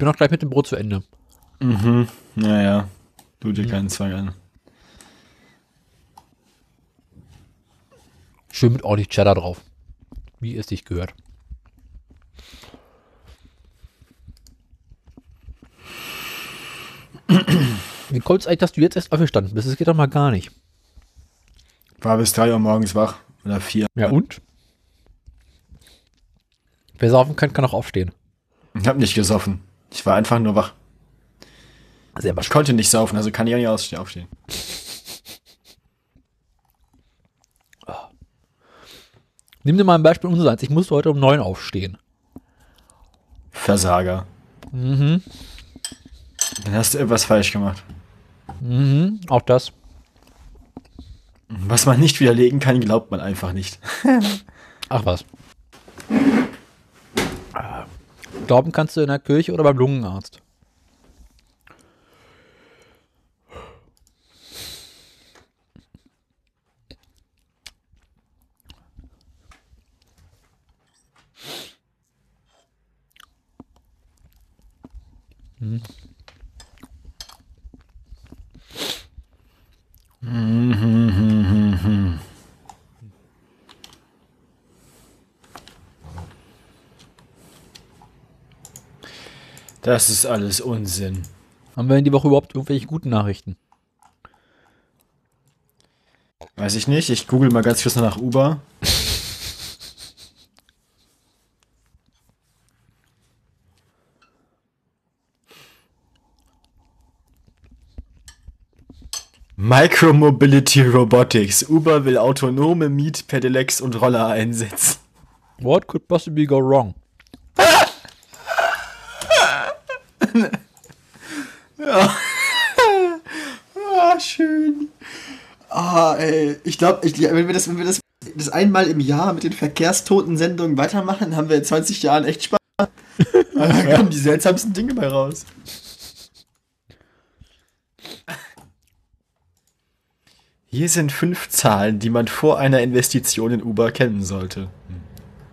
bin auch gleich mit dem Brot zu Ende. Mhm. Naja. Tu dir keinen Zwang an. Schön mit ordentlich Cheddar drauf. Wie es dich gehört. Wie kommt es eigentlich, dass du jetzt erst aufgestanden bist? Das geht doch mal gar nicht. War bis 3 Uhr morgens wach. Oder 4. Ja, und? Wer saufen kann, kann auch aufstehen. Ich hab nicht gesoffen. Ich war einfach nur wach. Sehr Ich konnte nicht saufen, also kann ich auch nicht aufstehen. Nimm dir mal ein Beispiel unseres. Ich musste heute um neun aufstehen. Versager. Mhm. Dann hast du etwas falsch gemacht. Mhm. Auch das. Was man nicht widerlegen kann, glaubt man einfach nicht. Ach was. Ah. Glauben kannst du in der Kirche oder beim Lungenarzt. Das ist alles Unsinn. Haben wir in die Woche überhaupt irgendwelche guten Nachrichten? Weiß ich nicht. Ich google mal ganz kurz nach Uber. Micromobility Robotics. Uber will autonome Mietpedelecs und Roller einsetzen. What could possibly go wrong? Ah, schön. Ah, ey. Ich glaube, ich, wenn wir das, wenn wir das, das einmal im Jahr mit den Verkehrstoten-Sendungen weitermachen, haben wir in 20 Jahren echt Spaß. Da kommen die seltsamsten Dinge bei raus. Hier sind fünf Zahlen, die man vor einer Investition in Uber kennen sollte.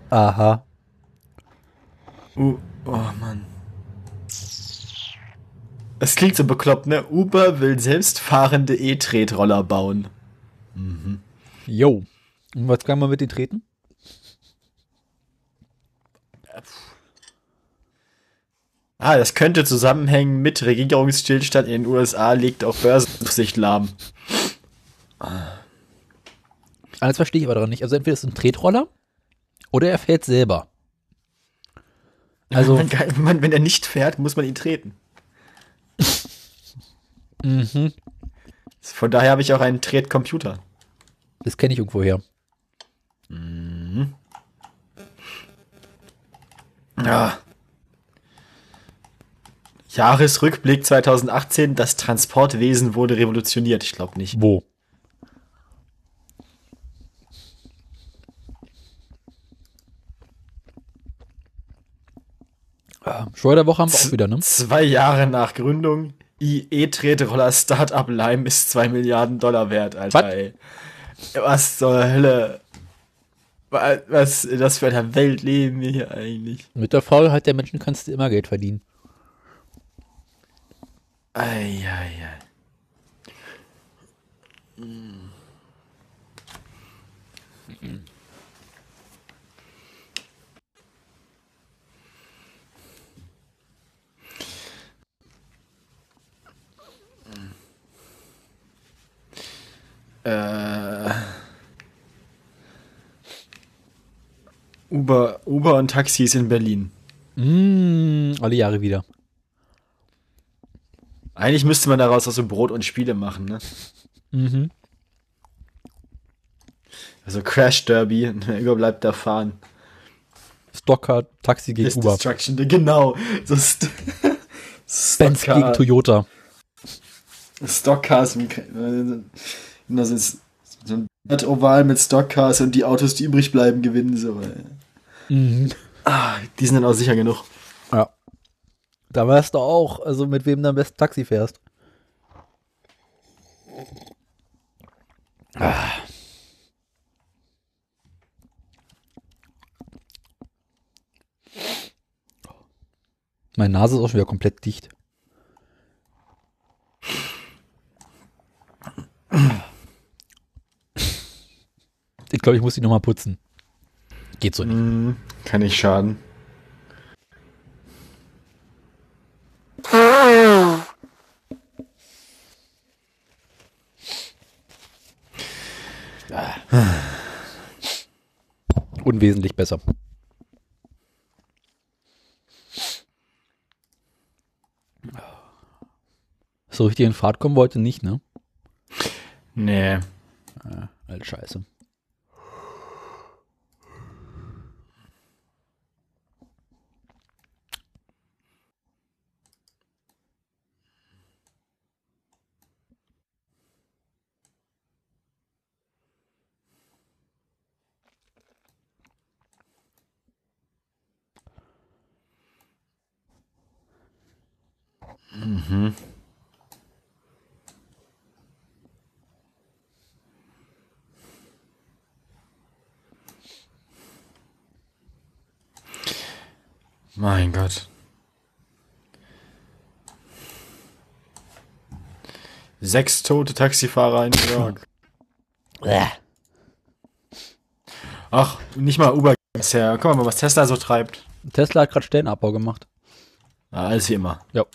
Aha. U oh Mann. Es klingt so bekloppt, ne? Uber will selbstfahrende E-Tretroller bauen. Yo. Und was kann man mit den treten? Ah, das könnte zusammenhängen mit Regierungsstillstand in den USA liegt auch Börsenaufsicht lahm. Alles verstehe ich aber daran nicht. Also entweder ist es ein Tretroller oder er fährt selber. Also, man, wenn er nicht fährt, muss man ihn treten. Mhm. Von daher habe ich auch einen Tretcomputer. das kenne ich irgendwoher. Ja. Jahresrückblick 2018, das Transportwesen wurde revolutioniert. Ich glaube nicht. Wo? Ah, Schleuderwoche haben wir auch wieder, ne? Zwei Jahre nach Gründung, E-Tretroller Startup Lime ist 2 Milliarden Dollar wert, Alter. Was? Ey. Was zur Hölle? Wa- Was in das für einer Welt leben wir hier eigentlich? Mit der Faulheit der Menschen kannst du immer Geld verdienen. Eieiei. Äh. Uber, Uber und Taxis in Berlin. Mm, alle Jahre wieder. Eigentlich müsste man daraus auch so Brot und Spiele machen, ne? Mhm. Also Crash Derby, Uber bleibt da fahren. Stocker, Taxi gegen Ist Uber. Destruction, genau. So St Benz gegen Toyota. Stockcars, Kre- das ist so ein Oval mit Stockcars und die Autos, die übrig bleiben, gewinnen so. ey. Mhm. Ah, die sind dann auch sicher genug. Ja. Da weißt du auch, also mit wem du am besten Taxi fährst. Ah. Meine Nase ist auch schon wieder komplett dicht. Ich glaube, ich muss die nochmal putzen. Geht so nicht. Mm, kann nicht schaden. Unwesentlich besser. So richtig in Fahrt kommen wollte nicht, ne? Nee. Ah, halt scheiße. Mhm. Mein Gott. Sechs tote Taxifahrer in New York. Ach, nicht mal Uber ist her. Guck mal, was Tesla so treibt. Tesla hat gerade Stellenabbau gemacht. Ja, alles wie immer. Ja.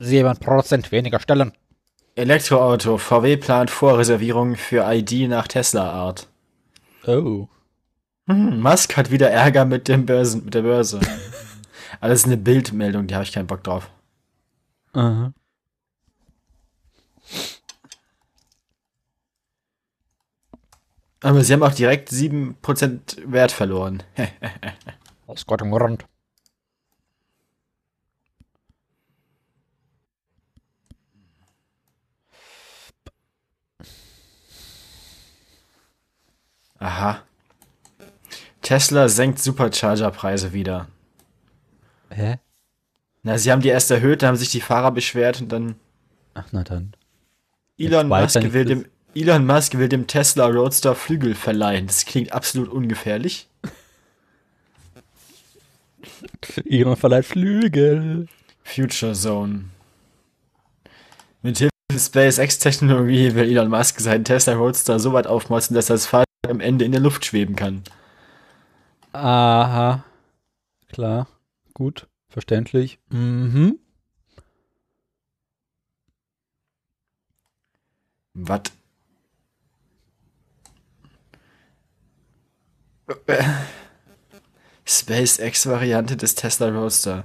7% weniger Stellen. Elektroauto. VW plant Vorreservierung für ID nach Tesla-Art. Oh. Hm, Musk hat wieder Ärger mit, dem Börsen, mit der Börse. Alles eine Bildmeldung, die habe ich keinen Bock drauf. Aha. Aber sie haben auch direkt 7% Wert verloren. Aus Gott im Grund. Aha. Tesla senkt Supercharger-Preise wieder. Hä? Na, sie haben die erst erhöht, da haben sich die Fahrer beschwert und dann Ach, na dann. Elon Musk, will dem, Elon Musk will dem Tesla Roadster Flügel verleihen. Das klingt absolut ungefährlich. Elon verleiht Flügel. Future Zone. Mit Hilfe der SpaceX-Technologie will Elon Musk seinen Tesla Roadster so weit aufmotzen, dass das Fahrzeug am Ende in der Luft schweben kann. Aha. Klar. Gut. Verständlich. Mhm. Was? SpaceX-Variante des Tesla Roadster.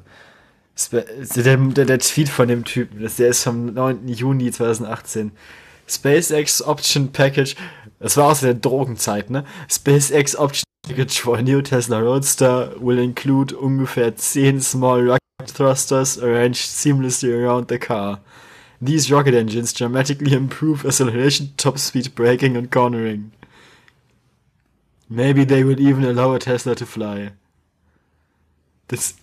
Der, der, der Tweet von dem Typen, der ist vom 9. Juni 2018. SpaceX Option Package, das war aus der Drogenzeit, ne? SpaceX Option Package for a new Tesla Roadster will include ungefähr 10 small rocket thrusters arranged seamlessly around the car. These rocket engines dramatically improve acceleration, top speed, braking and cornering. Maybe they will even allow a Tesla to fly. Das,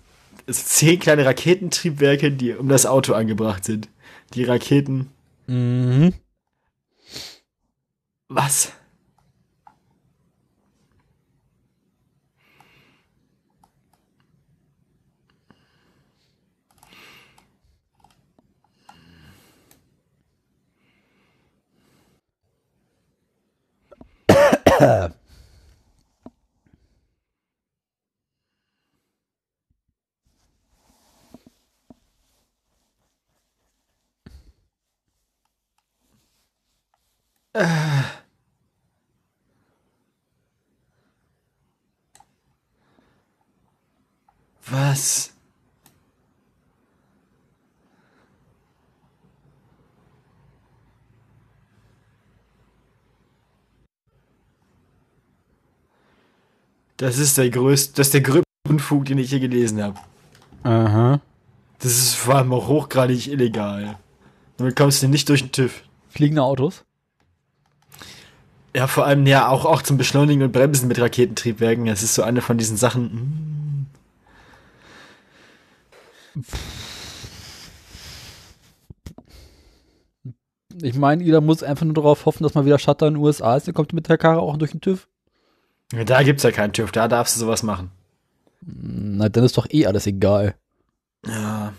das sind zehn kleine Raketentriebwerke, die um das Auto angebracht sind. Die Raketen. Mhm. Was? Was? Das ist der größte, das ist der größte Unfug, den ich je gelesen habe. Aha. Das ist vor allem auch hochgradig illegal. Damit kommst du nicht durch den TÜV. Fliegende Autos? Ja, vor allem ja auch, auch zum Beschleunigen und Bremsen mit Raketentriebwerken. Das ist so eine von diesen Sachen. mm. Ich meine, jeder muss einfach nur darauf hoffen, dass mal wieder Shutter in den USA ist. Der kommt mit der Karre auch durch den TÜV. Da gibt's ja keinen TÜV, da darfst du sowas machen. Na, dann ist doch eh alles egal. Ja.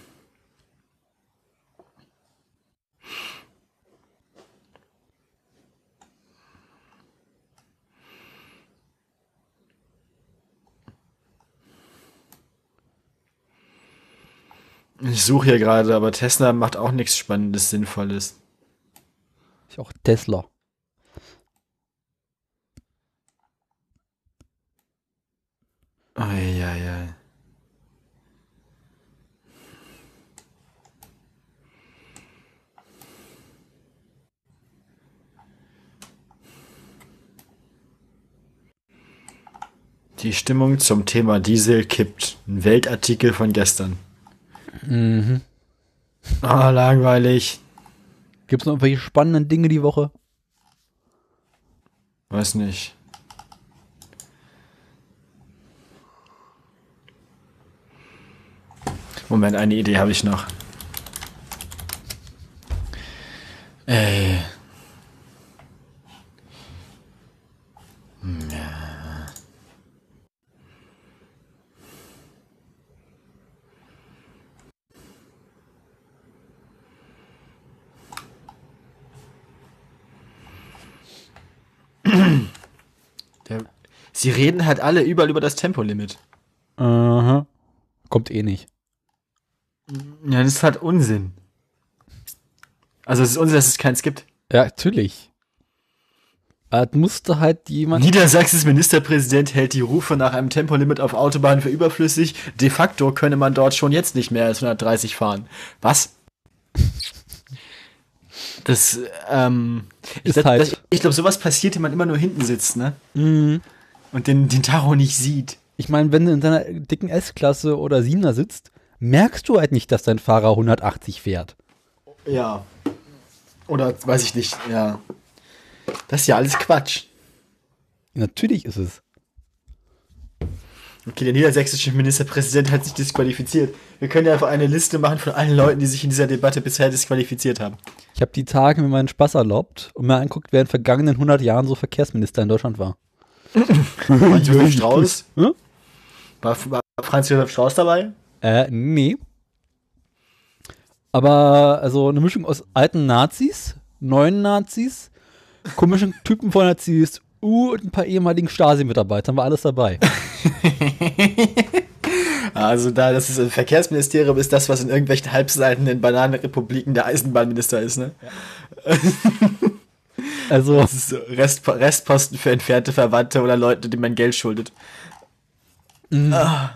Ich suche hier gerade, aber Tesla macht auch nichts Spannendes, Sinnvolles. Ist auch Tesla. Eieiei. Die Stimmung zum Thema Diesel kippt. Ein Weltartikel von gestern. Mhm. Ah, langweilig. Gibt es noch irgendwelche spannenden Dinge die Woche? Weiß nicht. Moment, eine Idee habe ich noch. Ey. Hm, Ja. Der, sie reden halt alle überall über das Tempolimit. Aha. Kommt eh nicht. Ja, das ist halt Unsinn. Also es ist Unsinn, dass es keins gibt. Ja, natürlich. Es musste halt jemand. Niedersachsens Ministerpräsident hält die Rufe nach einem Tempolimit auf Autobahnen für überflüssig. De facto könne man dort schon jetzt nicht mehr als 130 fahren. Was? Das, ähm, Ist glaub, halt- das- ich glaube, sowas passiert, wenn man immer nur hinten sitzt, ne? Mhm. Und den, den Tacho nicht sieht. Ich meine, wenn du in deiner dicken S-Klasse oder 7er sitzt, merkst du halt nicht, dass dein Fahrer 180 fährt. Ja. Oder weiß ich nicht, ja. Das ist ja alles Quatsch. Natürlich ist es. Okay, der niedersächsische Ministerpräsident hat sich disqualifiziert. Wir können ja einfach eine Liste machen von allen Leuten, die sich in dieser Debatte bisher disqualifiziert haben. Ich habe die Tage mir meinen Spaß erlaubt und mir anguckt, wer in den vergangenen 100 Jahren so Verkehrsminister in Deutschland war. Franz Josef Strauß? Hm? War, war Franz Josef Strauß dabei? Äh, nee. Aber, also eine Mischung aus alten Nazis, neuen Nazis, komischen Typen von der CSU und ein paar ehemaligen Stasi-Mitarbeitern war alles dabei. Also da, das ist ein Verkehrsministerium, ist das, was in irgendwelchen halbseitenden Bananenrepubliken der Eisenbahnminister ist, ne? Also, Das ist so Rest, Restposten für entfernte Verwandte oder Leute, denen man Geld schuldet. Ah.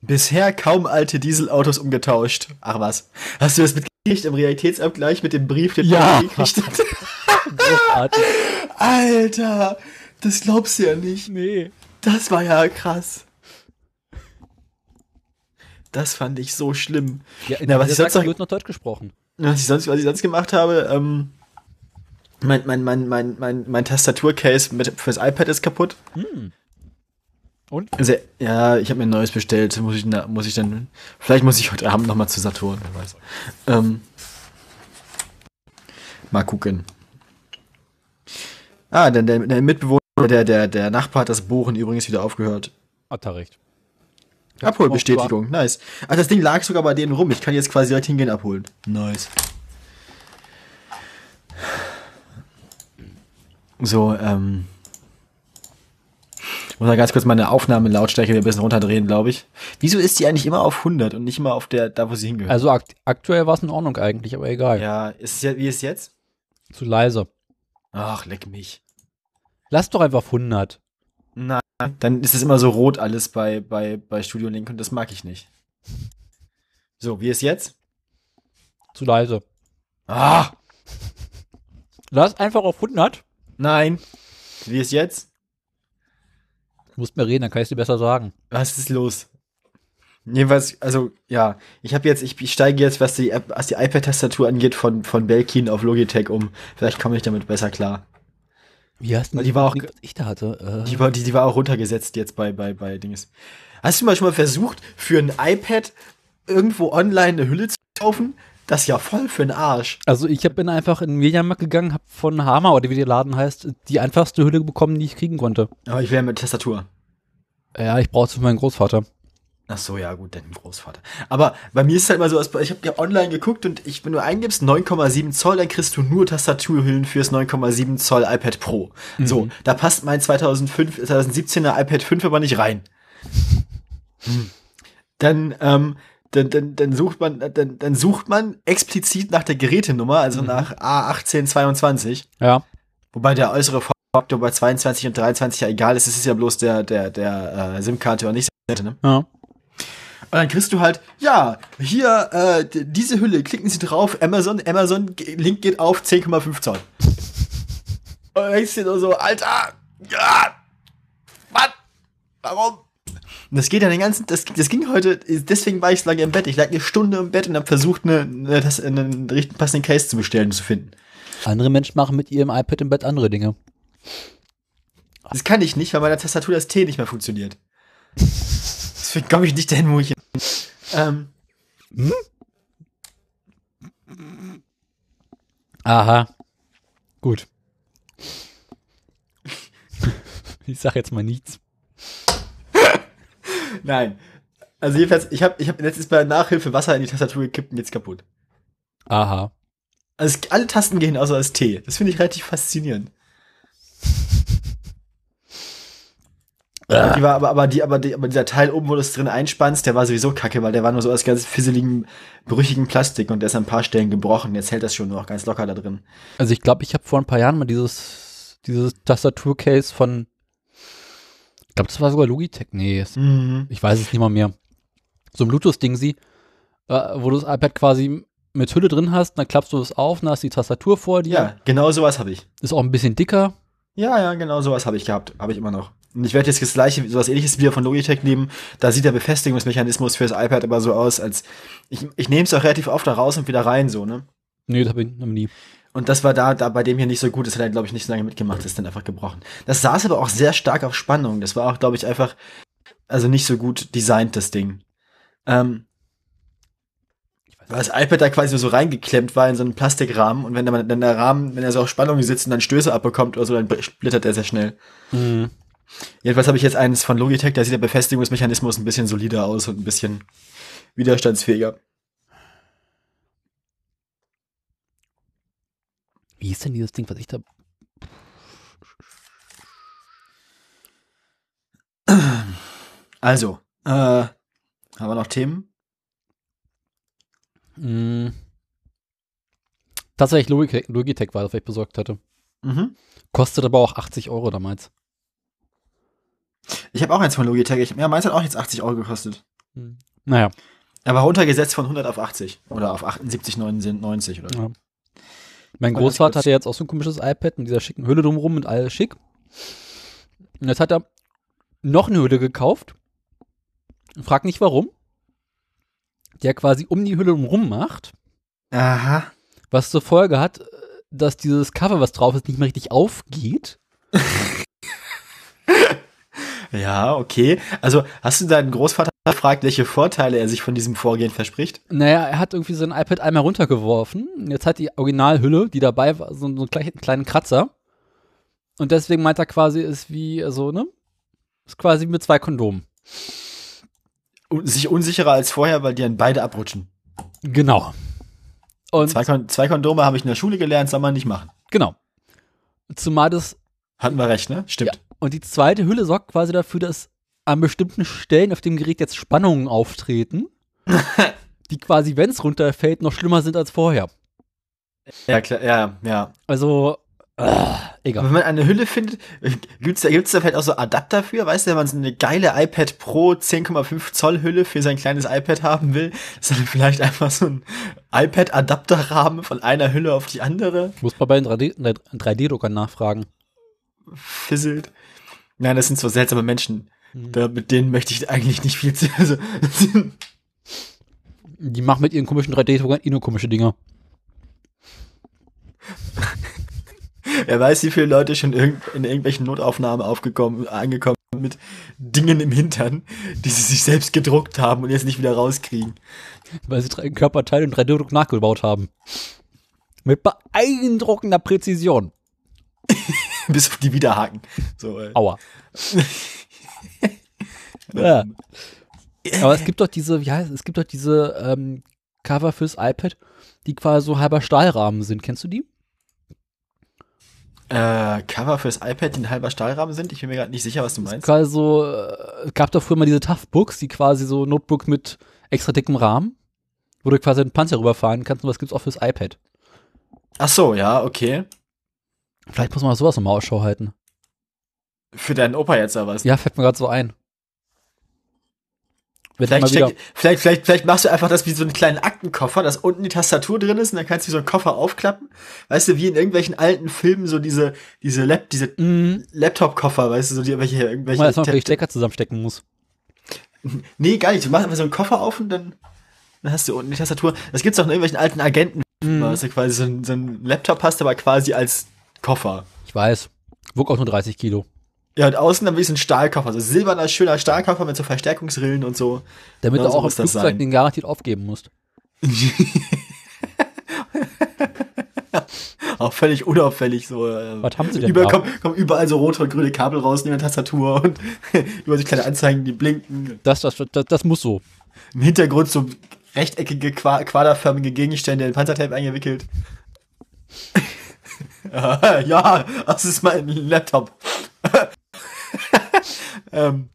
Bisher kaum alte Dieselautos umgetauscht. Ach was. Hast du das mitgekriegt im Realitätsabgleich mit dem Brief, den Ja. man gekriegt großartig. Alter, das glaubst du ja nicht. Nee. Das war ja krass. Das fand ich so schlimm. Ja, in Na, was ich sonst noch, wird noch Deutsch gesprochen. Was ich sonst, was ich sonst gemacht habe, ähm, mein, mein, mein, mein, mein, mein Tastaturcase mit, fürs iPad ist kaputt. Und? Also, ja, ich habe mir ein neues bestellt. Muss ich, na, muss ich dann, vielleicht muss ich heute Abend nochmal zu Saturn, wer weiß. Ähm, mal gucken. Ah, der, der, der Mitbewohner, der, der, der Nachbar hat das Bohren übrigens wieder aufgehört. Hat er recht. Abholbestätigung, nice. Ach, das Ding lag sogar bei denen rum. Ich kann jetzt quasi direkt hingehen abholen. Nice. So, ähm. Ich muss mal ganz kurz meine Aufnahmelautstärke ein bisschen runterdrehen, glaube ich. Wieso ist die eigentlich immer auf 100 und nicht immer auf der, da wo sie hingehört? Also akt aktuell war es in Ordnung eigentlich, aber egal. ja, ist es ja, wie ist es jetzt? Zu leise. Ach, leck mich. Lass doch einfach auf 100. Nein, dann ist es immer so rot alles bei, bei, bei Studio Link und das mag ich nicht. So, wie ist jetzt? Zu leise. Ah, Lass einfach auf 100. nein. Wie ist jetzt? Du musst mir reden, dann kann ich es dir besser sagen. Was ist los? Jedenfalls, also ja, ich habe jetzt, ich, ich steige jetzt, was die, was die iPad-Tastatur angeht, von, von Belkin auf Logitech um. Vielleicht komme ich damit besser klar. Wie hast du Die war auch- was ich da hatte? Äh, Die war, die, die war auch runtergesetzt jetzt bei, bei, bei Dinges. Hast du mal schon mal versucht, für ein iPad irgendwo online eine Hülle zu kaufen? Das ist ja voll für den Arsch. also ich bin einfach in den Mediamarkt gegangen, hab von Hammer, oder wie der Laden heißt, die einfachste Hülle bekommen, die ich kriegen konnte. Aber ich wäre mit Tastatur. Ja, ich brauche es für meinen Großvater. Ach so, ja, gut, dein Großvater. Aber bei mir ist es halt mal so, ich habe ja online geguckt und ich, wenn du eingibst 9,7 Zoll, dann kriegst du nur Tastaturhüllen fürs 9,7 Zoll iPad Pro. So, da passt mein 2005, 2017er iPad 5 aber nicht rein. Hm. dann, ähm, dann, dann, dann sucht man, dann, dann sucht man explizit nach der Gerätenummer, also Mhm. nach A1822. Ja. Wobei der äußere Faktor bei 22 und 23 ja egal ist, es ist ja bloß der, der, der äh, SIM-Karte und nicht ne? Ja. Und dann kriegst du halt, ja, hier, äh, diese Hülle, klicken Sie drauf, Amazon, Amazon, Link geht auf 10,5 Zoll. Und dann denkst du dir nur so, Alter, ja, was, warum? Und das geht ja den ganzen, das, das ging heute, deswegen war ich so lange im Bett. Ich lag eine Stunde im Bett und habe versucht, eine, eine, das, einen richtigen passenden Case zu bestellen und zu finden. Andere Menschen machen mit ihrem iPad im Bett andere Dinge. Das kann ich nicht, weil meiner Tastatur das T nicht mehr funktioniert. Deswegen komme ich nicht dahin, wo ich hin. Ähm, Aha. Gut. ich sag jetzt mal nichts. nein. Also jedenfalls, ich habe ich hab letztens bei Nachhilfe Wasser in die Tastatur gekippt und jetzt kaputt. Aha. Also alle Tasten gehen außer das T. Das finde ich relativ faszinierend. Die war aber, aber, die, aber, die, aber dieser Teil oben, wo du es drin einspannst, der war sowieso kacke, weil der war nur so aus ganz fisseligen, brüchigen Plastik und der ist an ein paar Stellen gebrochen. Jetzt hält das schon noch ganz locker da drin. Also ich glaube, ich habe vor ein paar Jahren mal dieses, dieses Tastaturcase von, ich glaube, das war sogar Logitech. Nee, es- Mhm. ich weiß es nicht mal mehr. So ein Bluetooth-Ding sie, äh, wo du das iPad quasi mit Hülle drin hast, dann klappst du es auf, dann hast du die Tastatur vor dir. Ja, genau sowas habe ich. Ist auch ein bisschen dicker. Ja, ja, genau sowas habe ich gehabt. Habe ich immer noch. Und ich werde jetzt das gleiche, sowas ähnliches wieder von Logitech nehmen. Da sieht der Befestigungsmechanismus fürs iPad aber so aus, als ich, ich nehme es auch relativ oft da raus und wieder rein, so, ne? Nee, das habe ich noch nie. Und das war da, da bei dem hier nicht so gut. Das hat er, glaube ich, nicht so lange mitgemacht. Das ist dann einfach gebrochen. Das saß aber auch sehr stark auf Spannung. Das war auch, glaube ich, einfach, also nicht so gut designt, das Ding. Ähm, weil das iPad da quasi so reingeklemmt war in so einen Plastikrahmen und wenn dann dann der Rahmen, wenn er so auf Spannung sitzt und dann Stöße abbekommt oder so, dann splittert er sehr schnell. Mhm. Jedenfalls habe ich jetzt eines von Logitech, da sieht der Befestigungsmechanismus ein bisschen solider aus und ein bisschen widerstandsfähiger. Wie ist denn dieses Ding, was ich da. Also, äh, haben wir noch Themen? Mh, tatsächlich Logitech, Logitech war, das, was ich besorgt hatte. Mhm. Kostet aber auch 80 Euro damals. Ich habe auch eins von Logitech. Ich, ja, meins hat auch jetzt 80 Euro gekostet. Naja. Er war runtergesetzt von 100 auf 80 oder auf 78, 90 oder so. Ja. Mein Großvater hatte jetzt auch so ein komisches iPad mit dieser schicken Hülle drumrum und alles schick. Und jetzt hat er noch eine Hülle gekauft. Frag nicht warum. Der quasi um die Hülle drumrum macht. Aha. Was zur Folge hat, dass dieses Cover, was drauf ist, nicht mehr richtig aufgeht. Ja, okay. Also, hast du deinen Großvater gefragt, welche Vorteile er sich von diesem Vorgehen verspricht? Naja, er hat irgendwie sein iPad einmal runtergeworfen. Jetzt hat die Originalhülle, die dabei war, so, so einen kleinen, kleinen Kratzer. Und deswegen meint er quasi, ist wie, also, ne? Ist quasi mit zwei Kondomen. Sich unsicherer als vorher, weil die dann beide abrutschen. Genau. Und Zwei, Kon zwei Kondome habe ich in der Schule gelernt, soll man nicht machen. genau. Zumal das, Hatten wir recht, ne? Stimmt. und die zweite Hülle sorgt quasi dafür, dass an bestimmten Stellen auf dem Gerät jetzt Spannungen auftreten, die quasi, wenn es runterfällt, noch schlimmer sind als vorher. Ja, klar, ja, ja. Also, äh, Aber egal. wenn man eine Hülle findet, gibt's da, gibt's da vielleicht auch so Adapter für? Weißt du, wenn man so eine geile iPad Pro 10,5 Zoll Hülle für sein kleines iPad haben will, ist dann vielleicht einfach so ein iPad-Adapterrahmen von einer Hülle auf die andere Muss man bei den 3D 3D-Druckern nachfragen. fisselt. Nein, das sind so seltsame Menschen. Mhm. Da, mit denen möchte ich eigentlich nicht viel zu. Also, Die machen mit ihren komischen 3D-Druckern eh nur komische Dinge. wer weiß, wie viele Leute schon in irgendwelchen Notaufnahmen aufgekommen, angekommen sind mit Dingen im Hintern, die sie sich selbst gedruckt haben und jetzt nicht wieder rauskriegen. Weil sie drei Körperteile in 3D-Druck nachgebaut haben. Mit beeindruckender Präzision. Bis auf die Widerhaken. So, äh. Aua. ja. Aber es gibt doch diese, wie heißt es, es gibt doch diese ähm, Cover fürs iPad, die quasi so halber Stahlrahmen sind. Kennst du die? Äh, Cover fürs iPad, die ein halber Stahlrahmen sind? Ich bin mir gerade nicht sicher, was du meinst. Quasi so, äh, gab doch früher mal diese Tough Books, die quasi so Notebook mit extra dickem Rahmen, wo du quasi einen Panzer rüberfahren kannst und was gibt's auch fürs iPad. Ach so, ja, okay. Vielleicht muss man sowas nochmal Ausschau halten. Für deinen Opa jetzt oder was? Ja, fällt mir gerade so ein. Vielleicht, steck, vielleicht, vielleicht, vielleicht machst du einfach das wie so einen kleinen Aktenkoffer, dass unten die Tastatur drin ist und dann kannst du so einen Koffer aufklappen. Weißt du, wie in irgendwelchen alten Filmen so diese, diese, Lap, diese Mhm. Laptop-Koffer, weißt du, so die welche, irgendwelche. mal erstmal Ta- die Stecker zusammenstecken muss. nee, gar nicht. Du machst einfach so einen Koffer auf und dann, dann hast du unten die Tastatur. Das gibt's auch in irgendwelchen alten Agenten, Mhm. dass du quasi so einen, so einen Laptop hast, aber quasi als Koffer. Ich weiß. Wog auch nur 30 Kilo. Ja, und außen dann wie so ein Stahlkoffer, so silberner, schöner Stahlkoffer mit so Verstärkungsrillen und so. Damit Ja, du so auch im muss das Flugzeug den garantiert aufgeben musst. Auch völlig unauffällig so. äh, Was haben sie denn Überall da? kommen, kommen überall so rote und grüne Kabel raus neben der Tastatur und über so kleine Anzeigen, die blinken. Das, das, das, das muss so. Im Hintergrund so rechteckige, qua quaderförmige Gegenstände in Panzertape eingewickelt. ja, das ist mein Laptop. ähm,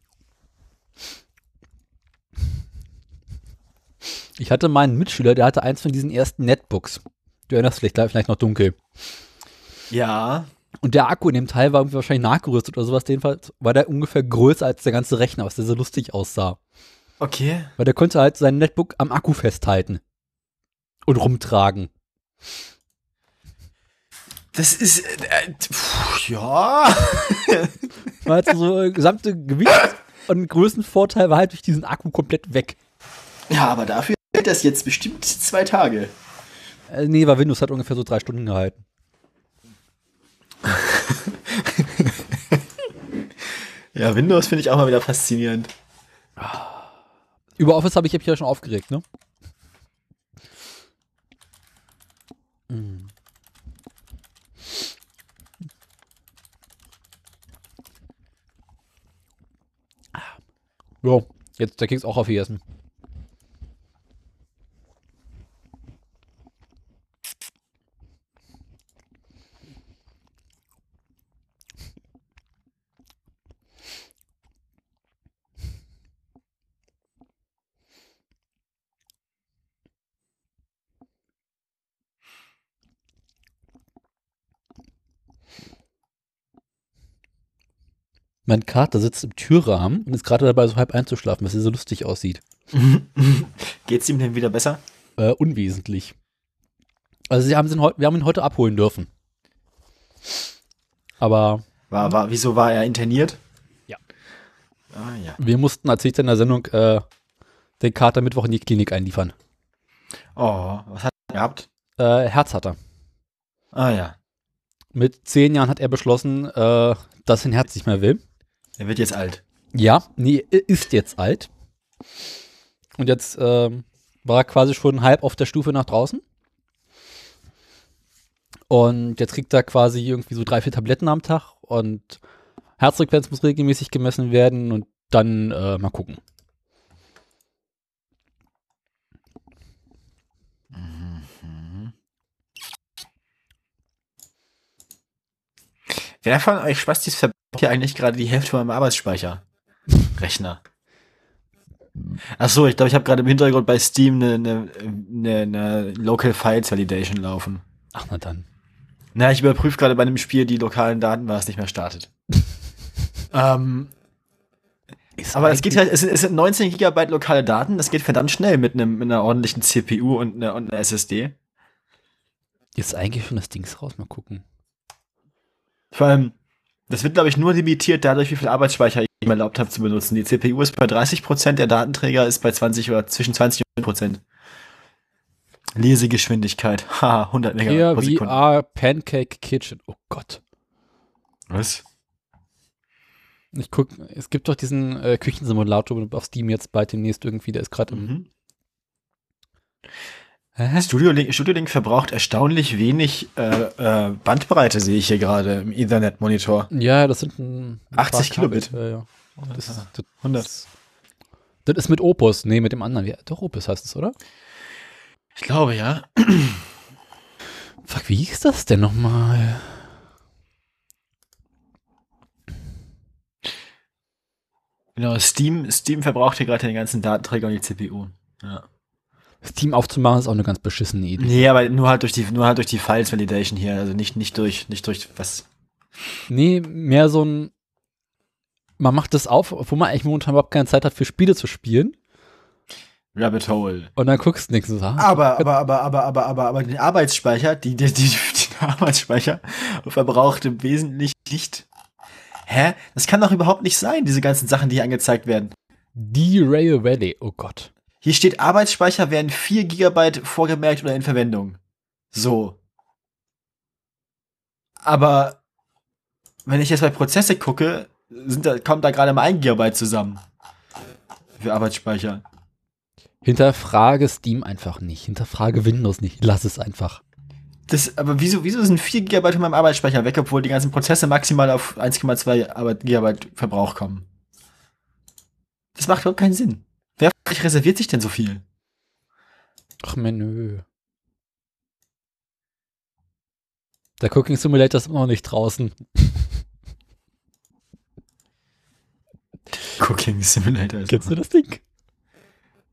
Ich hatte meinen Mitschüler, der hatte eins von diesen ersten Netbooks. Du erinnerst dich vielleicht, vielleicht noch dunkel. ja. Und der Akku in dem Teil war irgendwie wahrscheinlich nachgerüstet oder sowas. Jedenfalls war der ungefähr größer als der ganze Rechner, was der so lustig aussah. Okay. Weil der konnte halt sein Netbook am Akku festhalten. Und rumtragen. Das ist. Äh, pff, ja. War halt so äh, gesamte Gewicht und Größenvorteil war halt durch diesen Akku komplett weg. Ja, aber dafür hält das jetzt bestimmt zwei Tage. Äh, nee, war Windows hat ungefähr so drei Stunden gehalten. Ja, Windows finde ich auch mal wieder faszinierend. Über Office habe ich mich ja schon aufgeregt, ne? Mm. Jo, jetzt der Keks auch aufgegessen. Mein Kater sitzt im Türrahmen und ist gerade dabei, so halb einzuschlafen, was er so lustig aussieht. Geht's ihm denn wieder besser? Äh, unwesentlich. Also sie haben, ihn wir haben ihn heute abholen dürfen. Aber War, war, wieso war er interniert? Ja. Ah, ja. wir mussten, erzählt in der Sendung, äh, den Kater Mittwoch in die Klinik einliefern. Oh, was hat er gehabt? Äh, Herz hat er. Ah, ja. Mit zehn Jahren hat er beschlossen, äh, dass sein Herz nicht mehr will. Er wird jetzt alt. Ja, nee, ist jetzt alt. Und jetzt ähm, war er quasi schon halb auf der Stufe nach draußen. Und jetzt kriegt er quasi irgendwie so drei, vier Tabletten am Tag und Herzfrequenz muss regelmäßig gemessen werden und dann äh, mal gucken. Wer von euch Spastis verbraucht hier eigentlich gerade die Hälfte von meinem Arbeitsspeicher? Rechner. Ach so, ich glaube, ich habe gerade im Hintergrund bei Steam eine, eine, eine, eine Local Files Validation laufen. Ach, na dann. Na, ich überprüfe gerade bei einem Spiel die lokalen Daten, weil es nicht mehr startet. ähm, Ist aber es geht halt, es sind, es sind 19 Gigabyte lokale Daten, das geht verdammt schnell mit, einem, mit einer ordentlichen CPU und einer, und einer SSD. Ist eigentlich schon das Dings raus, mal gucken. Vor allem, das wird, glaube ich, nur limitiert dadurch, wie viel Arbeitsspeicher ich mir erlaubt habe zu benutzen. Die CPU ist bei 30%, der Datenträger ist bei 20 oder zwischen 20 und 100%. Lesegeschwindigkeit, haha, 100 Megabyte Hier pro Sekunde. VR Pancake Kitchen. Oh Gott. Was? Ich guck, es gibt doch diesen äh, Küchensimulator auf Steam jetzt bald demnächst irgendwie, der ist gerade im. Mhm. Äh, Studio Link, Studio Link verbraucht erstaunlich wenig äh, äh, Bandbreite, sehe ich hier gerade im Ethernet-Monitor. Ja, das sind ein, ein 80 Kilobit. Ja, ja. Oh, das, das, 100. Das, das ist mit Opus, nee, mit dem anderen. Ja, doch, Opus heißt es, oder? Ich glaube, ja. Fuck, wie hieß das denn nochmal? Genau, Steam, Steam verbraucht hier gerade den ganzen Datenträger und die CPU. Ja. Steam aufzumachen ist auch eine ganz beschissene Idee. Nee, aber nur halt durch die, nur halt durch die Files Validation hier, also nicht, nicht durch, nicht durch was. Nee, mehr so ein, man macht das auf, obwohl man eigentlich momentan überhaupt keine Zeit hat, für Spiele zu spielen. Rabbit Hole. Und dann guckst du nichts. So, ah, aber, aber, aber, aber, aber, aber, aber den Arbeitsspeicher, die, die, die, den Arbeitsspeicher verbraucht im Wesentlichen nicht. Hä? Das kann doch überhaupt nicht sein, diese ganzen Sachen, die hier angezeigt werden. D-Rail Valley, oh Gott. Hier steht, Arbeitsspeicher werden 4 GB vorgemerkt oder in Verwendung. So. Aber wenn ich jetzt bei Prozesse gucke, sind da, kommt da gerade mal 1 GB zusammen. Für Arbeitsspeicher. Hinterfrage Steam einfach nicht. Hinterfrage Windows nicht. Lass es einfach. Das, aber wieso, wieso sind 4 GB von meinem Arbeitsspeicher weg, obwohl die ganzen Prozesse maximal auf 1,2 GB Verbrauch kommen? Das macht überhaupt keinen Sinn. Wer reserviert sich denn so viel? Ach, Menü. Der Cooking Simulator ist immer noch nicht draußen. Cooking Simulator. Kennst du das Ding?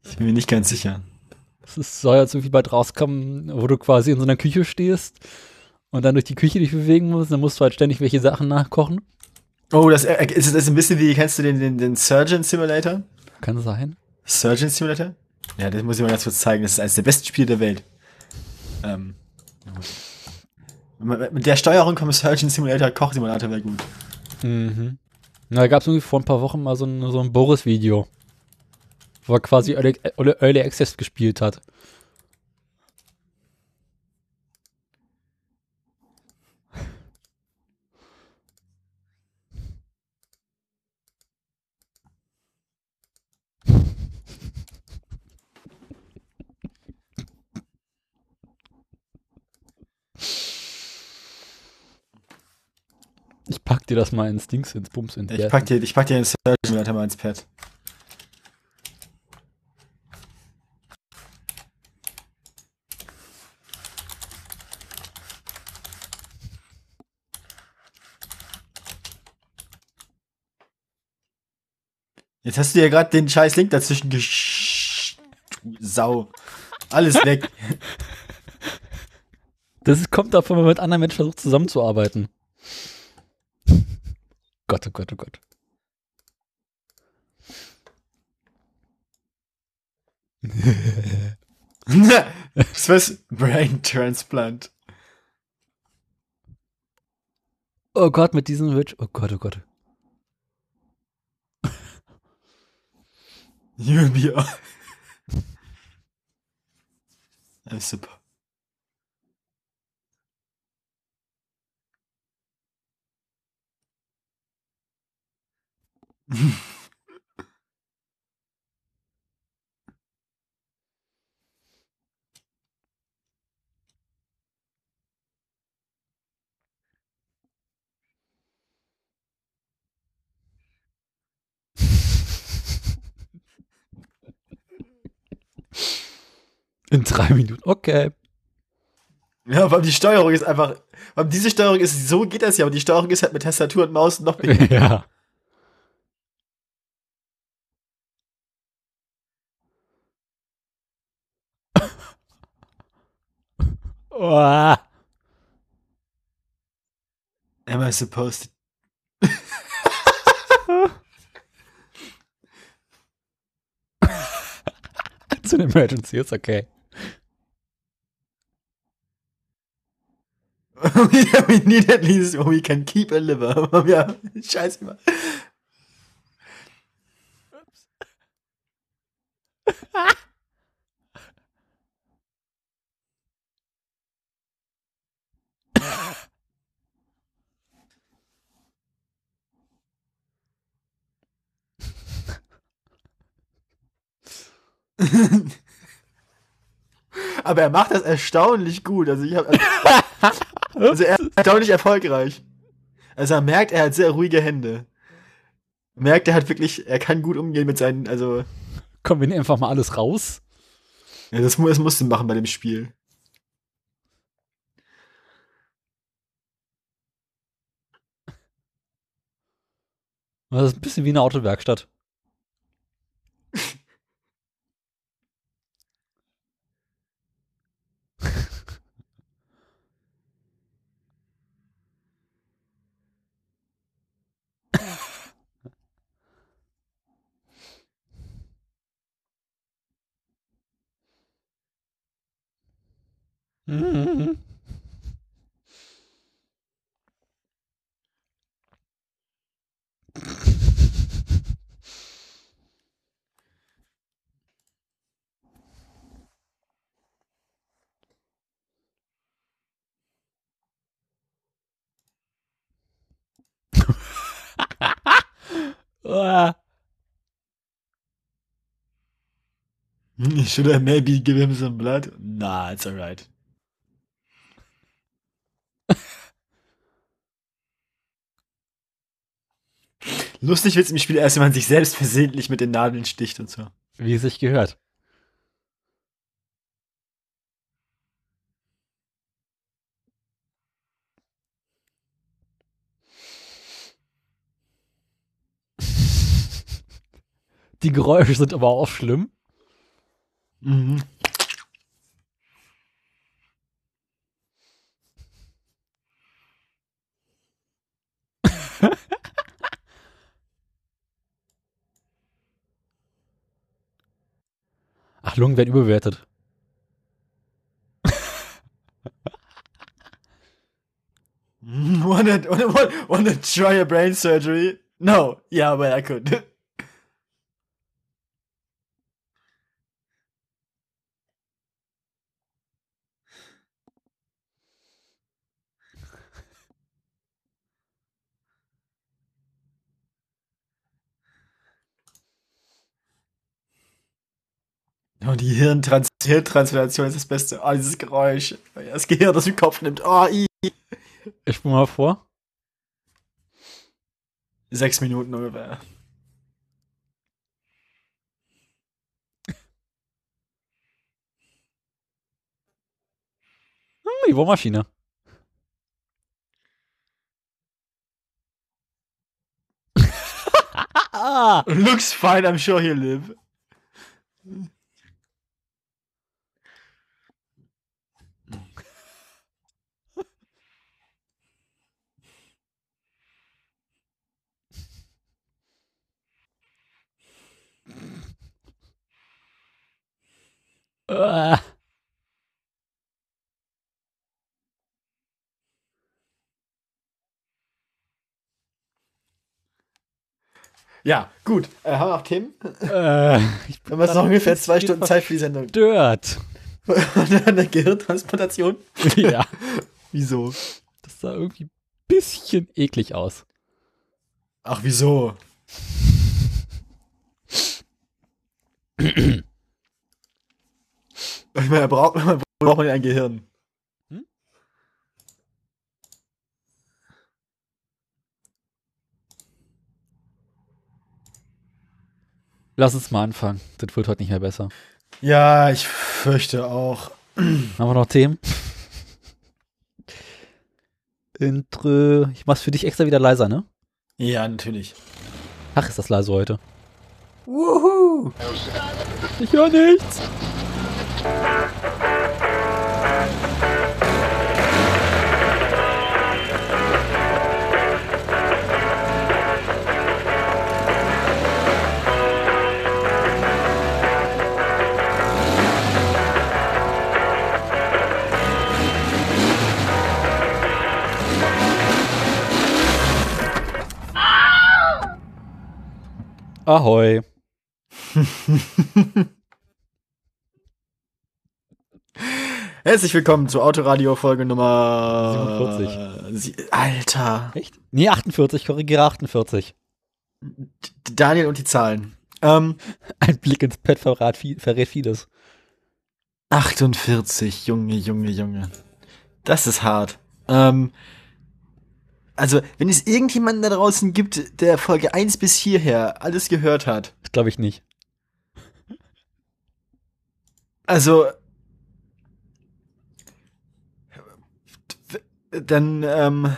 Ich bin mir nicht ganz sicher. Es soll jetzt irgendwie bald rauskommen, wo du quasi in so einer Küche stehst und dann durch die Küche dich bewegen musst. Dann musst du halt ständig welche Sachen nachkochen. Oh, das äh, ist, das ein bisschen wie, kennst du den, den, den Surgeon Simulator? Kann sein. Surgeon Simulator? Ja, das muss ich mal ganz kurz zeigen. Das ist eines der besten Spiele der Welt. Ähm, mit der Steuerung vom Surgeon Simulator Kochsimulator wäre gut. Mhm. Na, da gab es irgendwie vor ein paar Wochen mal so ein, so ein Boris-Video wo er quasi Early, Early Access gespielt hat. Pack dir das mal ins Dings, ins Bums. In ich, pack dir, ich pack dir den Search mal ins Pad. Jetzt hast du ja gerade den scheiß Link dazwischen gesch... Sau. Alles weg. Das kommt davon, wenn man mit anderen Menschen versucht zusammenzuarbeiten. Gott, oh Gott, oh Gott. das was Brain Transplant. Oh Gott, mit diesem Witch. Oh Gott, oh Gott. You and me are. I In drei Minuten, okay. Ja, weil die Steuerung ist einfach, weil diese Steuerung ist, so geht das ja, aber die Steuerung ist halt mit Tastatur und Maus noch behindert. Ja. Oh. Am I supposed to? It's an emergency, it's okay. yeah, we need at least we can keep a liver. ja, scheiße mal. Aber er macht das erstaunlich gut. Also ich habe also er ist erstaunlich erfolgreich. Also er merkt, er hat sehr ruhige Hände. Merkt, er hat wirklich, er kann gut umgehen mit seinen, also. Kommen wir einfach mal alles raus? Ja, das, das musst du machen bei dem Spiel. Das ist ein bisschen wie eine Autowerkstatt. Mhm. Ah. Should I maybe give him some blood? Nah, it's alright. Lustig wird's im Spiel erst, wenn man sich selbst versehentlich mit den Nadeln sticht und so. Wie es sich gehört. Die Geräusche sind aber auch schlimm. Mhm. Lungen werden überbewertet. wanna, wanna, wanna try a brain surgery? No. Yeah, but I could. die Hirntrans Hirntransplantation ist das Beste. Oh, dieses Geräusch. Das Gehirn, das den Kopf nimmt. Oh, i. Ich spule mal vor. Sechs Minuten ungefähr. Hm, die Bohrmaschine. ah, Looks fine, I'm sure he'll live. Ja, gut. Äh, haben wir noch Themen? Äh, ich Wir haben noch ungefähr zwei Stunden Zeit für die Sendung. Stört. Eine Gehirntransplantation? ja, Wieso? das sah irgendwie ein bisschen eklig aus. Ach, wieso? ich meine, braucht, braucht man ja ein Gehirn. Lass uns mal anfangen. Das wird heute nicht mehr besser. Ja, ich fürchte auch. Haben wir noch Themen? Intro. Ich mach's für dich extra wieder leiser, ne? Ja, natürlich. Ach, ist das leise heute. Wuhu! Ich höre nichts. Ahoi. Herzlich willkommen zur Autoradio Folge Nummer 47. Sie Alter. Echt? Nee, 48, korrigiere 48. D- Daniel und die Zahlen. Ähm, Ein Blick ins Pad vi- verrät vieles. 48, Junge, Junge, Junge. Das ist hart. Ähm, also, wenn es irgendjemanden da draußen gibt, der Folge 1 bis hierher alles gehört hat, Das glaube ich nicht. also, dann, ähm,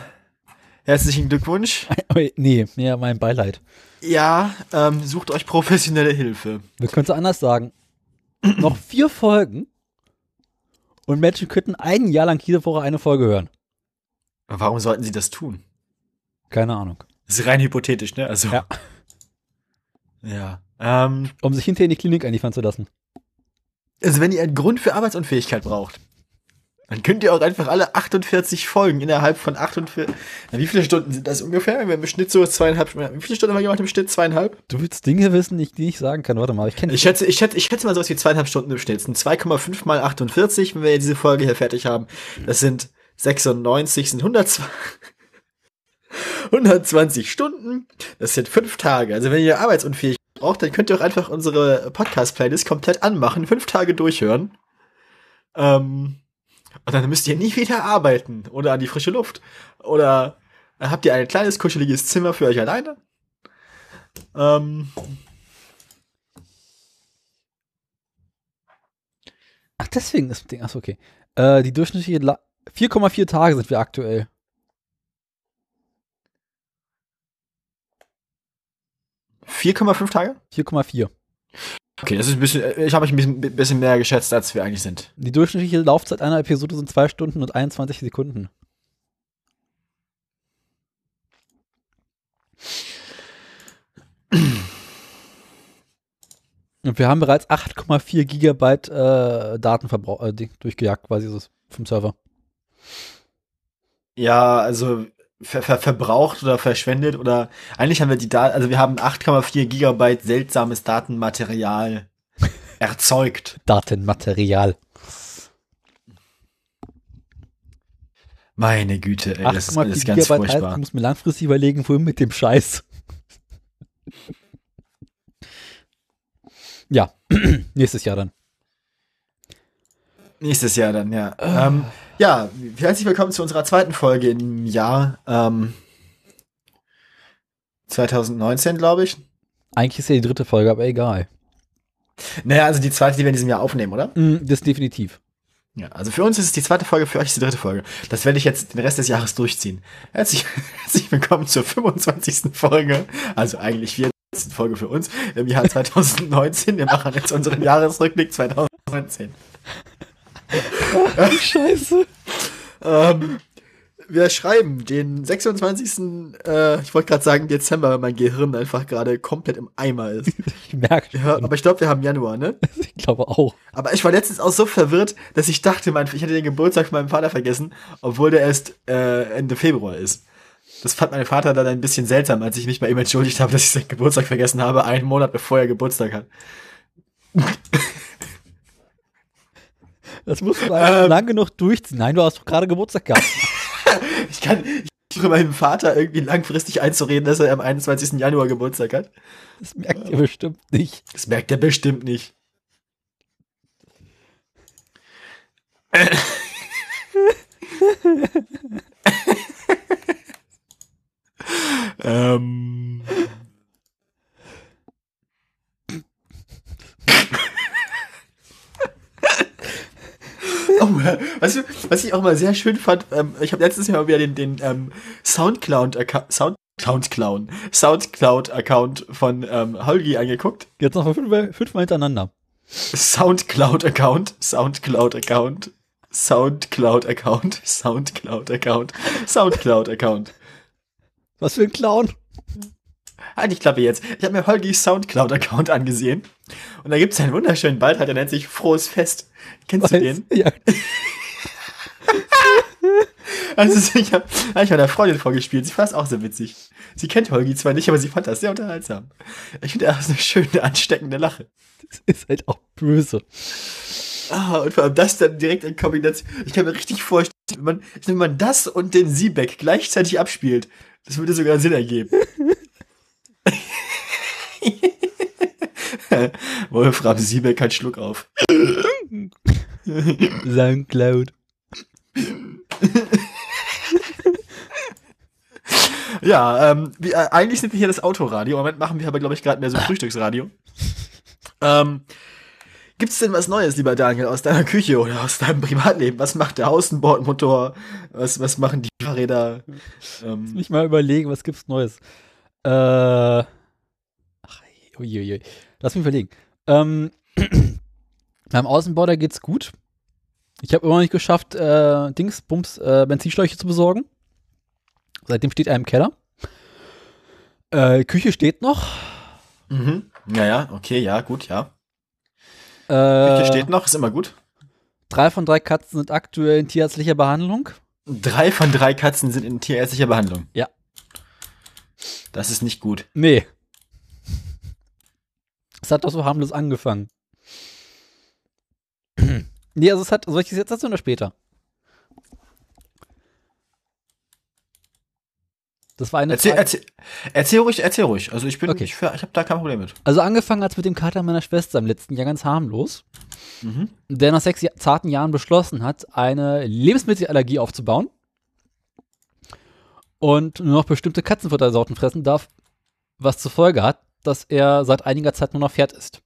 herzlichen Glückwunsch. Nee, mehr mein Beileid. Ja, ähm, sucht euch professionelle Hilfe. Wir können es anders sagen. Noch vier Folgen und Menschen könnten ein Jahr lang jede Woche eine Folge hören. Warum sollten sie das tun? Keine Ahnung. Das ist rein hypothetisch, ne? Also. Ja. Ja. Ähm, Um sich hinterher in die Klinik einliefern zu lassen. also wenn ihr einen Grund für Arbeitsunfähigkeit braucht, Dann könnt ihr auch einfach alle 48 Folgen innerhalb von 48. Na, wie viele Stunden sind das ungefähr? Wir haben im Schnitt so zweieinhalb. Wie viele Stunden haben wir gemacht im Schnitt? Zweieinhalb? Du willst Dinge wissen, die ich, die ich sagen kann. Warte mal, ich kenne Ich schätze, ich schätze, ich schätze mal sowas wie zweieinhalb Stunden im Schnitt. Sind 2,5 mal 48, wenn wir diese Folge hier fertig haben. Das sind 96, sind 102. 120 Stunden. Das sind fünf Tage. Also wenn ihr arbeitsunfähig braucht, dann könnt ihr auch einfach unsere Podcast-Playlist komplett anmachen, fünf Tage durchhören. Ähm, und dann müsst ihr nie wieder arbeiten oder an die frische Luft. Oder habt ihr ein kleines, kuscheliges Zimmer für euch alleine. Ähm, Ach, deswegen ist das Ding. Achso, okay. Äh, die durchschnittliche La 4,4 Tage sind wir aktuell. 4,5 Tage? 4,4. Okay, das ist ein bisschen, ich habe mich ein bisschen, bisschen mehr geschätzt, als wir eigentlich sind. Die durchschnittliche Laufzeit einer Episode sind 2 Stunden und 21 Sekunden. Und wir haben bereits 8,4 Gigabyte äh, Datenverbrauch äh, durchgejagt, quasi so vom Server. Ja, also ver ver verbraucht oder verschwendet oder eigentlich haben wir die Daten, also wir haben 8,4 Gigabyte seltsames Datenmaterial erzeugt. Datenmaterial. Meine Güte, ey, das ist 8,4 alles ganz Gigabyte furchtbar. ich muss mir langfristig überlegen, wohin mit dem Scheiß. ja, nächstes Jahr dann. Nächstes Jahr dann, ja. Ähm, ja, herzlich willkommen zu unserer zweiten Folge im Jahr ähm, 2019, glaube ich. Eigentlich ist ja die dritte Folge, aber egal. Naja, also die zweite, die wir in diesem Jahr aufnehmen, oder? Mm, Das definitiv. Ja, also für uns ist es die zweite Folge, für euch ist die dritte Folge. Das werde ich jetzt den Rest des Jahres durchziehen. Herzlich, herzlich willkommen zur 25. Folge, also eigentlich 24. Folge für uns im Jahr 2019. Wir machen jetzt unseren Jahresrückblick 2019. Scheiße. Ähm, wir schreiben den 26. Äh, ich wollte gerade sagen Dezember, weil mein Gehirn einfach gerade komplett im Eimer ist. Ich merke Ja, schon. aber ich glaube, wir haben Januar, ne? Ich glaube auch. Aber ich war letztens auch so verwirrt, dass ich dachte, mein, ich hätte den Geburtstag von meinem Vater vergessen, obwohl der erst äh, Ende Februar ist. Das fand mein Vater dann ein bisschen seltsam, als ich mich bei ihm entschuldigt habe, dass ich seinen Geburtstag vergessen habe, einen Monat bevor er Geburtstag hat. Das musst du ähm, lang genug durchziehen. Nein, du hast doch gerade Geburtstag gehabt. Ich kann, ich meinem Vater irgendwie langfristig einzureden, dass er am 21. Januar Geburtstag hat. Das merkt ihr bestimmt nicht. Das merkt er bestimmt nicht. ähm. Oh, du, was ich auch mal sehr schön fand, ähm, ich habe letztes Jahr mal wieder den, den ähm, Soundcloud-Account Sound Soundcloud, Soundcloud-Account von ähm, Holgi angeguckt. Jetzt noch mal fünfmal, fünfmal hintereinander. Soundcloud-Account, Soundcloud-Account, Soundcloud-Account, Soundcloud-Account, Soundcloud-Account. Was für ein Clown? Halt die Klappe jetzt. Ich habe mir Holgis Soundcloud-Account angesehen. Und da gibt es einen wunderschönen Beitrag, der nennt sich Frohes Fest. Kennst du den? Ja, Also ich habe hab ich meiner Freundin vorgespielt. Sie fand es auch sehr witzig. Sie kennt Holgi zwar nicht, aber sie fand das sehr unterhaltsam. Ich finde, er hat eine schöne, ansteckende Lache. das ist halt auch böse. Ah, und vor allem das dann direkt in Kombination. Ich kann mir richtig vorstellen, wenn man, wenn man das und den Siebeck gleichzeitig abspielt, das würde sogar Sinn ergeben. Wolfram Siebeck hat Schluck auf. Soundcloud. Ja, ähm, wir, äh, eigentlich sind wir hier das Autoradio. Im Moment machen wir aber, glaube ich, gerade mehr so Frühstücksradio. ähm, Gibt es denn was Neues, lieber Daniel, aus deiner Küche oder aus deinem Privatleben? Was macht der Außenbordmotor? Was, was machen die Fahrräder? Ähm, Nicht mal überlegen, was gibt's Neues. Äh. Ach, uiuiui. Lass mich überlegen. Ähm, beim Außenborder geht's gut. Ich habe immer noch nicht geschafft, äh, Dings, Bums, äh, Benzinschläuche zu besorgen. Seitdem steht er im Keller. Äh, Küche steht noch. mhm. Ja, ja, okay, ja, gut, ja. Äh, Küche steht noch, ist immer gut. Drei von drei Katzen sind aktuell in tierärztlicher Behandlung. Drei von drei Katzen sind in tierärztlicher Behandlung. Ja. Das ist nicht gut. Nee. Es hat doch so harmlos angefangen. nee, also es hat, soll ich das jetzt erzählen oder später? Das war eine Erzähl, erzähl, erzähl ruhig, erzähl ruhig. Also ich bin, Okay. ich, ich habe da kein Problem mit. Also angefangen hat es mit dem Kater meiner Schwester im letzten Jahr ganz harmlos, Mhm. der nach sechs zarten Jahren beschlossen hat, eine Lebensmittelallergie aufzubauen und nur noch bestimmte Katzenfuttersorten fressen darf, was zur Folge hat, dass er seit einiger Zeit nur noch Pferd isst.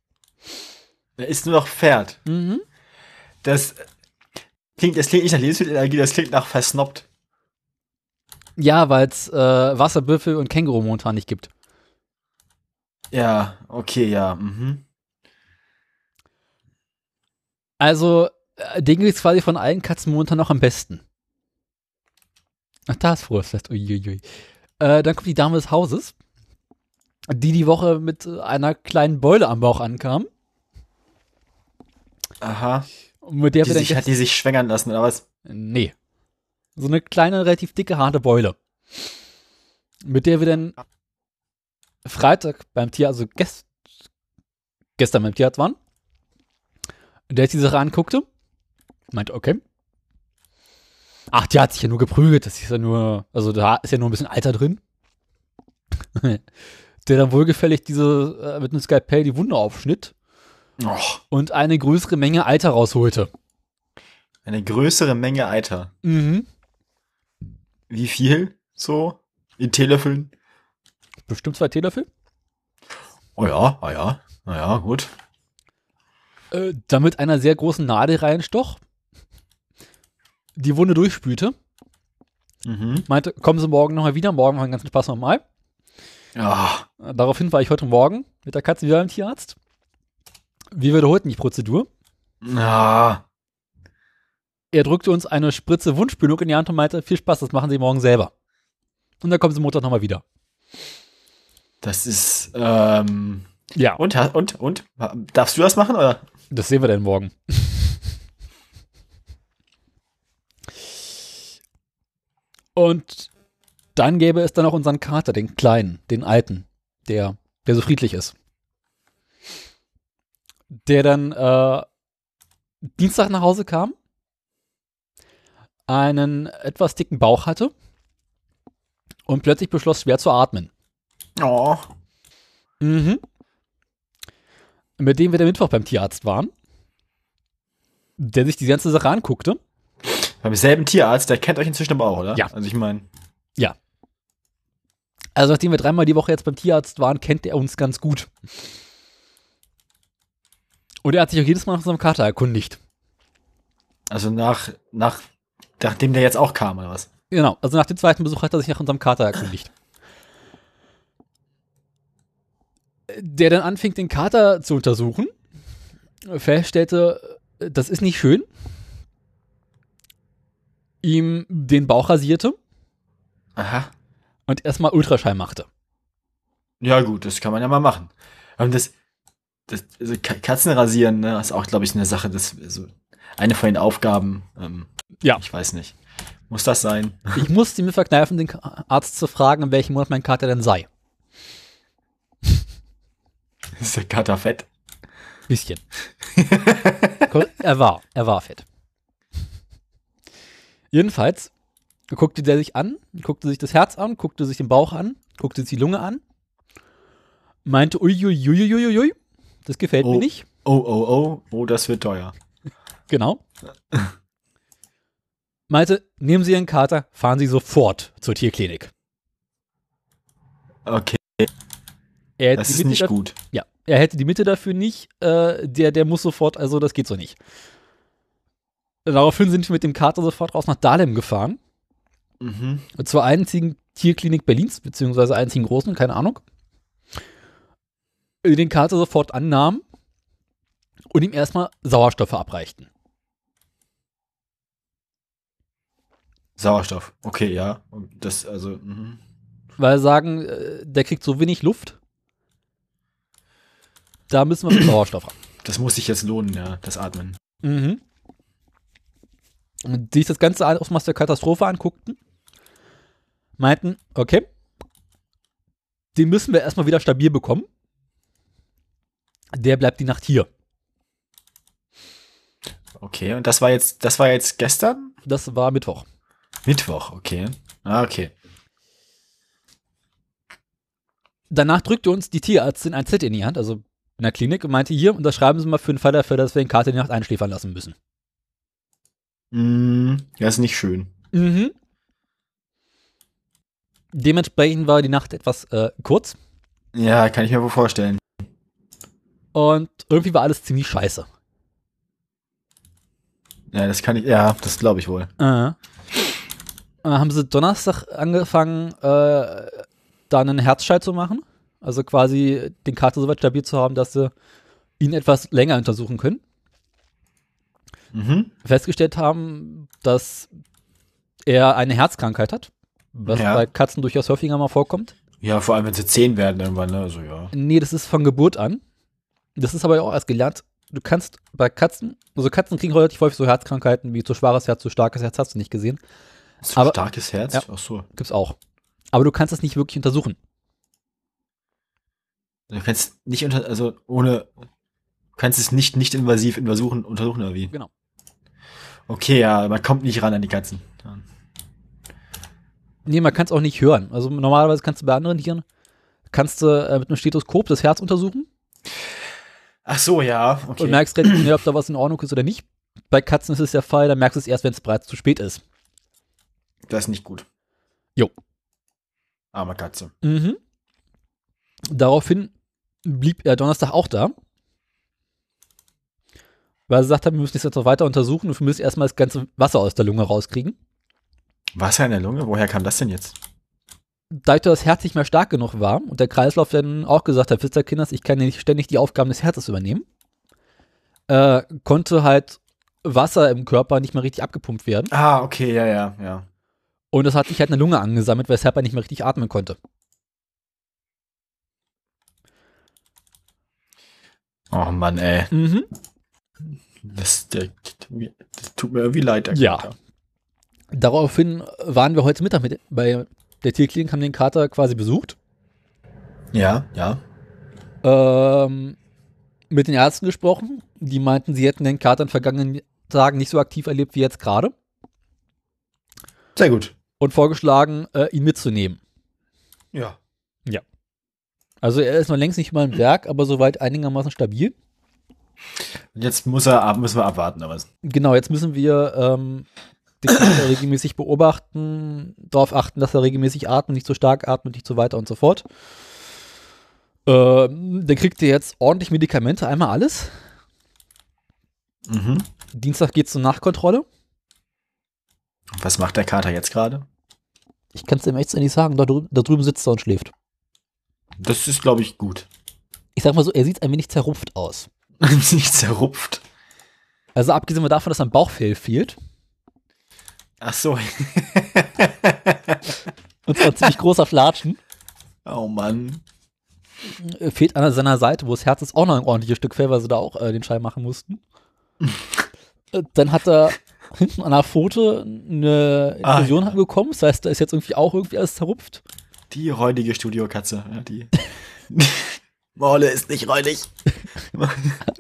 Er ist nur noch Pferd. Mhm. Das klingt, das klingt nicht nach Lebensmittelallergie, das klingt nach versnobbt. Ja, weil es äh, Wasserbüffel und Känguru momentan nicht gibt. Ja, okay, ja. Mhm. Also, äh, den geht's quasi von allen Katzen momentan noch am besten. Ach, da ist frohes Fest. Uiuiui. Äh, dann kommt die Dame des Hauses, die die Woche mit einer kleinen Beule am Bauch ankam. Aha. Und mit der Die wir dann sich, hat die sich schwängern lassen, oder was? Nee. So eine kleine, relativ dicke, harte Beule. Mit der wir dann Freitag beim Tier, also gest gestern beim Tierarzt waren. Der sich die Sache anguckte. Meinte, okay. Ach, die hat sich ja nur geprügelt. Das ist ja nur, also da ist ja nur ein bisschen Alter drin. der dann wohlgefällig diese, äh, mit einem Skalpell die Wunde aufschnitt Och, und eine größere Menge Alter rausholte. eine größere Menge Eiter. Mhm. Wie viel? So? In Teelöffeln? Bestimmt zwei Teelöffel. Oh ja, ah ja. Na ja, gut. äh, damit einer sehr großen Nadel reinstoch, die Wunde durchspülte, Mhm. meinte, kommen Sie morgen nochmal wieder, morgen machen wir den ganzen Spaß nochmal. Äh, Daraufhin war ich heute Morgen mit der Katze wieder beim Tierarzt. Wir wiederholten die Prozedur. Ja. Er drückte uns eine Spritze Wundspülung in die Hand und meinte, viel Spaß, das machen Sie morgen selber. Und dann kommen Sie Montag nochmal wieder. Das ist, ähm, Ja. und, und, und? Darfst du das machen, oder? Das sehen wir dann morgen. Und dann gäbe es dann auch unseren Kater, den kleinen, den alten, der, der so friedlich ist. Der dann äh, Dienstag nach Hause kam, einen etwas dicken Bauch hatte und plötzlich beschloss, schwer zu atmen. Oh. Mhm. Mit dem wir der Mittwoch beim Tierarzt waren, der sich die ganze Sache anguckte. Beim selben Tierarzt, der kennt euch inzwischen aber auch, oder? Ja. Also ich meine, Also nachdem wir dreimal die Woche jetzt beim Tierarzt waren, kennt er uns ganz gut. Und er hat sich auch jedes Mal nach unserem Kater erkundigt. also nach, nach, nachdem der jetzt auch kam, oder was? Genau, also nach dem zweiten Besuch hat er sich nach unserem Kater erkundigt. Der dann anfing, den Kater zu untersuchen, feststellte, das ist nicht schön, ihm den Bauch rasierte Aha. Und erstmal Ultraschall machte. Ja, gut, das kann man ja mal machen. Und das, das also Ka- Katzen rasieren, ne, ist auch, glaube ich, eine Sache, das, also eine von den Aufgaben, ähm, Ja. ich weiß nicht. Muss das sein? Ich musste mir verkneifen, den Arzt zu fragen, in welchem Monat mein Kater denn sei. Ist der Kater fett? Bisschen. Er war, er war fett. Jedenfalls guckte der sich an, guckte sich das Herz an, guckte sich den Bauch an, guckte sich die Lunge an, meinte, uiuiuiuiui, das gefällt Oh. mir nicht. Oh, oh, oh, oh, das wird teuer. Genau. Meinte, nehmen Sie Ihren Kater, fahren Sie sofort zur Tierklinik. Okay, Er hätte das die ist Mitte nicht dafür- gut. Ja, er hätte die Mitte dafür nicht. Äh, der, der muss sofort, also das geht so nicht. Daraufhin sind wir mit dem Kater sofort raus nach Dahlem gefahren. Mhm. Zur einzigen Tierklinik Berlins, beziehungsweise einzigen großen, keine Ahnung. Den Kater sofort annahmen und ihm erstmal Sauerstoff verabreichten. Sauerstoff. Okay, ja. Und Das, also, mhm. Weil sagen, äh, der kriegt so wenig Luft. Da müssen wir mit Sauerstoff ran. das muss sich jetzt lohnen, ja, das Atmen. Mhm. Und die sich das ganze Ausmaß der Katastrophe anguckten, meinten, okay, den müssen wir erstmal wieder stabil bekommen. Der bleibt die Nacht hier. Okay, und das war jetzt, das war jetzt gestern? Das war Mittwoch. Mittwoch, okay. Ah, okay. Danach drückte uns die Tierärztin ein Zettel in die Hand, also in der Klinik, und meinte, hier, unterschreiben Sie mal für den Fall dafür, dass wir den Kater die Nacht einschläfern lassen müssen. Mm, das ist nicht schön. Mhm. Dementsprechend war die Nacht etwas äh, kurz Ja, kann ich mir wohl vorstellen. und irgendwie war alles ziemlich scheiße. Ja, das kann ich, ja, das glaube ich wohl. Äh, haben sie Donnerstag angefangen, äh, da einen Herzschall zu machen. Also quasi den Kater so weit stabil zu haben, dass sie ihn etwas länger untersuchen können. Mhm. Festgestellt haben, dass er eine Herzkrankheit hat, was Ja. bei Katzen durchaus häufiger mal vorkommt. Ja, vor allem, wenn sie zehn werden irgendwann, ne? Also, ja. Nee, das ist von Geburt an. Das ist aber auch erst gelernt. Du kannst bei Katzen, also Katzen kriegen relativ häufig so Herzkrankheiten wie zu schwaches Herz, zu starkes Herz, hast du nicht gesehen. So Aber- starkes Herz? Ja. Ach so. Gibt's auch. Aber du kannst es nicht wirklich untersuchen. Du kannst nicht unter, also ohne, du kannst es nicht, nicht invasiv untersuchen, untersuchen oder wie? Genau. Okay, ja, man kommt nicht ran an die Katzen. Ja. Nee, man kann es auch nicht hören. Also normalerweise kannst du bei anderen Tieren, kannst du äh, mit einem Stethoskop das Herz untersuchen Ach so, ja, okay. und merkst relativ schnell, ob da was in Ordnung ist oder nicht. Bei Katzen ist es der Fall, da merkst du es erst, wenn es bereits zu spät ist. das ist nicht gut. Jo. Arme Katze. Mhm. Daraufhin blieb er Donnerstag auch da. Weil er gesagt hat, wir müssen das jetzt noch weiter untersuchen und wir müssen erstmal das ganze Wasser aus der Lunge rauskriegen. Wasser in der Lunge? Woher kam das denn jetzt? Dadurch, dass das Herz nicht mehr stark genug war und der Kreislauf dann auch gesagt hat, wisst ihr Kinders, ich kann nicht ständig die Aufgaben des Herzens übernehmen, äh, konnte halt Wasser im Körper nicht mehr richtig abgepumpt werden. Ah, okay, ja, ja, ja. Und das hat sich halt eine Lunge angesammelt, weshalb er nicht mehr richtig atmen konnte. Oh Mann, ey. Mhm. Das, der, das tut mir irgendwie leid. Der Ja. Kater. Daraufhin waren wir heute Mittag mit, bei der Tierklinik, haben den Kater quasi besucht. Ja, ja. ähm, mit den Ärzten gesprochen. Die meinten, sie hätten den Kater in den vergangenen Tagen nicht so aktiv erlebt wie jetzt gerade. Sehr gut. Und vorgeschlagen, äh, ihn mitzunehmen. Ja. Also er ist noch längst nicht mal im Berg, aber soweit einigermaßen stabil. Jetzt muss er, müssen wir abwarten, aber? Genau, jetzt müssen wir ähm, den Kater regelmäßig beobachten, darauf achten, dass er regelmäßig atmet, nicht zu stark atmet, nicht so weiter und so fort. Ähm, dann kriegt er jetzt ordentlich Medikamente, einmal alles. Mhm. Dienstag geht's zur Nachkontrolle. Was macht der Kater jetzt gerade? Ich kann es dem echt nicht sagen, da, drü da drüben sitzt er und schläft. Das ist, glaube ich, gut. Ich sag mal so, er sieht ein wenig zerrupft aus. Nicht zerrupft. Also abgesehen davon, dass sein Bauchfell fehlt. Ach so. Und zwar ein ziemlich großer Flatschen. oh Mann. Äh, Fehlt an seiner Seite, wo das Herz ist, auch noch ein ordentliches Stück Fell, weil sie da auch äh, den Schein machen mussten. Äh, Dann hat er hinten an der Pfote eine Ah, Infusion ja. bekommen. Das heißt, da ist jetzt irgendwie auch irgendwie alles zerrupft. Die räudige Studiokatze. Ja, die. Morle ist nicht räudig.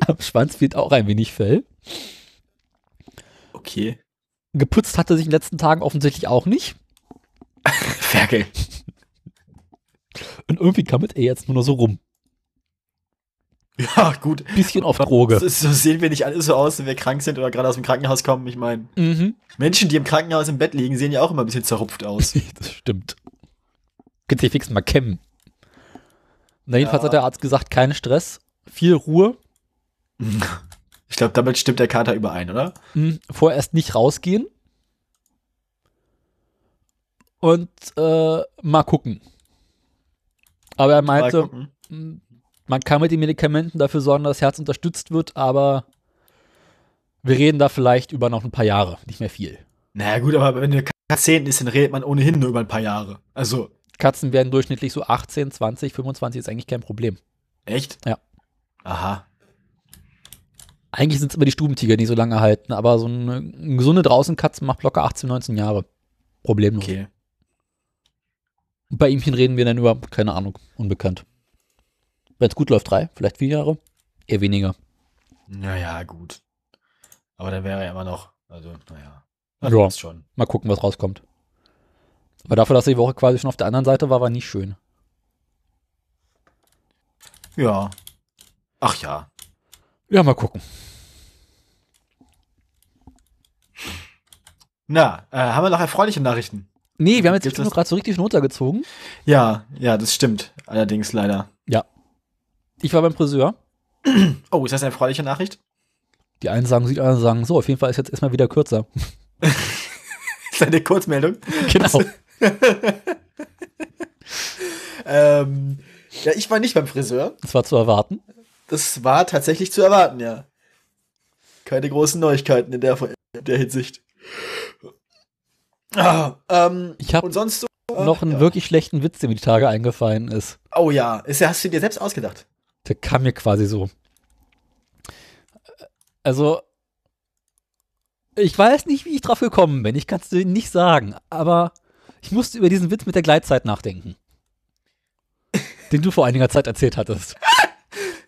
Am Schwanz fehlt auch ein wenig Fell. Okay. Geputzt hat er sich in den letzten Tagen offensichtlich auch nicht. Ferkel. Und irgendwie kammelt er jetzt nur noch so rum. Ja, gut. Bisschen auf Droge. So, so sehen wir nicht alle so aus, wenn wir krank sind oder gerade aus dem Krankenhaus kommen. Ich meine, Mhm. Menschen, die im Krankenhaus im Bett liegen, sehen ja auch immer ein bisschen zerrupft aus. Das stimmt. Könnt ihr fix mal kämmen. Na, jedenfalls Ja. hat der Arzt gesagt, kein Stress, viel Ruhe, Ich glaube, damit stimmt der Kater überein, oder? mh, vorerst nicht rausgehen. Und äh, mal gucken. Aber er meinte, mh, man kann mit den Medikamenten dafür sorgen, dass das Herz unterstützt wird, aber wir reden da vielleicht über noch ein paar Jahre, nicht mehr viel. Naja, gut, aber wenn eine Katze 10 ist, dann redet man ohnehin nur über ein paar Jahre. Also, Katzen werden durchschnittlich so 18, 20, 25 ist eigentlich kein Problem. echt? Ja. Aha. Eigentlich sind es immer die Stubentiger, die so lange halten, aber so eine, eine gesunde Draußenkatze macht locker 18, 19 Jahre. Problemlos. Okay. Und bei ihmchen reden wir dann über, keine Ahnung, unbekannt. Wenn es gut läuft, drei, vielleicht vier Jahre. Eher weniger. Naja, gut. Aber dann wäre er immer noch, also, naja. Ja. Schon. Mal gucken, was rauskommt. Aber dafür, dass die Woche quasi schon auf der anderen Seite war, war nicht schön. Ja. Ach ja. Ja, mal gucken. Na, äh, haben wir noch erfreuliche Nachrichten? Nee, wir haben jetzt es- gerade so richtig runtergezogen. Ja, ja, das stimmt. Allerdings leider. Ich war beim Friseur. Oh, ist das eine erfreuliche Nachricht? Die einen sagen, die anderen sagen, so, auf jeden Fall ist jetzt erstmal wieder kürzer. ist eine Kurzmeldung. Genau. Ähm, ja, ich war nicht beim Friseur. Das war zu erwarten. Das war tatsächlich zu erwarten, ja. Keine großen Neuigkeiten in der, in der Hinsicht. Ah, ähm, Ich habe so? äh, noch einen ja. wirklich schlechten Witz, der mir die Tage eingefallen ist. Oh ja, ist, ja- hast du dir selbst ausgedacht? Der kam mir quasi so. Also, ich weiß nicht, wie ich drauf gekommen bin. Ich kann es dir nicht sagen. Aber ich musste über diesen Witz mit der Gleitzeit nachdenken. den du vor einiger Zeit erzählt hattest.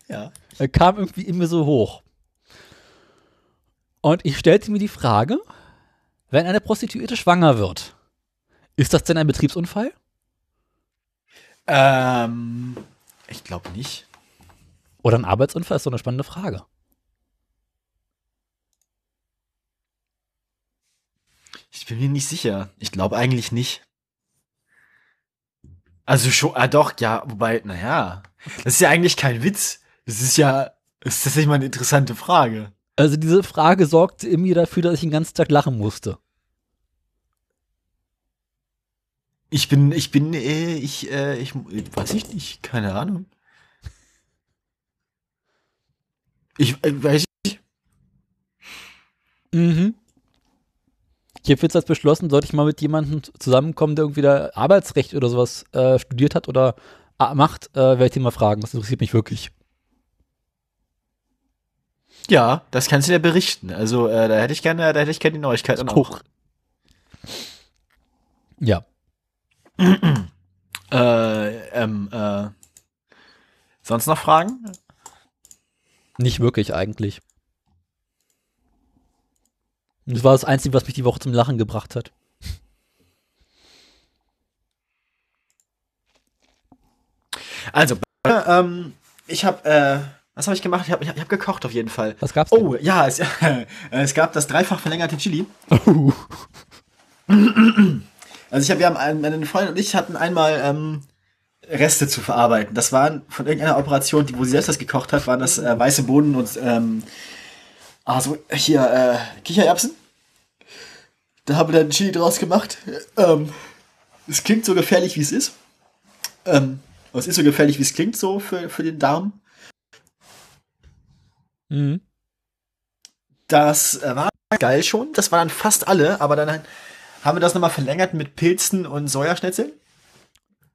Ja. Er kam irgendwie in mir so hoch. Und ich stellte mir die Frage, wenn eine Prostituierte schwanger wird, ist das denn ein Betriebsunfall? Ähm, ich glaube nicht. Oder ein Arbeitsunfall? Ist so eine spannende Frage. Ich bin mir nicht sicher. Ich glaube eigentlich nicht. Also schon, ah doch, ja, wobei, naja, das ist ja eigentlich kein Witz. Das ist ja, das ist tatsächlich mal eine interessante Frage. Also diese Frage sorgte in mir dafür, dass ich den ganzen Tag lachen musste. Ich bin, ich bin, äh, ich, äh, ich, weiß ich nicht, keine Ahnung. Ich, äh, weiß ich, Mhm. Ich habe jetzt als beschlossen, sollte ich mal mit jemandem zusammenkommen, der irgendwie da Arbeitsrecht oder sowas äh, studiert hat oder äh, macht, äh, werde ich den mal fragen. Das interessiert mich wirklich. ja, das kannst du dir berichten. Also, äh, da hätte ich gerne, da hätte ich gerne die Neuigkeiten auch. Ja. Äh, ähm, äh, sonst noch Fragen? Nicht wirklich eigentlich. Und Das war das Einzige, was mich die Woche zum Lachen gebracht hat. Also, äh, ähm, ich habe, äh, was habe ich gemacht? Ich habe ich hab, hab gekocht auf jeden Fall. Was gab's denn? Oh, ja, es, es gab das dreifach verlängerte Chili. Oh. Also ich habe, ein- meine Freundin und ich hatten einmal ähm, Reste zu verarbeiten. Das waren von irgendeiner Operation, die, wo sie selbst das gekocht hat, waren das äh, weiße Bohnen und ähm, also hier äh, Kichererbsen. Da haben wir dann Chili draus gemacht. Ähm, es klingt so gefährlich, wie es ist. Ähm, es ist so gefährlich, wie es klingt, so für, für den Darm. Mhm. Das äh, war geil schon. Das waren fast alle, aber dann haben wir das nochmal verlängert mit Pilzen und Sojaschnitzeln.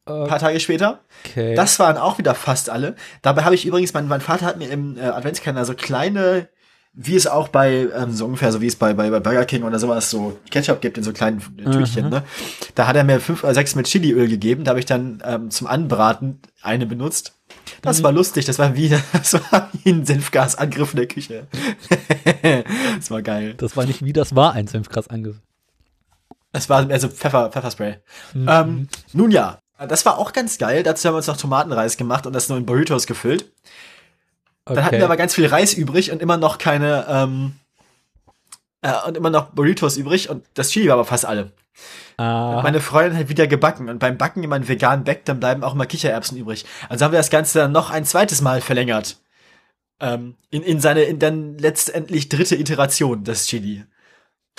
Ein paar Tage später. Okay. Das waren auch wieder fast alle. Dabei habe ich übrigens, mein, mein Vater hat mir im äh, Adventskalender so kleine, wie es auch bei, ähm, so ungefähr so wie es bei, bei, bei Burger King oder sowas, so Ketchup gibt in so kleinen äh, Tütchen, Mhm. ne? Da hat er mir fünf oder sechs mit Chiliöl gegeben. Da habe ich dann ähm, zum Anbraten eine benutzt. Das Mhm. war lustig. Das war wie, das war wie ein Senfgasangriff in der Küche. das war geil. das war nicht wie das war, ein Senfkrass angesehen. Es war also Pfeffer, Pfefferspray. Mhm. Ähm, nun ja, das war auch ganz geil. Dazu haben wir uns noch Tomatenreis gemacht und das nur in Burritos gefüllt. Dann hatten wir aber ganz viel Reis übrig und immer noch keine, ähm, äh, und immer noch Burritos übrig und das Chili war aber fast alle. ah, Meine Freundin hat wieder gebacken und beim Backen, wenn man vegan backt, dann bleiben auch mal Kichererbsen übrig. Also haben wir das Ganze dann noch ein zweites Mal verlängert. Ähm, in, in seine, in dann letztendlich dritte Iteration, das Chili.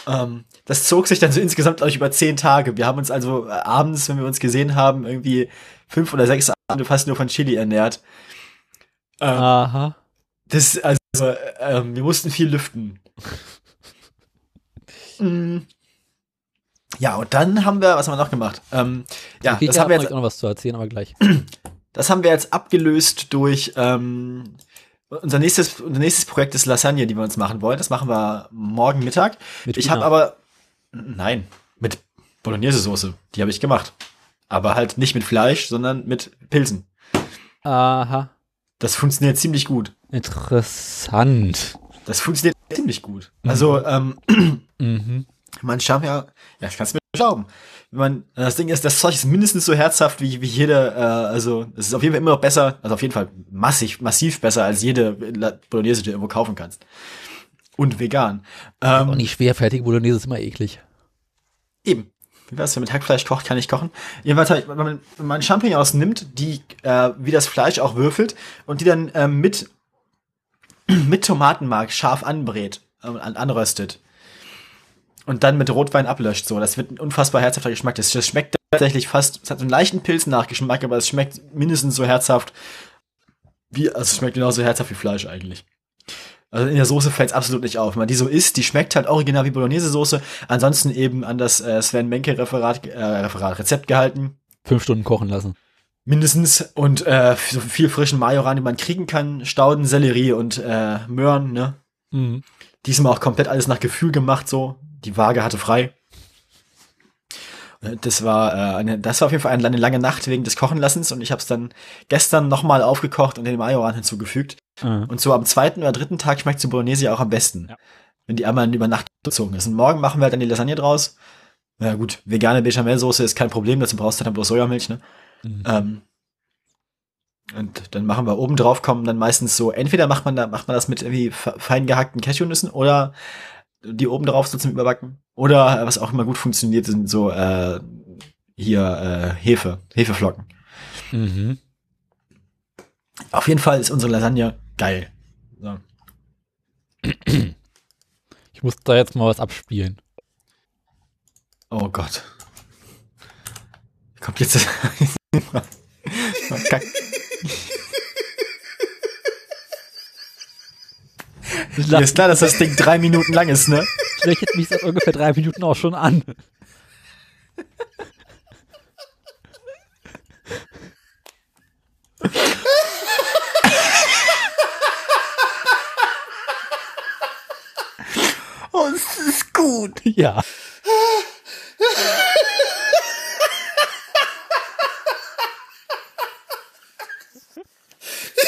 Ähm, das zog sich dann so insgesamt, glaube ich, über zehn Tage. Wir haben uns also äh, abends, wenn wir uns gesehen haben, irgendwie fünf oder sechs Abende fast nur von Chili ernährt. Ähm, aha. Das, also, äh, ähm, wir mussten viel lüften. Mm. Ja, und dann haben wir, was haben wir noch gemacht? Ähm, ja, okay, das ich haben wir jetzt auch noch was zu erzählen, aber gleich. das haben wir jetzt abgelöst durch, ähm, Unser nächstes, unser nächstes Projekt ist Lasagne, die wir uns machen wollen. Das machen wir morgen Mittag. Mit ich habe aber, nein, mit Bolognese-Soße. Die habe ich gemacht. Aber halt nicht mit Fleisch, sondern mit Pilzen. Aha. Das funktioniert ziemlich gut. Interessant. Das funktioniert ziemlich gut. Also, ähm, Mhm. man schaut ja, ja, ich kann es mir glauben. Man, das Ding ist, das Zeug ist mindestens so herzhaft wie, wie jede, äh, also, es ist auf jeden Fall immer noch besser, also auf jeden Fall massiv, massiv besser als jede Bolognese, die du irgendwo kaufen kannst. Und vegan. Ähm, nicht schwer, fertige Bolognese ist immer eklig. eben. Wie wär's, wenn man mit Hackfleisch kocht, kann ich kochen. Jedenfalls, ich- wenn man, wenn man Champignons nimmt, die, äh, wie das Fleisch auch würfelt und die dann ähm, mit, mit Tomatenmark scharf anbrät, ähm, an, anröstet. Und dann mit Rotwein ablöscht, so. Das wird ein unfassbar herzhafter Geschmack. Das, das schmeckt tatsächlich fast, es hat einen leichten Pilznachgeschmack, aber es schmeckt mindestens so herzhaft wie, also es schmeckt genauso herzhaft wie Fleisch eigentlich. Also in der Soße fällt es absolut nicht auf. Wenn man die so isst, die schmeckt halt original wie Bolognese-Soße. Ansonsten eben an das äh, Sven Menke-Referat, äh, Referat, Rezept gehalten. Fünf Stunden kochen lassen. Mindestens. Und äh, so viel frischen Majoran, den man kriegen kann. Stauden, Sellerie und äh, Möhren, ne? Mhm. Diesmal auch komplett alles nach Gefühl gemacht, so. Die Waage hatte frei. Äh, Das war, äh, eine, das war auf jeden Fall eine, eine lange Nacht wegen des Kochenlassens und ich habe es dann gestern nochmal aufgekocht und den Majoran hinzugefügt. Mhm. Und so am zweiten oder dritten Tag schmeckt die Bolognese ja auch am besten. Ja. Wenn die einmal über Nacht gezogen ist. Und morgen machen wir halt dann die Lasagne draus. Ja gut, vegane Bechamelsoße ist kein Problem, dazu brauchst du dann bloß Sojamilch, ne? Mhm. Ähm, und dann machen wir oben drauf, kommen dann meistens so, entweder macht man da, macht man das mit irgendwie fe- fein gehackten Cashewnüssen oder die oben drauf so zum Überbacken. Oder was auch immer gut funktioniert, sind so äh, hier äh, Hefe, Hefeflocken. Mhm. Auf jeden Fall ist unsere Lasagne geil. So. Ich muss da jetzt mal was abspielen. Oh Gott. Kommt jetzt. Ich Mir ist klar, dass das Ding drei Minuten lang ist, ne? lächelt mich seit ungefähr drei Minuten auch schon an. Oh, es ist gut. Ja.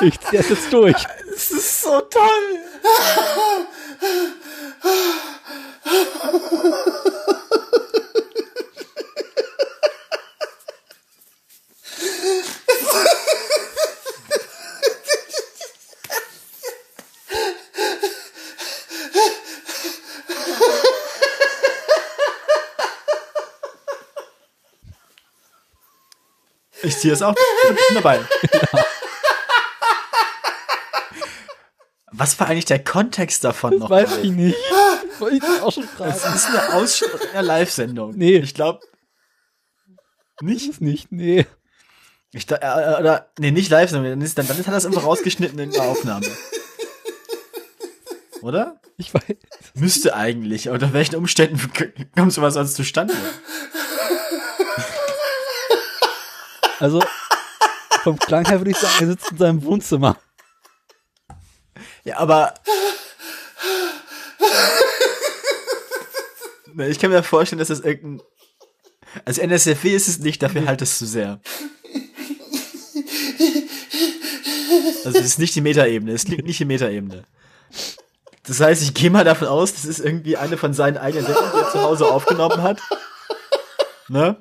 Ich zieh das jetzt durch. Es ist so toll. Ziehe es auch dabei. Was war eigentlich der Kontext davon Das noch? weiß ich nicht. Das wollte ich das auch schon Das fragen. ist eine Ausschnitt einer Live-Sendung. Nee. Ich glaube, Nicht? Ist nicht, nee. ich, da- äh, oder, nee, nicht Live-Sendung, dann, ist, dann, dann hat er das einfach rausgeschnitten in der Aufnahme. Oder? Ich weiß. Müsste eigentlich. Unter welchen Umständen kommt sowas sonst zustande? Also, vom Klang her würde ich sagen, er sitzt in seinem Wohnzimmer. Ja, aber. Ich kann mir vorstellen, dass das irgendein. Also NSFW ist es nicht, dafür halt es zu sehr. Also es ist nicht die Metaebene, es liegt nicht die Metaebene. Das heißt, ich gehe mal davon aus, das ist irgendwie eine von seinen eigenen Sendungen, die er zu Hause aufgenommen hat. Ne?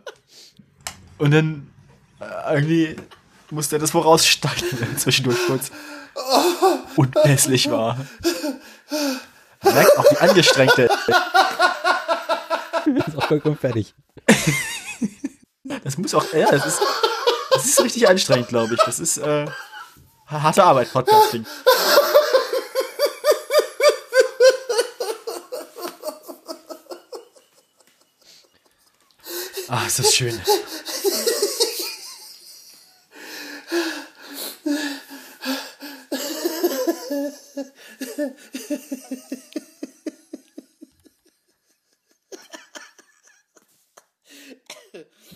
Und dann äh, irgendwie musste er das voraussteigen, zwischendurch kurz unpässlich war. Man merkt auch, wie angestrengt er ist auch vollkommen fertig. Das muss auch, ja, das ist, das ist richtig anstrengend, glaube ich. Das ist äh, harte Arbeit, Podcasting. Ah, ist das schön.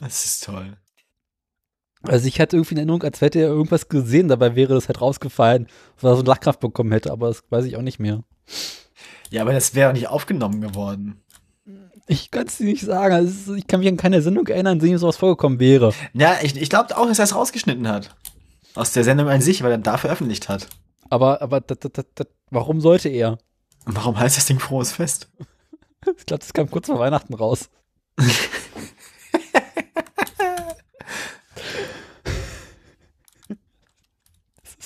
Das ist toll. Also ich hatte irgendwie in Erinnerung, als hätte er irgendwas gesehen, dabei wäre das halt rausgefallen, weil er so eine Lachkraft bekommen hätte, aber das weiß ich auch nicht mehr. Ja, aber das wäre nicht aufgenommen geworden. Ich kann es dir nicht sagen. Also ich kann mich an keine Sendung erinnern, in der sowas vorgekommen wäre. Ja, ich, ich glaube auch, dass er es rausgeschnitten hat. Aus der Sendung an sich, weil er da veröffentlicht hat. Aber, aber dat, dat, dat, warum sollte er? Warum heißt das Ding frohes Fest? Ich glaube, das kam kurz vor Weihnachten raus.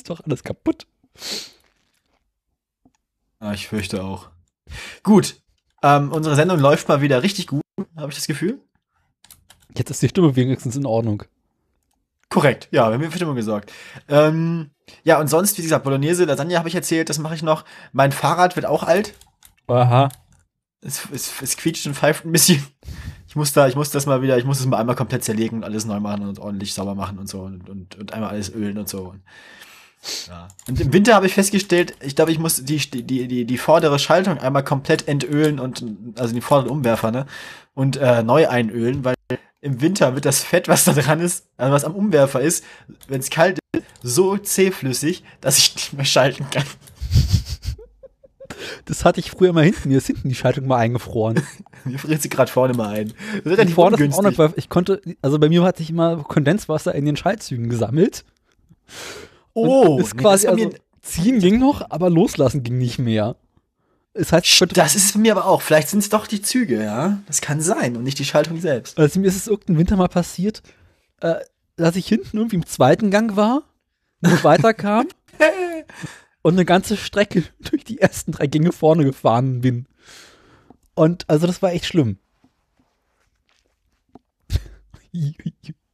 ist doch alles kaputt. Ah, ich fürchte auch. Gut. Ähm, unsere Sendung läuft mal wieder richtig gut, habe ich das Gefühl. Jetzt ist die Stimme wenigstens in Ordnung. Korrekt, ja, wir haben für Stimmung gesorgt. Ähm, ja, und sonst, wie gesagt, Bolognese, Lasagne habe ich erzählt, das mache ich noch. Mein Fahrrad wird auch alt. Aha. Es, es, es quietscht und pfeift ein bisschen. Ich muss da, ich muss das mal wieder, ich muss es mal einmal komplett zerlegen und alles neu machen und ordentlich sauber machen und so und, und, und einmal alles ölen und so. Und, ja. und im Winter habe ich festgestellt, ich glaube, ich muss die, die, die, die vordere Schaltung einmal komplett entölen und, also die vorderen Umwerfer, ne? Und äh, neu einölen, weil im Winter wird das Fett, was da dran ist, also was am Umwerfer ist, wenn es kalt ist, so zähflüssig, dass ich nicht mehr schalten kann. Das hatte ich früher mal hinten. Mir ist hinten die Schaltung mal eingefroren. Mir friert sie gerade vorne mal ein. Das ist vorne ist auch noch, weil ich konnte, also bei mir hat sich immer Kondenswasser in den Schaltzügen gesammelt. Oh, ist quasi, das also, ziehen ging noch, aber loslassen ging nicht mehr. Es heißt, Das ist mir aber auch. Vielleicht sind es doch die Züge, ja. Das kann sein und nicht die Schaltung selbst. also mir ist es irgendein Winter mal passiert, äh, dass ich hinten irgendwie im zweiten Gang war, nicht weiterkam und eine ganze Strecke durch die ersten drei Gänge vorne gefahren bin. Und also das war echt schlimm.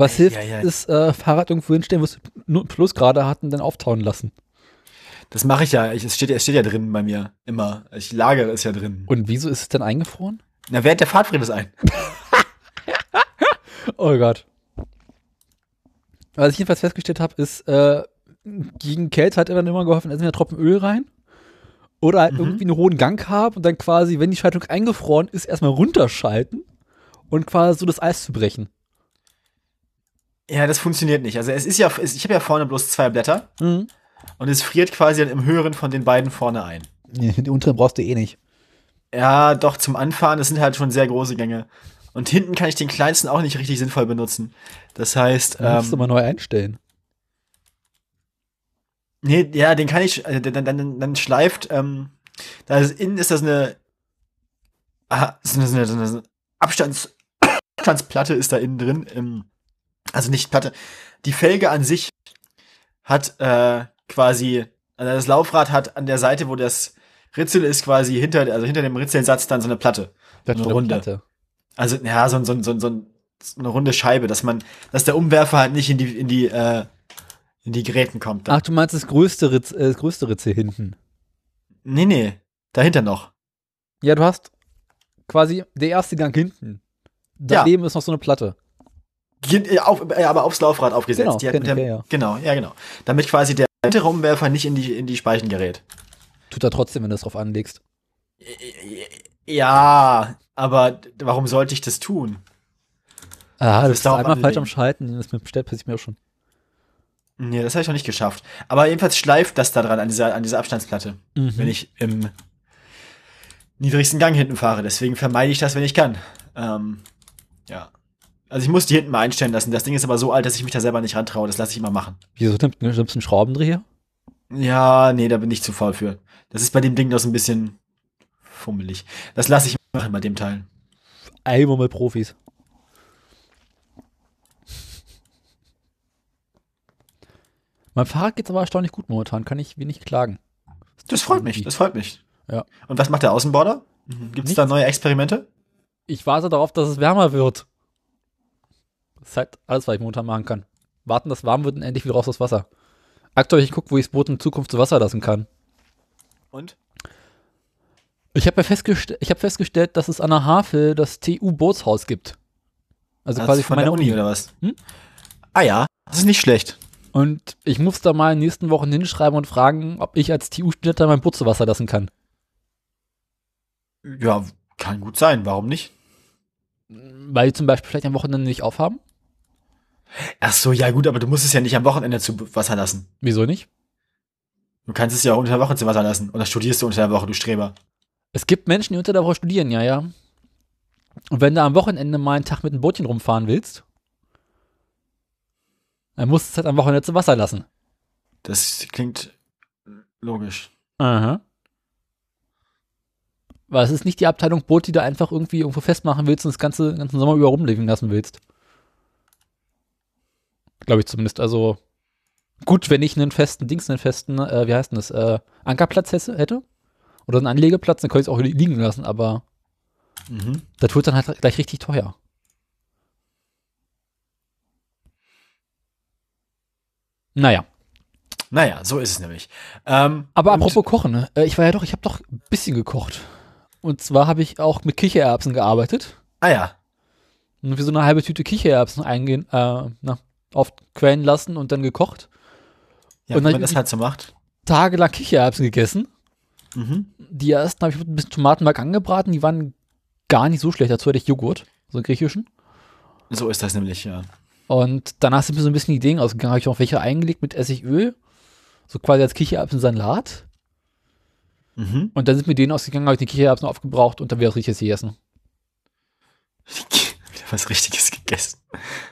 Was hilft, ja, ja. ist äh, Fahrrad irgendwo hinstellen, wo es nur Plus gerade hat und dann auftauen lassen. Das mache ich ja. Ich, es, steht, es steht ja drin bei mir. Immer. Ich lagere es ja drin. Und wieso ist es denn eingefroren? Na, während der Fahrt friert es ein. Oh Gott. Was ich jedenfalls festgestellt habe, ist, äh, gegen Kälte hat immer immer geholfen, entweder Tropfen Öl rein oder halt Mhm. irgendwie einen hohen Gang haben und dann quasi, wenn die Schaltung eingefroren ist, erstmal runterschalten und quasi so das Eis zu brechen. Ja, das funktioniert nicht. Also es ist ja, es, ich habe ja vorne bloß zwei Blätter Mhm. und es friert quasi dann im höheren von den beiden vorne ein. Nee, die unteren brauchst du eh nicht. Ja, doch zum Anfahren, das sind halt schon sehr große Gänge. Und hinten kann ich den kleinsten auch nicht richtig sinnvoll benutzen. Das heißt, Dann musst du ähm, mal neu einstellen. nee, ja, den kann ich, äh, dann, dann, dann schleift, ähm, da ist, innen ist das eine, ah, so eine, so eine, so eine Abstands, Abstandsplatte ist da innen drin, ähm, also nicht Platte, die Felge an sich hat äh, quasi, also das Laufrad hat an der Seite, wo das Ritzel ist, quasi hinter, also hinter dem Ritzelsatz dann so eine Platte. Das eine ist eine Runde. Platte. Also, ja, so, so, so, so, ein- so eine runde Scheibe, dass man, dass der Umwerfer halt nicht in die, in die, äh, in die Geräten kommt. Dann. Ach, du meinst das größte, Ritz, äh, das größte Ritze hinten. Nee, nee, dahinter noch. Ja, du hast quasi der erste Gang hinten. Daneben ist noch so eine Platte. Äh, Auf, äh, aber aufs Laufrad aufgesetzt. Genau, der, ja. Genau, ja, genau. Damit quasi der hintere Umwerfer nicht in die, in die Speichen gerät. Tut er trotzdem, wenn du es drauf anlegst. Ja, aber warum sollte ich das tun? Ah, Das das ist einmal mal falsch am Schalten. Das bestellt passiert mir auch schon. Nee, das habe ich noch nicht geschafft. Aber jedenfalls schleift das da dran, an dieser, an dieser Abstandsplatte, Mhm. wenn ich im niedrigsten Gang hinten fahre. Deswegen vermeide ich das, wenn ich kann. Ähm, ja. Also ich muss die hinten mal einstellen lassen. Das Ding ist aber so alt, dass ich mich da selber nicht rantraue. Das lasse ich immer machen. Wieso nimmst ne, du einen Schraubendreher? Ja, nee, da bin ich zu faul für. Das ist bei dem Ding noch so ein bisschen fummelig. Das lasse ich machen bei dem Teil. Einmal mit Profis. Mein Fahrrad geht aber erstaunlich gut momentan, kann ich wenig klagen. Das, das freut mich, das freut mich. Ja. Und was macht der Außenborder? Gibt es da neue Experimente? Ich warte darauf, dass es wärmer wird. Das ist halt alles, was ich momentan machen kann. Warten, dass es warm wird und endlich wieder raus aus Wasser. Aktuell, ich gucke, wo ich das Boot in Zukunft zu Wasser lassen kann. Und? Ich habe ja festgestell ich hab festgestellt, dass es an der Havel das TU-Bootshaus gibt. Also Das quasi ist von meiner Uni. oder was? Hm? Ah ja, das ist nicht schlecht. Und ich muss da mal in den nächsten Wochen hinschreiben und fragen, ob ich als TU-Student da mein Boot zu Wasser lassen kann. Ja, kann gut sein, warum nicht? Weil die zum Beispiel vielleicht am Wochenende nicht aufhaben. Ach so, ja gut, aber du musst es ja nicht am Wochenende zu Wasser lassen. Wieso nicht? Du kannst es ja auch unter der Woche zu Wasser lassen. Oder studierst du unter der Woche, du Streber. Es gibt Menschen, die unter der Woche studieren, ja, ja. Und wenn du am Wochenende mal einen Tag mit einem Bootchen rumfahren willst, dann musst du es halt am Wochenende zu Wasser lassen. Das klingt logisch. Aha. Weil es ist nicht die Abteilung Boot, die du einfach irgendwie irgendwo festmachen willst und das ganze, ganzen Sommer über rumlegen lassen willst. Glaube ich zumindest. Also gut, wenn ich einen festen Dings, einen festen, äh, wie heißt denn das, äh, Ankerplatz hätte, oder einen Anlegeplatz, dann könnte ich es auch li- liegen lassen, aber Mhm. das wird dann halt gleich richtig teuer. Naja. Naja, so ist es nämlich. Ähm, Aber apropos Kochen, ne? Äh, ich war ja doch, ich habe doch ein bisschen gekocht. Und zwar habe ich auch mit Kichererbsen gearbeitet. Ah ja. Und wir so eine halbe Tüte Kichererbsen eingehen, äh, na, aufquellen lassen und dann gekocht. Ja, Und dann- man das halt so macht. Tagelang Kichererbsen gegessen. Mhm. Die ersten habe ich mit ein bisschen Tomatenmark angebraten, die waren gar nicht so schlecht. Dazu hatte ich Joghurt, so einen griechischen. So ist das nämlich, ja. Und danach sind mir so ein bisschen Ideen ausgegangen. Habe ich auch welche eingelegt mit Essigöl. So quasi als Kichererbsensalat. Mhm. Und dann sind mir denen ausgegangen, habe ich die Kichererbsen aufgebraucht und dann wäre es richtig gegessen. Wieder was Richtiges gegessen.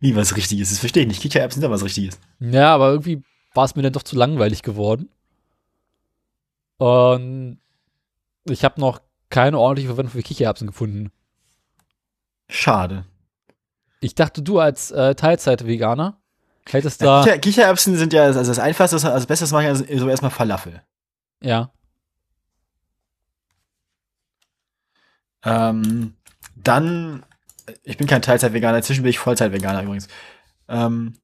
Wie was Richtiges? Das verstehe ich nicht. Kichererbsen sind ja was Richtiges. Ja, aber irgendwie war es mir dann doch zu langweilig geworden. Und ich habe noch keine ordentliche Verwendung für Kichererbsen gefunden. Schade. Ich dachte, du als äh, Teilzeit-Veganer hättest Ja, da. Kicher, Kichererbsen sind ja also das Einfachste, also das Beste, was man kann, ist so erstmal Falafel. Ja. Ähm, dann, ich bin kein Teilzeit-Veganer, inzwischen bin ich Vollzeit-Veganer übrigens. Ähm,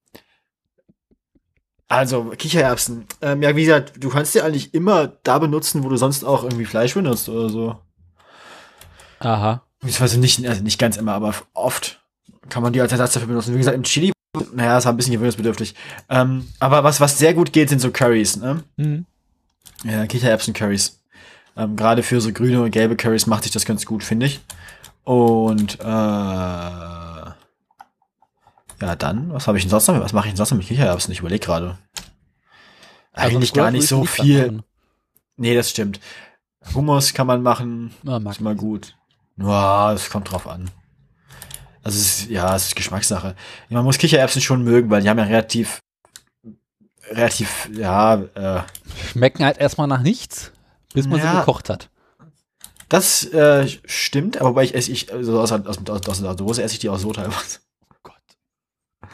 also, Kichererbsen. Ähm, ja, wie gesagt, du kannst die eigentlich immer da benutzen, wo du sonst auch irgendwie Fleisch benutzt oder so. Aha. Beziehungsweise nicht, also nicht ganz immer, aber oft kann man die als Ersatz dafür benutzen. Wie gesagt, im Chili, naja, ist ein bisschen gewöhnungsbedürftig. Ähm, aber was, was sehr gut geht, sind so Curries, ne? Mhm. Ja, Kichererbsen-Curries. Ähm, Gerade für so grüne und gelbe Curries macht sich das ganz gut, finde ich. Und äh, ja, dann, was habe ich denn sonst noch? Was mache ich denn sonst noch mit Kichererbsen? Ich überlege gerade. Also Eigentlich früher gar nicht so viel. machen. Nee, das stimmt. Hummus kann man machen, Ja, ist immer gut. Ja, es kommt drauf an. Also es ist, ja, es ist Geschmackssache. Man muss Kichererbsen schon mögen, weil die haben ja relativ, relativ, ja, äh, Schmecken halt erstmal nach nichts, bis man Ja. sie gekocht hat. Das äh, stimmt, aber wobei ich esse ich also aus, aus, aus, aus der Dose esse ich die auch so teilweise. Oh Gott.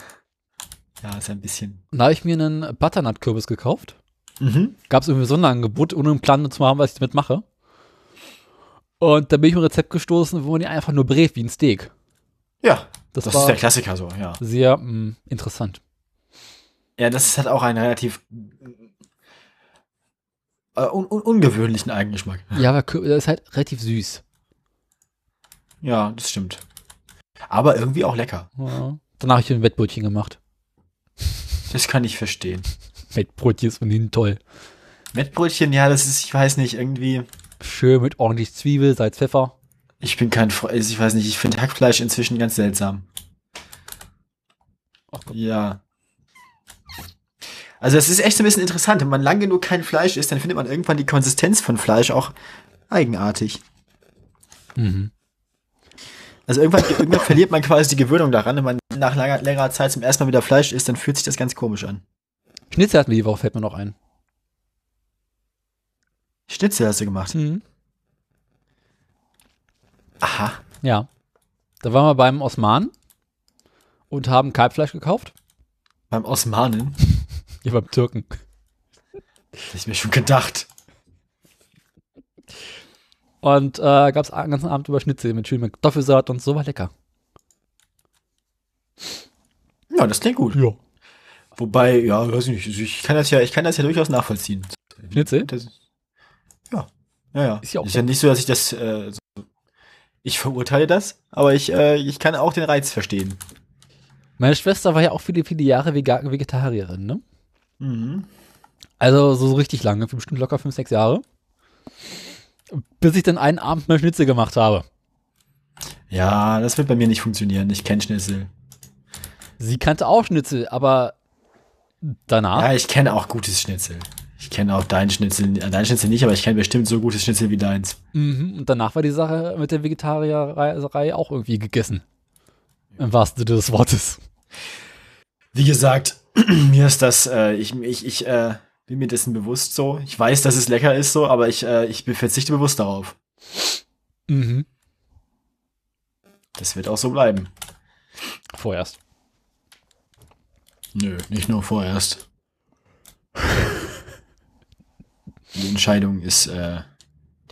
Ja, ist ein bisschen. Da habe ich mir einen Butternut-Kürbis gekauft. Mhm. Gab es irgendwie so ein Angebot, ohne einen Plan zu haben, was ich damit mache. Und da bin ich auf ein Rezept gestoßen, wo man die einfach nur brät wie ein Steak. Ja, Das, das ist der Klassiker so, ja. sehr mh, interessant. Ja, das hat auch einen relativ äh, un un ungewöhnlichen Eigengeschmack. Ja, aber das ist halt relativ süß. Ja, das stimmt. Aber irgendwie auch lecker. Ja. Danach habe ich ein Wettbrötchen gemacht. Das kann ich verstehen. Wettbrötchen ist von hinten toll. Mettbrötchen, ja, das ist, ich weiß nicht, irgendwie. Schön mit ordentlich Zwiebel, Salz, Pfeffer. Ich bin kein, Fre also ich weiß nicht, ich finde Hackfleisch inzwischen ganz seltsam. Ach Gott. Ja. Also es ist echt so ein bisschen interessant. Wenn man lang genug kein Fleisch isst, dann findet man irgendwann die Konsistenz von Fleisch auch eigenartig. Mhm. Also irgendwann, irgendwann verliert man quasi die Gewöhnung daran. Wenn man nach langer, längerer Zeit zum ersten Mal wieder Fleisch isst, dann fühlt sich das ganz komisch an. Schnitzel hatten wir die Woche, fällt mir noch ein. Schnitzel hast du gemacht. Mhm. Aha. Ja. Da waren wir beim Osman und haben Kalbfleisch gekauft. Beim Osmanen. Hier beim Türken. Das ist mir schon gedacht. Und äh, gab es den ganzen Abend über Schnitzel mit schönem Kartoffelsalat und so war lecker. Ja, das klingt gut. Ja. Wobei, ja, weiß ich nicht. Ich kann das ja, ich kann das ja durchaus nachvollziehen. Schnitzel? Das, ja. Ja, ja. Ist ja auch ist ja nicht so, dass ich das, äh, so, ich verurteile das, aber ich, äh, ich kann auch den Reiz verstehen. Meine Schwester war ja auch viele, viele Jahre Vega Vegetarierin, ne? Mhm. Also so, so richtig lange, bestimmt locker fünf, sechs Jahre. Bis ich dann einen Abend mal Schnitzel gemacht habe. Ja, das wird bei mir nicht funktionieren. Ich kenne Schnitzel. Sie kannte auch Schnitzel, aber danach. Ja, ich kenne auch gutes Schnitzel. Ich kenne auch dein Schnitzel, dein Schnitzel nicht, aber ich kenne bestimmt so gutes Schnitzel wie deins. Mhm, und danach war die Sache mit der Vegetarierei auch irgendwie gegessen. Im wahrsten Sinne des Wortes. Wie gesagt, mir ist das, äh, ich, ich, ich äh, bin mir dessen bewusst so. Ich weiß, dass es lecker ist so, aber ich, äh, ich verzichte bewusst darauf. Mhm. Das wird auch so bleiben. Vorerst. Nö, nicht nur vorerst. Die Entscheidung ist, äh,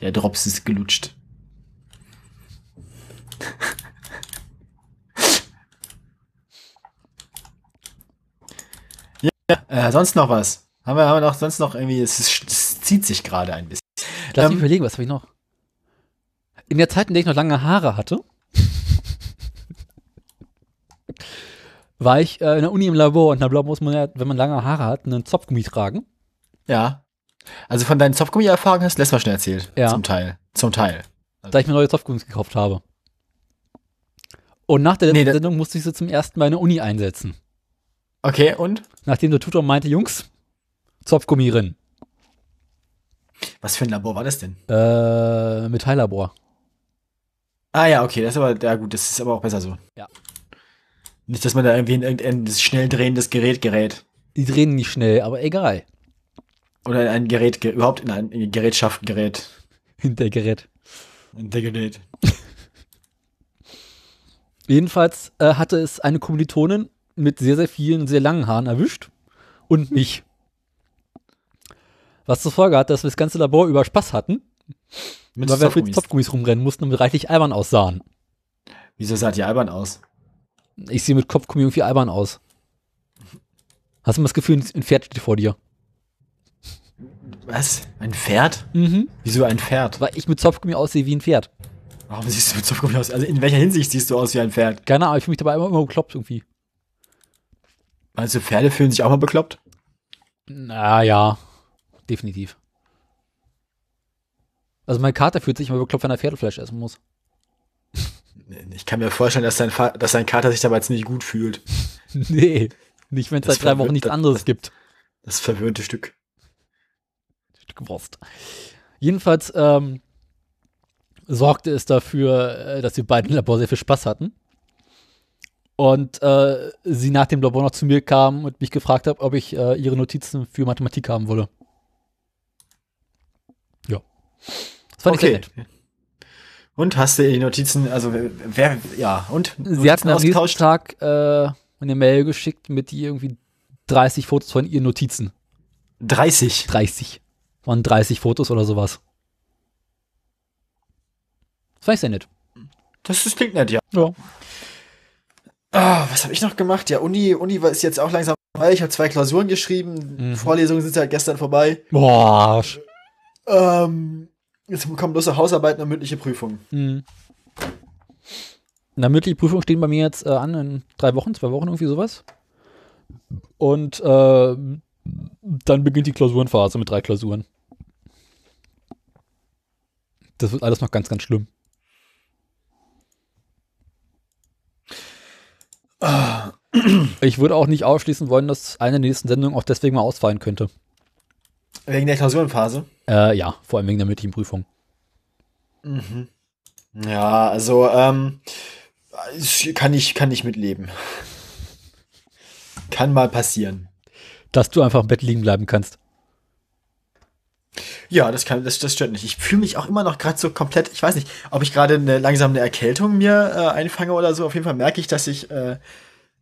der Drops ist gelutscht. Ja, äh, sonst noch was? Haben wir, haben wir noch sonst noch irgendwie, es, ist, es zieht sich gerade ein bisschen. Lass mich Ähm, überlegen, was habe ich noch? In der Zeit, in der ich noch lange Haare hatte, war ich äh, in der Uni im Labor und im Labor muss man ja, wenn man lange Haare hat, einen Zopfgummi tragen. Ja. Also von deinen Zopfgummi-Erfahrungen hast du letztes Mal schon erzählt. Ja. Zum Teil. Zum Teil. da ich mir neue Zopfgummis gekauft habe. Und nach der Nee, letzten da- Sendung musste ich sie zum ersten Mal in der Uni einsetzen. Okay, und? Nachdem der Tutor meinte, Jungs, Zopfgummi rein. Was für ein Labor war das denn? Äh, Metalllabor. Ah ja, okay, das ist aber, ja gut, das ist aber auch besser so. Ja. Nicht, dass man da irgendwie in irgendein schnell drehendes Gerät gerät. Die drehen nicht schnell, aber egal. Oder in ein Gerät, ge überhaupt in ein Gerätschaft gerät. Hintergerät. In der Gerät. Jedenfalls äh, hatte es eine Kommilitonin mit sehr, sehr vielen, sehr langen Haaren erwischt. Und mich. Was zur Folge hat, dass wir das ganze Labor über Spaß hatten, Mit weil wir mit. Zopfgummis rumrennen mussten und reichlich albern aussahen. Wieso sah die albern aus? Ich sehe mit Kopfgummi irgendwie albern aus. Hast du mal das Gefühl, ein Pferd steht vor dir? Was? Ein Pferd? Mhm. Wieso ein Pferd? Weil ich mit Zopfgummi aussehe wie ein Pferd. Warum siehst du mit Zopfgummi aus? Also in welcher Hinsicht siehst du aus wie ein Pferd? Keine Ahnung, ich fühle mich dabei immer, immer bekloppt irgendwie. Du, Pferde fühlen sich auch mal bekloppt? Na ja, definitiv. Also mein Kater fühlt sich immer bekloppt, wenn er Pferdefleisch essen muss. Ich kann mir vorstellen, dass dein, Fa dass dein Kater sich dabei ziemlich gut fühlt. nee, nicht wenn es seit drei Wochen nichts das- anderes gibt. Das verwöhnte Stück. Stück Wurst. Jedenfalls ähm, sorgte es dafür, äh, dass wir beide im Labor sehr viel Spaß hatten. Und äh, sie nach dem Labor noch zu mir kam und mich gefragt hat, ob ich äh, ihre Notizen für Mathematik haben wolle. Ja. Das fand ich sehr nett. Und hast du die Notizen, also wer, ja, und? Sie hat mir am nächsten? Tag äh, eine Mail geschickt mit irgendwie 30 Fotos von ihren Notizen. 30. 30. Waren 30 Fotos oder sowas. Das fand ich sehr nett. Das, das klingt nett, ja. Ja. Ah, was habe ich noch gemacht? Ja, Uni, Uni war- ist jetzt auch langsam vorbei. Ich habe zwei Klausuren geschrieben. Mhm. Vorlesungen sind seit gestern vorbei. Boah. Ähm, jetzt kommen bloß noch Hausarbeiten und mündliche Prüfungen. Mhm. Na, mündliche Prüfungen stehen bei mir jetzt äh, an in drei Wochen, zwei Wochen, irgendwie sowas. Und äh, dann beginnt die Klausurenphase mit drei Klausuren. Das wird alles noch ganz, ganz schlimm. Ich würde auch nicht ausschließen wollen, dass eine der nächsten Sendungen auch deswegen mal ausfallen könnte. Wegen der Klausurenphase. Äh, ja, vor allem wegen der mündlichen Prüfung. Ja, also, ähm, kann ich, kann ich mitleben. Kann mal passieren. Dass du einfach im Bett liegen bleiben kannst. Ja, das kann, das, das stört nicht. Ich fühle mich auch immer noch gerade so komplett, ich weiß nicht, ob ich gerade eine langsam eine Erkältung mir äh, einfange oder so. Auf jeden Fall merke ich, dass ich äh,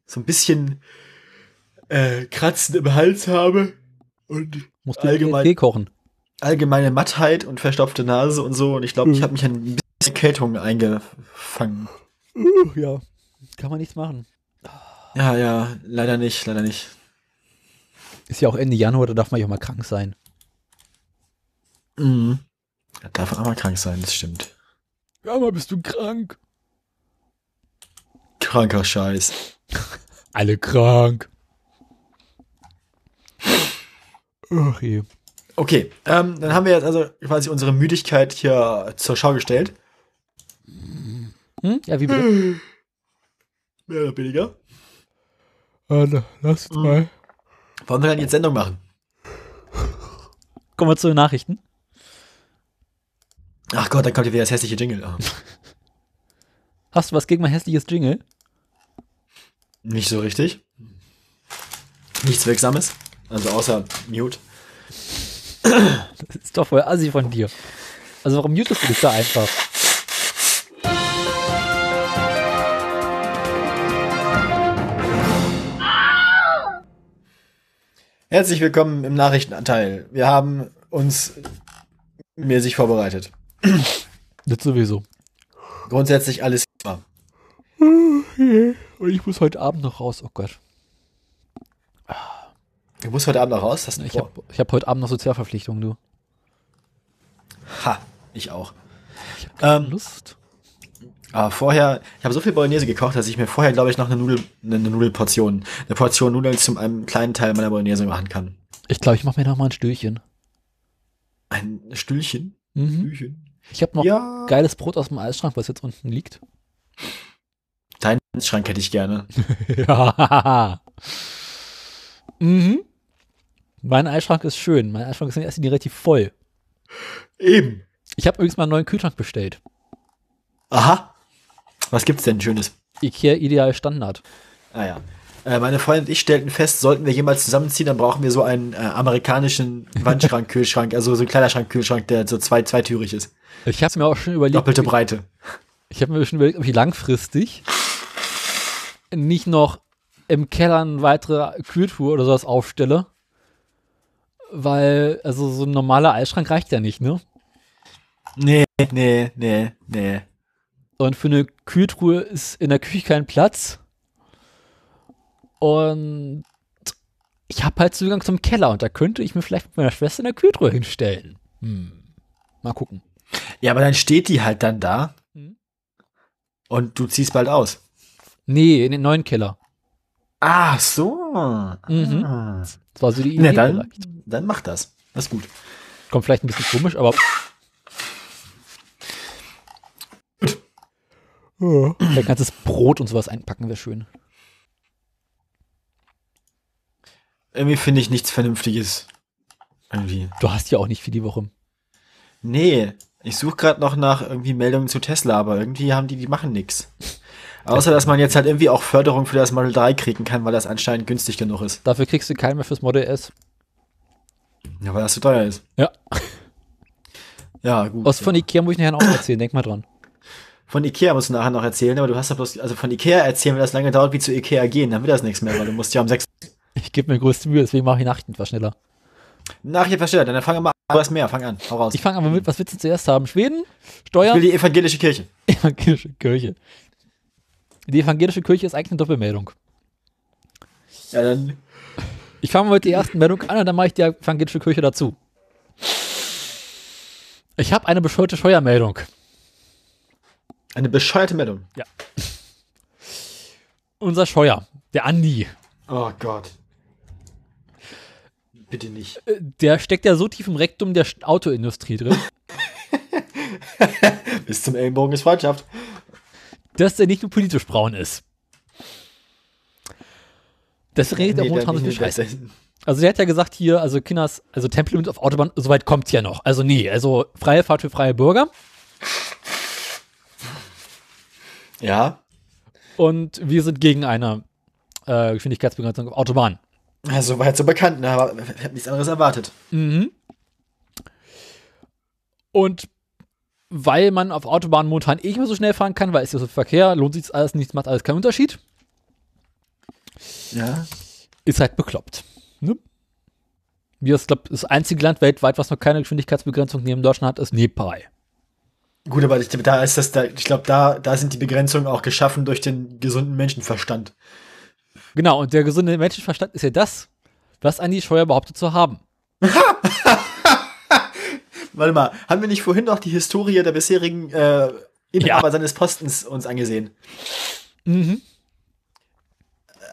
so ein bisschen äh, Kratzen im Hals habe und Musst du Allgemein- Tee kochen. allgemeine Mattheit und verstopfte Nase und so. Und ich glaube, ich Mhm. habe mich ein bisschen Erkältung eingefangen. Uh, ja. Kann man nichts machen. Ja, ja, leider nicht, leider nicht. Ist ja auch Ende Januar, da darf man ja auch mal krank sein. Mhm. Da darf auch mal krank sein, das stimmt. Ja, mal bist du krank. Kranker Scheiß. Alle krank. Ach je. Okay, ähm, dann haben wir jetzt also quasi unsere Müdigkeit hier zur Schau gestellt. Hm? Ja, wie bitte? Mehr oder weniger. lass mal. Wollen wir dann jetzt Sendung machen? Kommen wir zu den Nachrichten. Ach Gott, dann kommt hier wieder das hässliche Jingle. Ah, Hast du was gegen mein hässliches Jingle? Nicht so richtig. Nichts Wirksames. Also außer Mute. Das ist doch voll assi von dir. Also warum mutest du dich da einfach? Herzlich willkommen im Nachrichtenanteil. Wir haben uns mäßig vorbereitet. Das sowieso. Grundsätzlich alles klar. Und ich muss heute Abend noch raus. Oh Gott. Du musst heute Abend noch raus. Hast du Ich habe ich hab heute Abend noch Sozialverpflichtungen, du. Ha, ich auch. Ähm, Ähm, Lust? aber vorher, ich habe so viel Bolognese gekocht, dass ich mir vorher, glaube ich, noch eine Nudel, eine eine Nudelportion, eine Portion Nudeln zum einem kleinen Teil meiner Bolognese machen kann. Ich glaube, ich mache mir noch mal ein Stühlchen. Ein Stühlchen. Mhm. Stühlchen. Ich habe noch Ja. geiles Brot aus dem Eisschrank, was jetzt unten liegt. Deinen Schrank hätte ich gerne. ja. mhm. Mein Eisschrank ist schön. Mein Eisschrank ist Linie relativ voll. Eben. Ich habe übrigens mal einen neuen Kühlschrank bestellt. Aha. Was gibt's denn Schönes? Ikea Ideal Standard. Ah ja. Äh, meine Freundin und ich stellten fest, sollten wir jemals zusammenziehen, dann brauchen wir so einen äh, amerikanischen Wandschrank-Kühlschrank, also so einen Kleiderschrank-Kühlschrank, der so zwei, zweitürig ist. Ich habe mir auch schon überlegt, Doppelte Breite. ich habe mir schon überlegt, ob ich langfristig nicht noch im Keller eine weitere Kühltruhe oder sowas aufstelle. Weil, also so ein normaler Eisschrank reicht ja nicht, ne? Nee, nee, nee, nee. Und für eine Kühltruhe ist in der Küche kein Platz. Und ich habe halt Zugang zum Keller und da könnte ich mir vielleicht mit meiner Schwester eine Kühltruhe hinstellen. Hm. Mal gucken. Ja, aber dann steht die halt dann da Mhm. und du ziehst bald aus. Nee, in den neuen Keller. Ah, so. Mhm. Ah. Das war so die Idee. Na dann, vielleicht. dann mach das. Das ist gut. Kommt vielleicht ein bisschen komisch, aber. Ein ganzes Brot und sowas einpacken wäre schön. Irgendwie finde ich nichts Vernünftiges. Irgendwie. Du hast ja auch nicht für die Woche. Nee, ich suche gerade noch nach irgendwie Meldungen zu Tesla, aber irgendwie haben die, die machen nix. Außer, dass man jetzt halt irgendwie auch Förderung für das Model 3 kriegen kann, weil das anscheinend günstig genug ist. Dafür kriegst du keinen mehr fürs Model S. Ja, weil das zu teuer ist. Ja. Ja, gut. Was von Ikea muss ich nachher noch erzählen, denk mal dran. Von Ikea musst du nachher noch erzählen, aber du hast ja bloß, also von Ikea erzählen, wenn das lange dauert, wie zu Ikea gehen, dann wird das nichts mehr, weil du musst ja um sechs Ich gebe mir größte Mühe, deswegen mache ich Nachrichten etwas schneller. Nachricht versteht, dann fang mal an, du hast mehr, fang an, hau raus. Ich fange aber mit, was willst du zuerst haben? Schweden? Ich Steuern? will die evangelische Kirche. Evangelische Kirche. Die evangelische Kirche ist eigentlich eine Doppelmeldung. Ja, dann, Ich fange mal mit der ersten Meldung an und dann mache ich die evangelische Kirche dazu. Ich habe eine bescheuerte Steuermeldung. eine bescheuerte Meldung. Unser Scheuer, der Andi, Oh Gott. Bitte nicht. äh, der steckt ja so tief im Rektum der Autoindustrie drin, Bis zum Ellenbogen ist Freundschaft. dass der nicht nur politisch braun ist. Das redet er momentan so viel Scheiße. Also der hat ja gesagt hier, also Kinders, also Tempolimit auf Autobahn, soweit kommt's ja noch. Also nee, also freie Fahrt für freie Bürger. Ja. Und wir sind gegen eine äh, Geschwindigkeitsbegrenzung auf Autobahn. Ja, soweit so bekannt, ne? aber ich habe nichts anderes erwartet. Mhm. Und weil man auf Autobahnen momentan eh nicht mehr so schnell fahren kann, weil es ja so viel Verkehr, lohnt sich alles nicht, macht alles keinen Unterschied. Ja. ist halt bekloppt. Ne? Wie das, glaub, das einzige Land weltweit, was noch keine Geschwindigkeitsbegrenzung neben Deutschland hat, ist Nepal. Gut, aber ich, da ist das, da, ich glaube, da, da sind die Begrenzungen auch geschaffen durch den gesunden Menschenverstand. Genau, und der gesunde Menschenverstand ist ja das, was Andi Scheuer behauptet zu haben. Warte mal, haben wir nicht vorhin noch die Historie der bisherigen äh, Inhaber Ja. seines Postens uns angesehen? Mhm.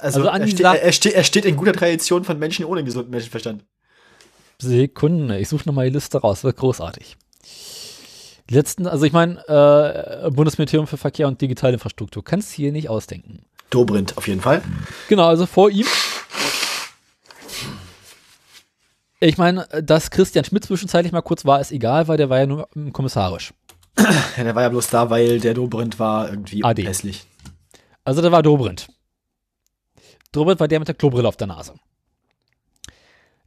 Also, Also er, ste er, ste er steht in guter Tradition von Menschen ohne gesunden Menschenverstand. Sekunde, ich suche nochmal die Liste raus, wird großartig. Die letzten, also ich meine, äh, Bundesministerium für Verkehr und digitale Infrastruktur, kannst du hier nicht ausdenken. Dobrindt auf jeden Fall. Genau, also vor ihm. Ich meine, dass Christian Schmidt zwischenzeitlich mal kurz war, ist egal, weil der war ja nur kommissarisch. Ja, der war ja bloß da, weil der Dobrindt war irgendwie AD. hässlich. Also da war Dobrindt. Dobrindt war der mit der Klobrille auf der Nase.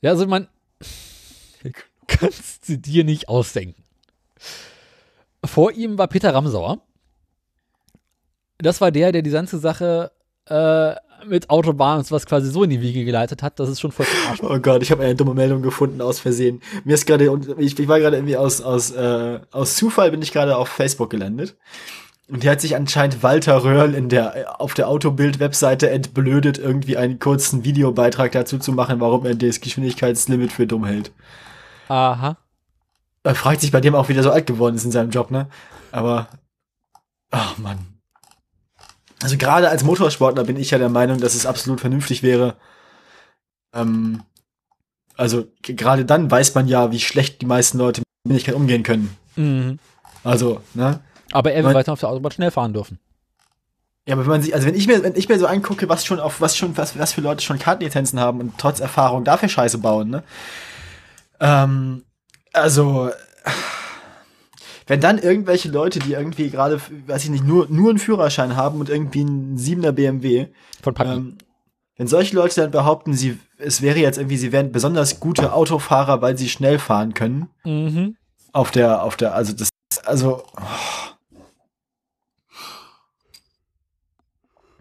Ja, also man kannst du dir nicht ausdenken. Vor ihm war Peter Ramsauer. Das war der, der die ganze Sache äh, mit Autobahn und sowas quasi so in die Wiege geleitet hat, dass es schon voll war. Oh Gott, ich habe eine dumme Meldung gefunden aus Versehen. Mir ist gerade, ich, ich war gerade irgendwie aus, aus, äh, aus Zufall bin ich gerade auf Facebook gelandet. Und hier hat sich anscheinend Walter Röhrl in der, auf der Autobild-Webseite entblödet, irgendwie einen kurzen Videobeitrag dazu zu machen, warum er das Geschwindigkeitslimit für dumm hält. Aha. Er fragt sich bei dem auch, wie der so alt geworden ist in seinem Job, ne? Aber, ach Mann. Also gerade als Motorsportler bin ich ja der Meinung, dass es absolut vernünftig wäre. Ähm, also gerade dann weiß man ja, wie schlecht die meisten Leute mit Geschwindigkeit umgehen können. Mhm. Also, ne? Aber er will weiter auf der Autobahn schnell fahren dürfen. Ja, aber wenn man sich, also wenn ich mir, wenn ich mir so angucke, was schon auf, was schon, was, was für Leute schon Kartenlizenzen haben und trotz Erfahrung dafür Scheiße bauen, ne? Ähm, also, wenn dann irgendwelche Leute, die irgendwie gerade, weiß ich nicht, nur, nur einen Führerschein haben und irgendwie einen 7er BMW, Von Packen. ähm, wenn solche Leute dann behaupten, sie, es wäre jetzt irgendwie, sie wären besonders gute Autofahrer, weil sie schnell fahren können, mhm. auf der, auf der, also das, also, oh.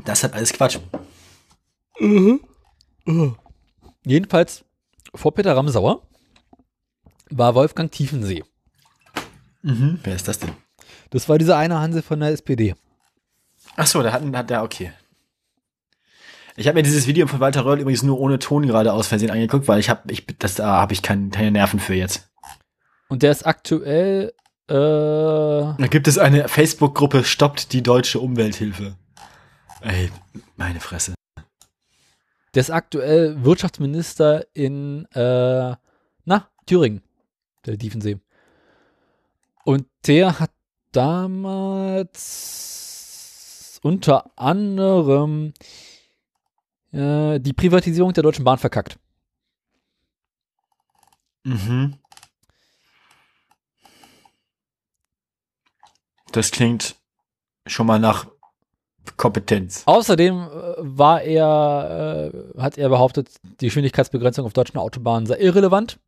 das hat alles Quatsch. Jedenfalls vor Peter Ramsauer war Wolfgang Tiefensee. Mhm. Wer ist das denn? Das war dieser eine Hansel von der SPD. Ach so, da hat, hat der, okay. Ich habe mir dieses Video von Walter Röhrl übrigens nur ohne Ton gerade aus Versehen angeguckt, weil ich habe, ich, das, da habe ich kein, keine Nerven für jetzt. Und der ist aktuell, äh, Da gibt es eine Facebook-Gruppe Stoppt die deutsche Umwelthilfe. Ey, meine Fresse. der ist aktuell Wirtschaftsminister in, äh, na, Thüringen, der Tiefensee. Der hat damals unter anderem äh, die Privatisierung der Deutschen Bahn verkackt. Mhm. Das klingt schon mal nach Kompetenz. Außerdem äh, war er, äh, hat er behauptet, die Geschwindigkeitsbegrenzung auf deutschen Autobahnen sei irrelevant.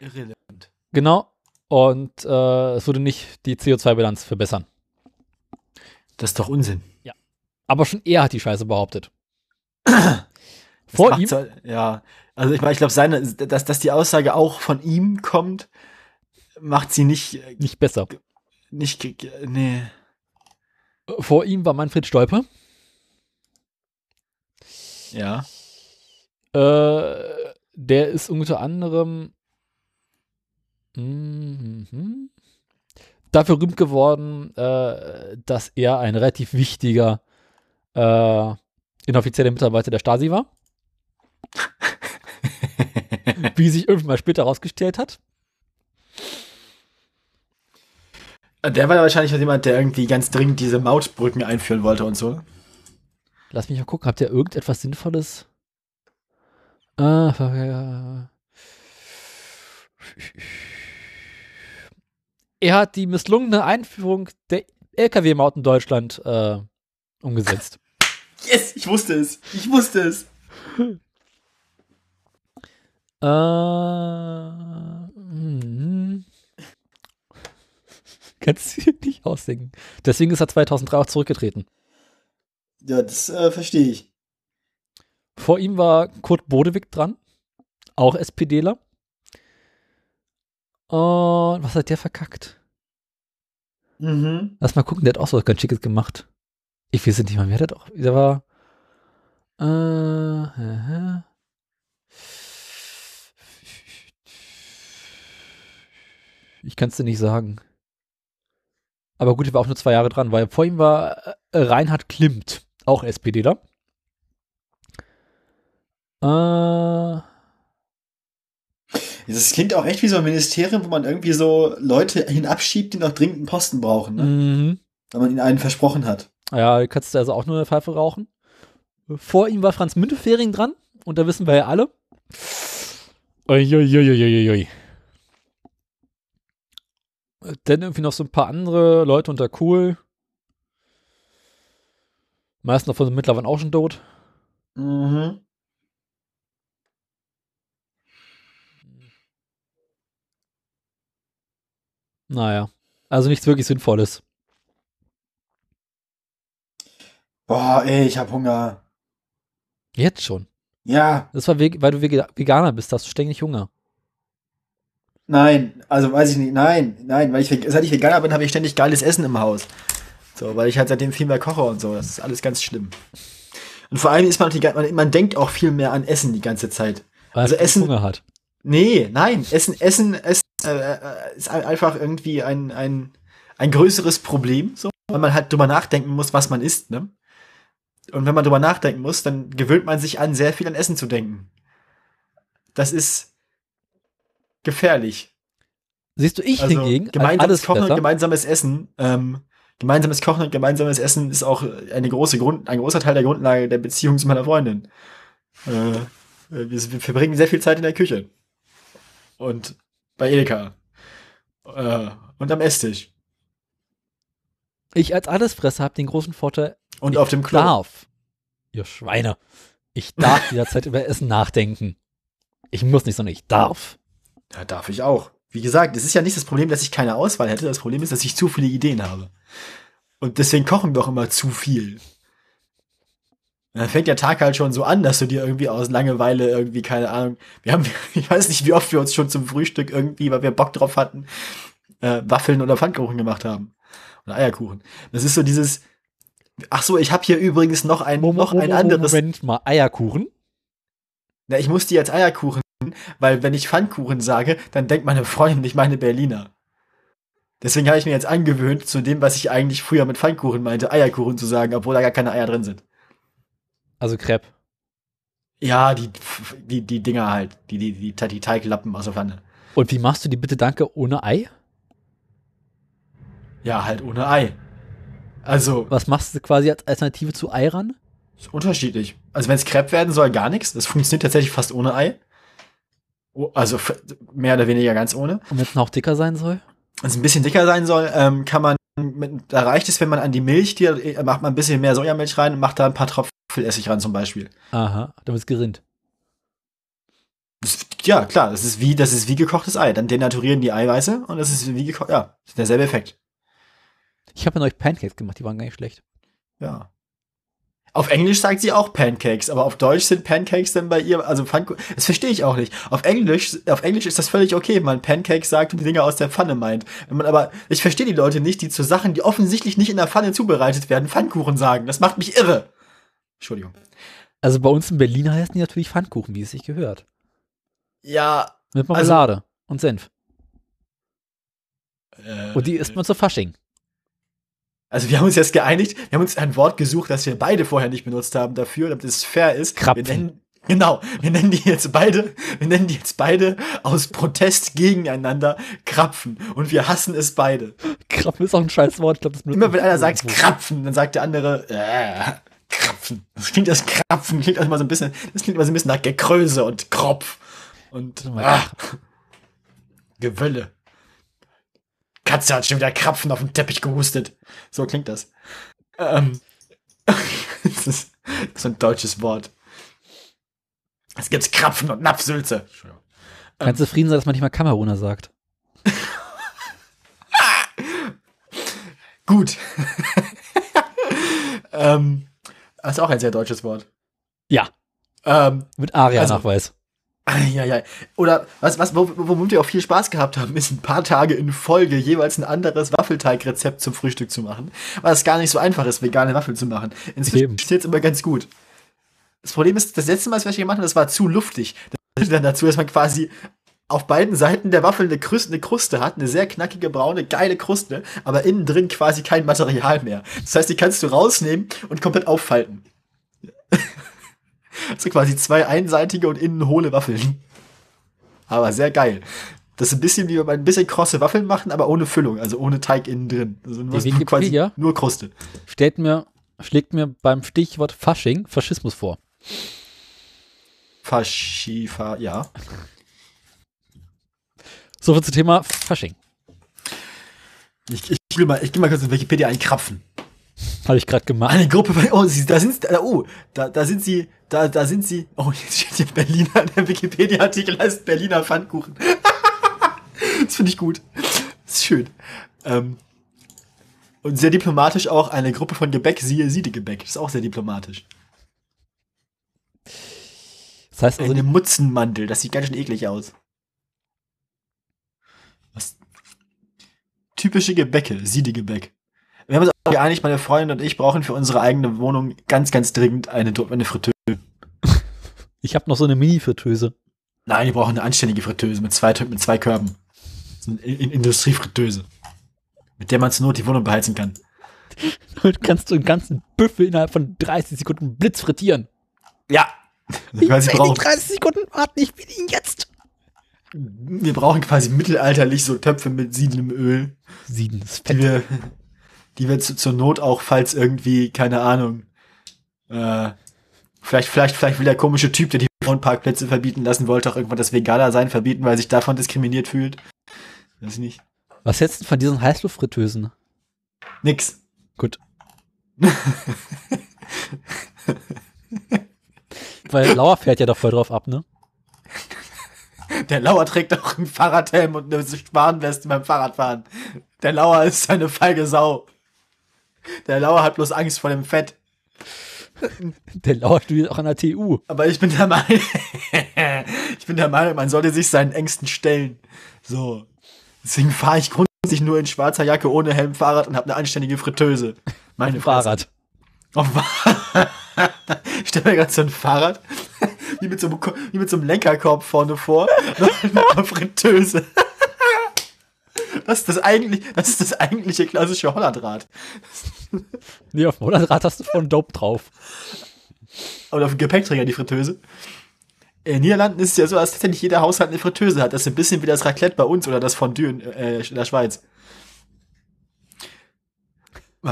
Irrelevant. Genau. Und äh, es würde nicht die CO2-Bilanz verbessern. Das ist doch Unsinn. Aber schon er hat die Scheiße behauptet. Vor ihm, so- ja, also ich meine, ich glaube, seine, dass, dass die Aussage auch von ihm kommt, macht sie nicht, nicht besser. nicht, nee. Vor ihm war Manfred Stolpe. Ja. Äh, der ist unter anderem mhm, dafür berühmt geworden, äh, dass er ein relativ wichtiger äh, inoffizieller Mitarbeiter der Stasi war, wie sich irgendwann mal später herausgestellt hat. Der war ja wahrscheinlich auch jemand, der irgendwie ganz dringend diese Mautbrücken einführen wollte und so. Lass mich mal gucken, habt ihr irgendetwas Sinnvolles? Ah, äh, er hat die misslungene Einführung der LKW-Maut in Deutschland äh, umgesetzt. Yes, ich wusste es. Ich wusste es. Äh, mhm. Kannst du nicht ausdenken. Deswegen ist er 2003 auch zurückgetreten. Ja, das äh, verstehe ich. Vor ihm war Kurt Bodewig dran, auch SPDler. Und was hat der verkackt? Mhm. Lass mal gucken, der hat auch so was ganz Schickes gemacht. Ich weiß es nicht mal, wer hat auch, der war, äh, aha. ich kann es dir nicht sagen. Aber gut, er war auch nur zwei Jahre dran, weil vor ihm war äh, Reinhard Klimt, auch SPDler. Äh, Das klingt auch echt wie so ein Ministerium, wo man irgendwie so Leute hinabschiebt, die noch dringend einen Posten brauchen, ne? mhm. weil man ihnen einen versprochen hat. Ja, du kannst also auch nur eine Pfeife rauchen. Vor ihm war Franz Müntefering dran und da wissen wir ja alle. Uiuiuiuiui. Dann irgendwie noch so ein paar andere Leute unter Cool. Meisten davon sind mittlerweile auch schon tot. Mhm. Naja, also nichts wirklich Sinnvolles. Boah, ey, ich hab Hunger. Jetzt schon. Ja, Das war, weg- weil du Veganer bist, hast du ständig Hunger. nein, also weiß ich nicht, nein, nein, weil ich, seit ich Veganer bin, habe ich ständig geiles Essen im Haus. So, weil ich halt seitdem viel mehr koche und so, das ist alles ganz schlimm. Und vor allem ist man, die, man, man denkt auch viel mehr an Essen die ganze Zeit. Weil Also Essen- Hunger hat. Nee, nein, Essen, Essen, Essen äh, äh, ist ein- einfach irgendwie ein, ein, ein größeres Problem, so, weil man halt drüber nachdenken muss, was man isst, ne? Und wenn man drüber nachdenken muss, dann gewöhnt man sich an, sehr viel an Essen zu denken. Das ist gefährlich. Siehst du, ich Also hingegen, gemeinsames alles Kochen und gemeinsames Essen, ähm, gemeinsames Kochen und gemeinsames Essen ist auch eine große Grund, ein großer Teil der Grundlage der Beziehung zu meiner Freundin. Äh, wir, wir verbringen sehr viel Zeit in der Küche. Und bei Edeka. Äh, und am Esstisch. ich als Allesfresser habe den großen Vorteil, Und ich auf dem Klo. darf, ihr Schweine, ich darf jederzeit über Essen nachdenken. Ich muss nicht, sondern ich darf. Ja, darf ich auch. Wie gesagt, es ist ja nicht das Problem, dass ich keine Auswahl hätte. Das Problem ist, dass ich zu viele Ideen habe. Und deswegen kochen wir auch immer zu viel. Und dann fängt der Tag halt schon so an, dass du dir irgendwie aus Langeweile irgendwie, keine Ahnung, wir haben, ich weiß nicht, wie oft wir uns schon zum Frühstück irgendwie, weil wir Bock drauf hatten, äh, Waffeln oder Pfannkuchen gemacht haben. Oder Eierkuchen. Das ist so dieses, ach so, ich habe hier übrigens noch ein, noch ein anderes, Moment mal, Eierkuchen. na, ich muss die als Eierkuchen, weil wenn ich Pfannkuchen sage, dann denkt meine Freundin nicht meine Berliner. Deswegen habe ich mir jetzt angewöhnt, zu dem, was ich eigentlich früher mit Pfannkuchen meinte, Eierkuchen zu sagen, obwohl da gar keine Eier drin sind. Also Crepe. Ja, die, die, die Dinger halt, die, die, die, die Teiglappen aus der Pfanne. Und wie machst du die bitte danke ohne Ei? Ja, halt ohne Ei. Also, Was machst du quasi als Alternative zu Ei ran? ist unterschiedlich. Also, wenn es Crepe werden soll, gar nichts. Das funktioniert tatsächlich fast ohne Ei. Also, mehr oder weniger ganz ohne. Und wenn es noch dicker sein soll? Wenn es ein bisschen dicker sein soll, ähm, kann man, mit, da reicht es, wenn man an die Milch, die, äh, macht man ein bisschen mehr Sojamilch rein und macht da ein paar Tropfen Essig ran zum Beispiel. Aha, damit es gerinnt. Ja, klar, das ist wie, das ist wie gekochtes Ei. Dann denaturieren die Eiweiße und das ist wie gekocht, ja, ist derselbe Effekt. Ich habe ja neulich Pancakes gemacht, die waren gar nicht schlecht. Ja. Auf Englisch sagt sie auch Pancakes, aber auf Deutsch sind Pancakes dann bei ihr, also Pfannkuchen, das verstehe ich auch nicht. Auf Englisch, auf Englisch ist das völlig okay, wenn man Pancakes sagt und die Dinger aus der Pfanne meint. Wenn man aber, ich verstehe die Leute nicht, die zu Sachen, die offensichtlich nicht in der Pfanne zubereitet werden, Pfannkuchen sagen. Das macht mich irre. Entschuldigung. Also bei uns in Berlin heißen die natürlich Pfannkuchen, wie es sich gehört. Ja, Mit Also- Marmelade und Senf. äh, Und die isst man zu Fasching. Also wir haben uns jetzt geeinigt, wir haben uns ein Wort gesucht, das wir beide vorher nicht benutzt haben dafür, damit es fair ist. Krapfen. Wir nennen, genau, wir nennen die jetzt beide, wir nennen die jetzt beide aus Protest gegeneinander Krapfen. Und wir hassen es beide. Krapfen ist auch ein scheiß Wort. Ich glaub, das Immer wenn einer sagt Krapfen, dann sagt der andere, äh, Krapfen. Das klingt das Krapfen, klingt also immer so ein bisschen, das klingt immer so ein bisschen nach Gekröse und Kropf. Und ah, Gewölle. Katze hat schon wieder Krapfen auf den Teppich gehustet. So klingt das. Ähm, das, ist, ist ein deutsches Wort. Es gibt Krapfen und Napfsülze. Kannst du zufrieden sein, dass man nicht mal Kameruner sagt? Gut. ähm, das ist auch ein sehr deutsches Wort. Ja. Ähm, Mit ARIA-Nachweis. ja, ja. Oder was, was, wo- womit wir auch viel Spaß gehabt haben, ist ein paar Tage in Folge jeweils ein anderes Waffelteigrezept zum Frühstück zu machen. Weil es gar nicht so einfach ist, vegane Waffeln zu machen. Inzwischen steht es immer ganz gut. Das Problem ist, das letzte Mal, was ich gemacht habe, das war zu luftig. Das führt dann dazu, dass man quasi auf beiden Seiten der Waffel eine Kruste, eine Kruste hat, eine sehr knackige, braune, geile Kruste, aber innen drin quasi kein Material mehr. Das heißt, die kannst du rausnehmen und komplett auffalten. Also quasi zwei einseitige und innen hohle Waffeln. Aber sehr geil. Das ist ein bisschen wie wenn man ein bisschen krosse Waffeln machen, aber ohne Füllung, also ohne Teig innen drin. Also nur, quasi nur Kruste. Stellt mir, schlägt mir beim Stichwort Fasching Faschismus vor. Faschifa, ja. So viel zum Thema Fasching. Ich, ich, geh mal, ich geh mal kurz in Wikipedia einkrapfen. Habe ich gerade gemacht. Eine Gruppe bei, oh, sie, da sind, da, oh, da, da sind sie, da, da sind sie, oh, jetzt steht hier Berliner, der Wikipedia-Artikel heißt Berliner Pfannkuchen. das finde ich gut. Das ist schön. Ähm, und sehr diplomatisch auch eine Gruppe von Gebäck, siehe Siedegebäck. Das ist auch sehr diplomatisch. Das heißt also, Eine Mutzenmandel, das sieht ganz schön eklig aus. Typische Gebäcke, Siedegebäck. Wir haben uns auch geeinigt, meine Freundin und ich brauchen für unsere eigene Wohnung ganz, ganz dringend eine, eine Fritteuse. ich habe noch so eine Mini-Fritteuse. Nein, wir brauchen eine anständige Fritteuse mit zwei, mit zwei Körben. So eine In- Industriefritteuse. Mit der man zur Not die Wohnung beheizen kann. Damit kannst du einen ganzen Büffel innerhalb von 30 Sekunden Blitz frittieren. Ja. Sie will nicht 30 Sekunden warten, ich will ihn jetzt. Wir brauchen quasi mittelalterlich so Töpfe mit siedendem Öl. Sieden ist die fett. wir, die wir zu, zur Not auch, falls irgendwie, keine Ahnung, äh, vielleicht, vielleicht, vielleicht will der komische Typ, der die Wohnparkplätze verbieten lassen wollte, auch irgendwann das Veganer sein verbieten, weil sich davon diskriminiert fühlt. Weiß ich nicht. Was hältst du von diesen Heißluftfritteusen? Nix. Gut. Weil Lauer fährt ja doch voll drauf ab, ne? Der Lauer trägt auch einen Fahrradhelm und eine Warnweste beim Fahrradfahren. Der Lauer ist eine feige Sau. Der Lauer hat bloß Angst vor dem Fett. Der Lauer studiert auch an der TU. Aber ich bin der Meinung, ich bin der Meinung, man sollte sich seinen Ängsten stellen. So. Deswegen fahre ich grundsätzlich nur in schwarzer Jacke ohne Helm Fahrrad und habe eine anständige Fritteuse. Meine Fresse. Fahrrad. Auf Fahrrad. Ich stelle mir gerade so ein Fahrrad wie mit so einem, wie mit so einem Lenkerkorb vorne vor eine Fritteuse. Das ist das eigentlich, das ist das eigentliche klassische Hollandrad. Nee, auf dem Hollandrad hast du voll Dope drauf. Oder auf dem Gepäckträger die Fritteuse. In den Niederlanden ist es ja so, dass tatsächlich jeder Haushalt eine Fritteuse hat. Das ist ein bisschen wie das Raclette bei uns oder das Fondue in, äh, in der Schweiz.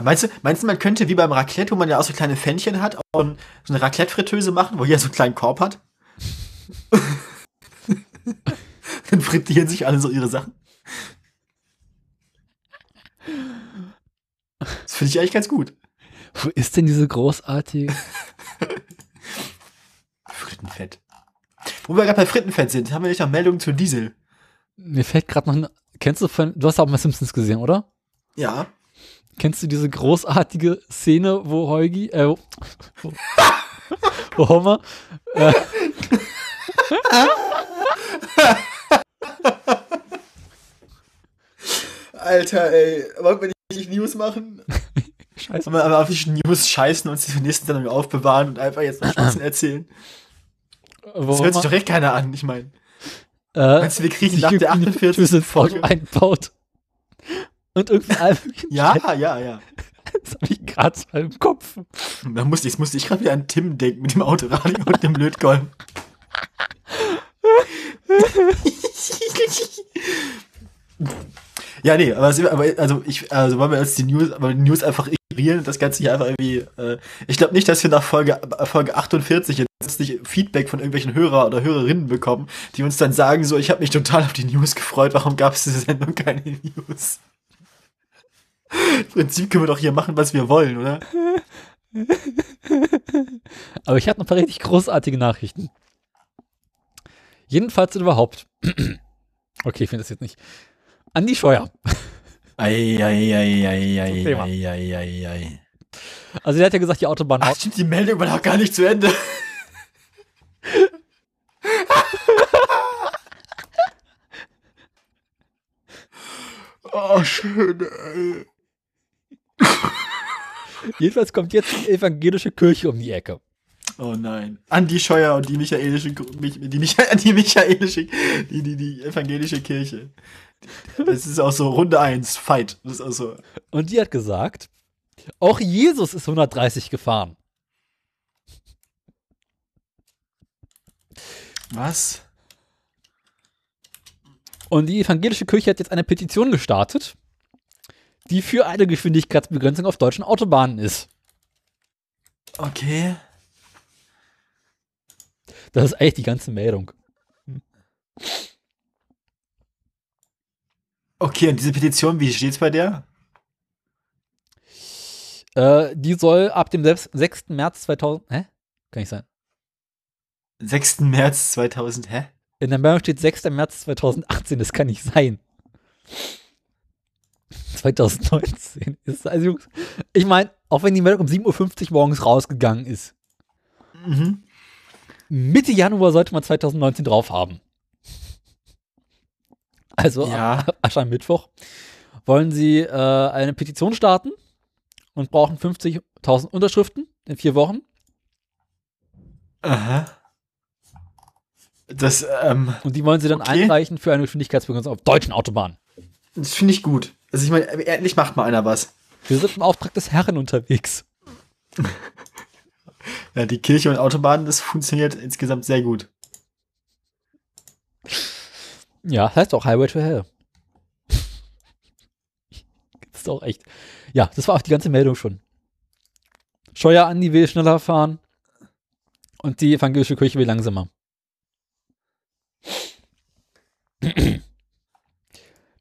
Meinst du, meinst du, man könnte wie beim Raclette, wo man ja auch so kleine Pfännchen hat, auch so eine Raclette-Fritteuse machen, wo jeder so einen kleinen Korb hat? Dann frittieren sich alle so ihre Sachen. Das finde ich eigentlich ganz gut. Wo ist denn diese großartige? Frittenfett. Wo wir gerade bei Frittenfett sind, haben wir nicht noch Meldungen zu Diesel? Mir fällt gerade noch ein. Kennst du von. Du hast auch mal Simpsons gesehen, oder? Ja. Kennst du diese großartige Szene, wo Heugi, äh, wo, wo, wo Homer, äh, Alter, ey, wollen wir nicht News machen? scheiße, Wollen wir aber auf die News scheißen und sie für die nächste Sendung aufbewahren und einfach jetzt noch Schwachsinn erzählen? wo Das hört sich doch echt keiner an, ich meine. äh, Meinst du, wir kriegen nach der irgendwie eine 48. Fritteuse voll Folge? einbaut und irgendwie einfach, Ja, ja, ja. das hab ich gerade so im Kopf. Da musste ich, musste ich gerade wieder an Tim denken mit dem Autoradio und dem Lötkolben. ja, nee, aber, also ich, also wollen wir jetzt die News, aber die News einfach ignorieren und das Ganze hier einfach irgendwie, äh, ich glaube nicht, dass wir nach Folge, Folge 48 jetzt nicht Feedback von irgendwelchen Hörer oder Hörerinnen bekommen, die uns dann sagen so, ich habe mich total auf die News gefreut, warum gab es diese Sendung keine News? Im Prinzip können wir doch hier machen, was wir wollen, oder? Aber ich hatte noch ein paar richtig großartige Nachrichten. Jedenfalls und überhaupt. okay, ich finde das jetzt nicht. Andi Scheuer. Eieieiei. Also der hat ja gesagt, die Autobahn. Ach, stimmt, die Meldung war noch gar nicht zu Ende. oh, schön, ey. Jedenfalls kommt jetzt die evangelische Kirche um die Ecke. Oh nein. Andi Scheuer und die michaelische, die, Micha, die michaelische, die, die, die evangelische Kirche. Das ist auch so Runde 1, Fight. Das ist auch so. Und die hat gesagt, auch Jesus ist 130 gefahren. Was? Und die evangelische Kirche hat jetzt eine Petition gestartet, die für eine Geschwindigkeitsbegrenzung auf deutschen Autobahnen ist. Okay. Das ist eigentlich die ganze Meldung. Okay, und diese Petition, wie steht's bei der? Äh, die soll ab dem 6. März 2000. Hä? Kann nicht sein. 6. März 2000, hä? In der Meldung steht 6. März 2018. Das kann nicht sein. 2019 ist also, ich meine, auch wenn die Meldung um 7.50 Uhr morgens rausgegangen ist, Mhm. Mitte Januar sollte man 2019 drauf haben. Also Ja. Aschermittwoch wollen sie äh, eine Petition starten und brauchen 50.000 Unterschriften in vier Wochen. Aha. Das, ähm, Und die wollen sie dann Okay. einreichen für eine Geschwindigkeitsbegrenzung auf deutschen Autobahnen. das finde ich gut. Also ich meine, endlich macht mal einer was. Wir sind im Auftrag des Herren unterwegs. Ja, die Kirche und Autobahnen, das funktioniert insgesamt sehr gut. Ja, das heißt auch Highway to Hell. Das ist auch echt. Ja, das war auch die ganze Meldung schon. Scheuer an, die will schneller fahren. Und die evangelische Kirche will langsamer.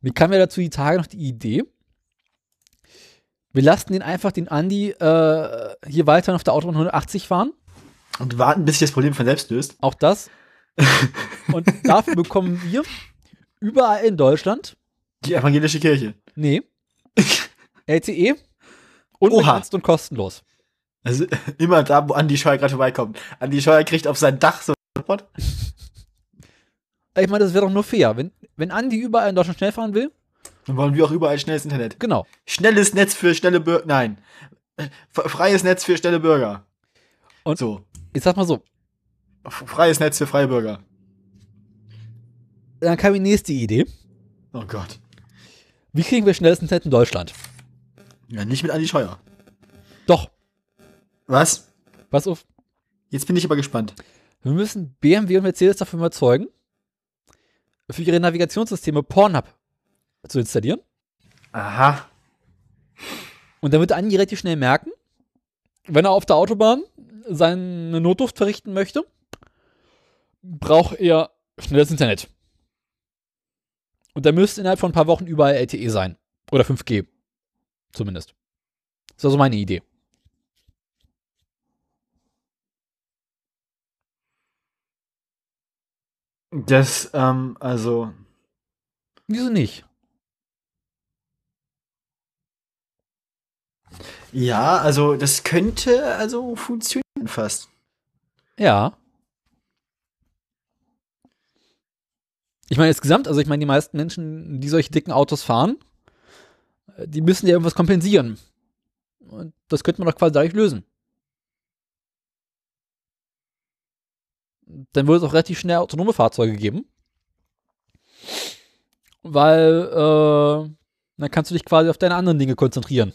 Mir kam ja dazu die Tage noch die Idee, wir lassen den einfach, den Andi, äh, hier weiter auf der Autobahn 180 fahren. Und warten, bis sich das Problem von selbst löst. Auch das. Und dafür bekommen wir überall in Deutschland, Die evangelische Kirche. nee, LTE unbegrenzt und kostenlos. Also immer da, wo Andi Scheuer gerade vorbeikommt. Andi Scheuer kriegt auf sein Dach so. Ich meine, das wäre doch nur fair. Wenn, wenn Andi überall in Deutschland schnell fahren will, Dann wollen wir auch überall schnelles Internet. genau. Schnelles Netz für schnelle Bürger. Nein. Freies Netz für schnelle Bürger. Und- so. Ich sag mal so, Freies Netz für freie Bürger. dann kam die nächste Idee. Oh Gott. Wie kriegen wir schnelles Internet in Deutschland? Ja, nicht mit Andi Scheuer. Doch, Was? pass auf. Jetzt bin ich aber gespannt. Wir müssen BMW und Mercedes davon überzeugen, für ihre Navigationssysteme Pornhub zu installieren. Aha. Und dann wird Andi relativ schnell merken, wenn er auf der Autobahn seine Notdurft verrichten möchte, braucht er schnelles Internet. Und da müsste innerhalb von ein paar Wochen überall LTE sein. Oder 5G. Zumindest. Das ist also meine Idee. Das, ähm, also. Wieso nicht? Ja, also das könnte also funktionieren fast. Ja. Ich meine, insgesamt, also ich meine, die meisten Menschen, die solche dicken Autos fahren, äh, die müssen ja irgendwas kompensieren. Und das könnte man doch quasi dadurch lösen. Dann würde es auch relativ schnell autonome Fahrzeuge geben. Weil, äh, dann kannst du dich quasi auf deine anderen Dinge konzentrieren.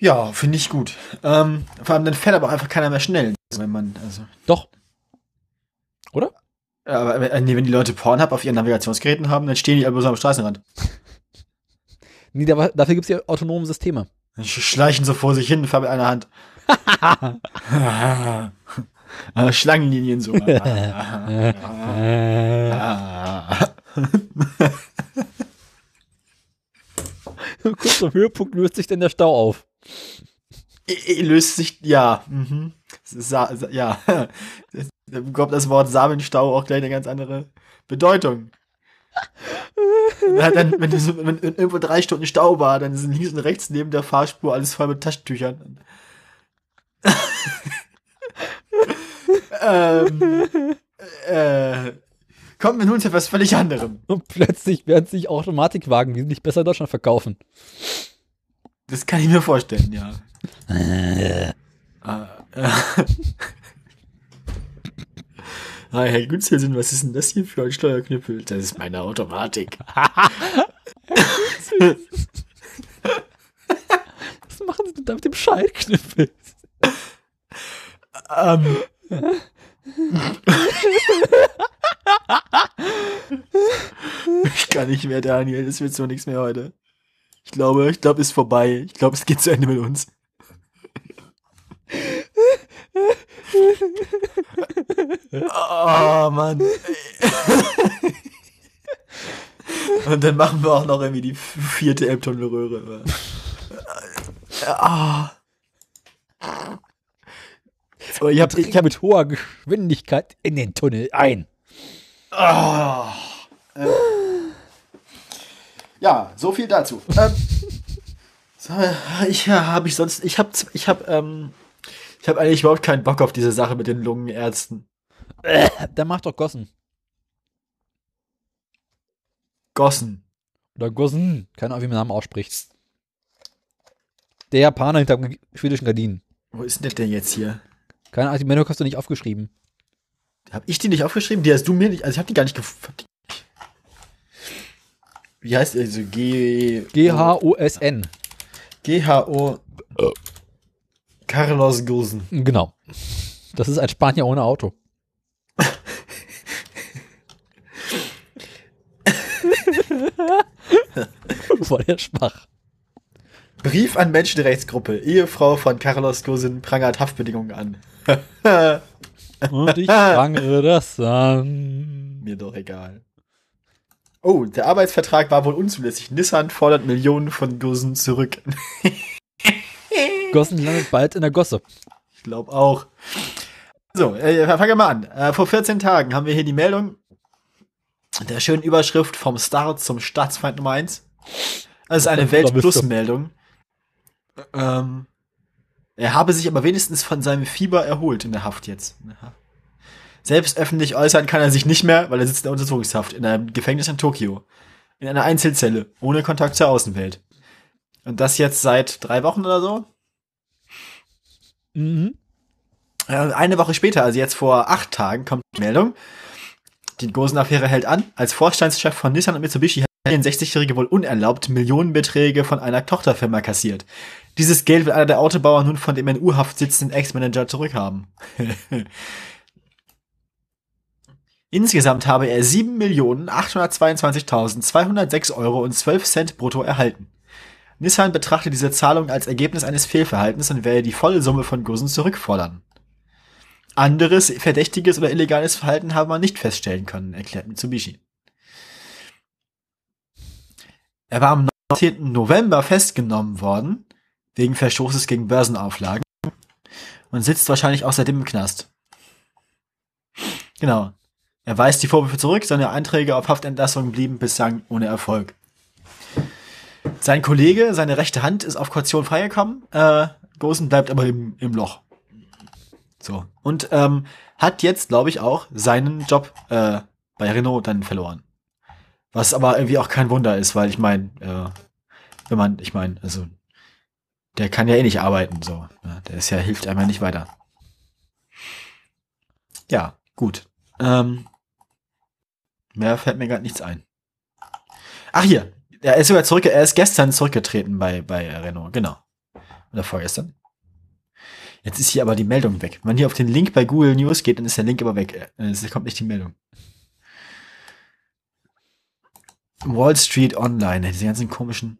Ja, finde ich gut. Ähm, vor allem dann fährt aber auch einfach keiner mehr schnell. Wenn man, also. Doch. Oder? Aber äh, nee, wenn die Leute Pornhub auf ihren Navigationsgeräten haben, dann stehen die aber so am Straßenrand. Nee, da- dafür gibt es ja autonome Systeme. Schleichen so vor sich hin, fahren mit einer Hand. Schlangenlinien so. Kurz am Höhepunkt löst sich denn der Stau auf. Löst sich, ja. Mhm. Sa ja. Das, da bekommt das Wort Samenstau auch gleich eine ganz andere Bedeutung. Dann wenn, du so, wenn irgendwo drei Stunden Stau war, dann sind links und rechts neben der Fahrspur alles voll mit Taschentüchern. ähm, Äh, kommen wir nun zu etwas völlig anderem. Und plötzlich werden sich Automatikwagen wesentlich besser in Deutschland verkaufen. Das kann ich mir vorstellen, ja. Äh, äh. Hi, Herr Günzelsen, was ist denn das hier für ein Steuerknüppel? Das ist meine Automatik. Was machen Sie denn da mit dem Schaltknüppel? Ähm. ich kann nicht mehr, Daniel. Das wird so nichts mehr heute. Ich glaube, ich glaube, es ist vorbei. Ich glaube, es geht zu Ende mit uns. Oh, Mann. Und dann machen wir auch noch irgendwie die vierte Elbtunnelröhre. Ah. So, ich habe ich hab mit hoher Geschwindigkeit in den Tunnel ein. Oh. Äh. Ja, so viel dazu. Ähm, so, ich ja, habe ich sonst, ich habe, ich habe, ähm, ich habe eigentlich überhaupt keinen Bock auf diese Sache mit den Lungenärzten. Äh, der macht doch Gossen. Gossen. Oder Gossen. Keine Ahnung, wie man den Namen ausspricht. Der Japaner hinter dem schwedischen Gardinen. Wo ist denn der denn jetzt hier? Keine Ahnung, die Meldung hast du nicht aufgeschrieben. Hab ich die nicht aufgeschrieben? Die hast du mir nicht, also ich hab die gar nicht gefunden. Wie heißt der? Also G. G-H-O-S-N. G-H-O. Carlos Gosen. Genau. Das ist ein Spanier ohne Auto. Voll der schwach. Brief an Menschenrechtsgruppe. Ehefrau von Carlos Gosen prangert Haftbedingungen an. Und ich prangere das an. Mir doch egal. Oh, der Arbeitsvertrag war wohl unzulässig. Nissan fordert Millionen von Gossen zurück. Gossen landet bald in der Gosse. Ich glaube auch. So, äh, fangen wir mal an. Äh, vor 14 Tagen haben wir hier die Meldung der schönen Überschrift vom Start zum Staatsfeind Nummer 1. Das ist eine Welt-Plus-Meldung. Ähm, er habe sich aber wenigstens von seinem Fieber erholt in der Haft jetzt. Selbst öffentlich äußern kann er sich nicht mehr, weil er sitzt in der Untersuchungshaft in einem Gefängnis in Tokio. In einer Einzelzelle, ohne Kontakt zur Außenwelt. Und das jetzt seit drei Wochen oder so? Mhm. Eine Woche später, also jetzt vor acht Tagen, kommt die Meldung. Die Gosen-Affäre hält an. Als Vorstandschef von Nissan und Mitsubishi hat der 64-Jährige wohl unerlaubt Millionenbeträge von einer Tochterfirma kassiert. Dieses Geld will einer der Autobauer nun von dem in U-Haft sitzenden Ex-Manager zurückhaben. Insgesamt habe er 7.822.206 Euro und 12 Cent brutto erhalten. Nissan betrachtet diese Zahlung als Ergebnis eines Fehlverhaltens und werde die volle Summe von Gussen zurückfordern. Anderes verdächtiges oder illegales Verhalten habe man nicht feststellen können, erklärt Mitsubishi. Er war am 19. November festgenommen worden, wegen Verstoßes gegen Börsenauflagen, und sitzt wahrscheinlich auch seitdem im Knast. Genau. Er weist die Vorwürfe zurück, seine Einträge auf Haftentlassung blieben bislang ohne Erfolg. Sein Kollege, seine rechte Hand, ist auf Kaution freigekommen. Äh, Gosen bleibt aber im, im Loch. So. Und ähm, hat jetzt, glaube ich, auch seinen Job äh, bei Renault dann verloren. Was aber irgendwie auch kein Wunder ist, weil ich meine, äh, wenn man, ich meine, also der kann ja eh nicht arbeiten, so. Ne? Der ist ja, hilft einmal nicht weiter. Ja, gut. Ähm, mehr fällt mir gerade nichts ein. Ach hier, er ist sogar zurück, er ist gestern zurückgetreten bei, bei Renault, genau. Oder vorgestern. Jetzt ist hier aber die Meldung weg. Wenn man hier auf den Link bei Google News geht, dann ist der Link aber weg. Es kommt nicht die Meldung. Wall Street Online, diese ganzen komischen.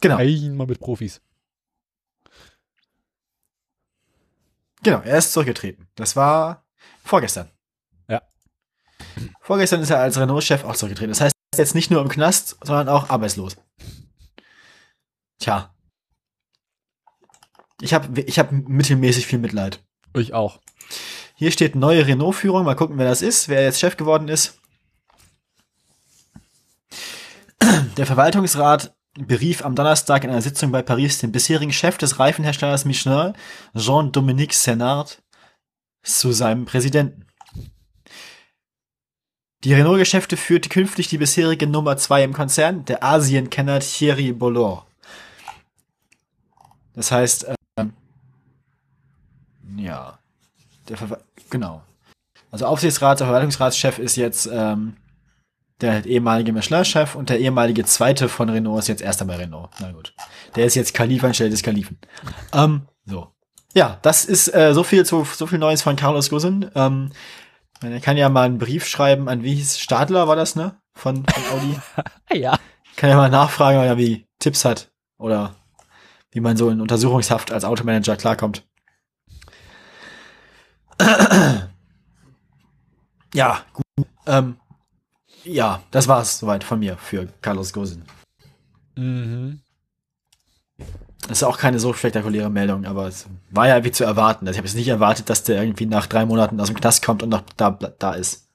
Genau. Einmal mit Profis. Genau, er ist zurückgetreten. Das war vorgestern. Ja. Vorgestern ist er als Renault-Chef auch zurückgetreten. Das heißt, ist jetzt nicht nur im Knast, sondern auch arbeitslos. Tja. Ich habe ich hab mittelmäßig viel Mitleid. Ich auch. Hier steht neue Renault-Führung. Mal gucken, wer das ist, wer jetzt Chef geworden ist. Der Verwaltungsrat berief am Donnerstag in einer Sitzung bei Paris den bisherigen Chef des Reifenherstellers Michelin, Jean-Dominique Senard, zu seinem Präsidenten. Die Renault-Geschäfte führte künftig die bisherige Nummer zwei im Konzern, der Asienkenner Thierry Bollor. Das heißt, ähm, ja, der Ver genau. Also Aufsichtsrats- und Verwaltungsratschef ist jetzt ähm, der ehemalige Michelin-Chef und der ehemalige Zweite von Renault ist jetzt erster bei Renault. Na gut. Der ist jetzt Kalif anstelle des Kalifen. Ähm, so. Ja, das ist äh, so viel zu so viel Neues von Carlos Ghosn. Ähm, er kann ja mal einen Brief schreiben an wie hieß Stadler war das ne von, von Audi. ja. Kann ja mal nachfragen, ob er wie Tipps hat oder wie man so in Untersuchungshaft als Automanager klarkommt. Ja, gut. Ähm, ja, das war's soweit von mir für Carlos Ghosn. Mhm. Das ist auch keine so spektakuläre Meldung, aber es war ja irgendwie zu erwarten. Also ich habe jetzt nicht erwartet, dass der irgendwie nach drei Monaten aus dem Knast kommt und noch da, da ist.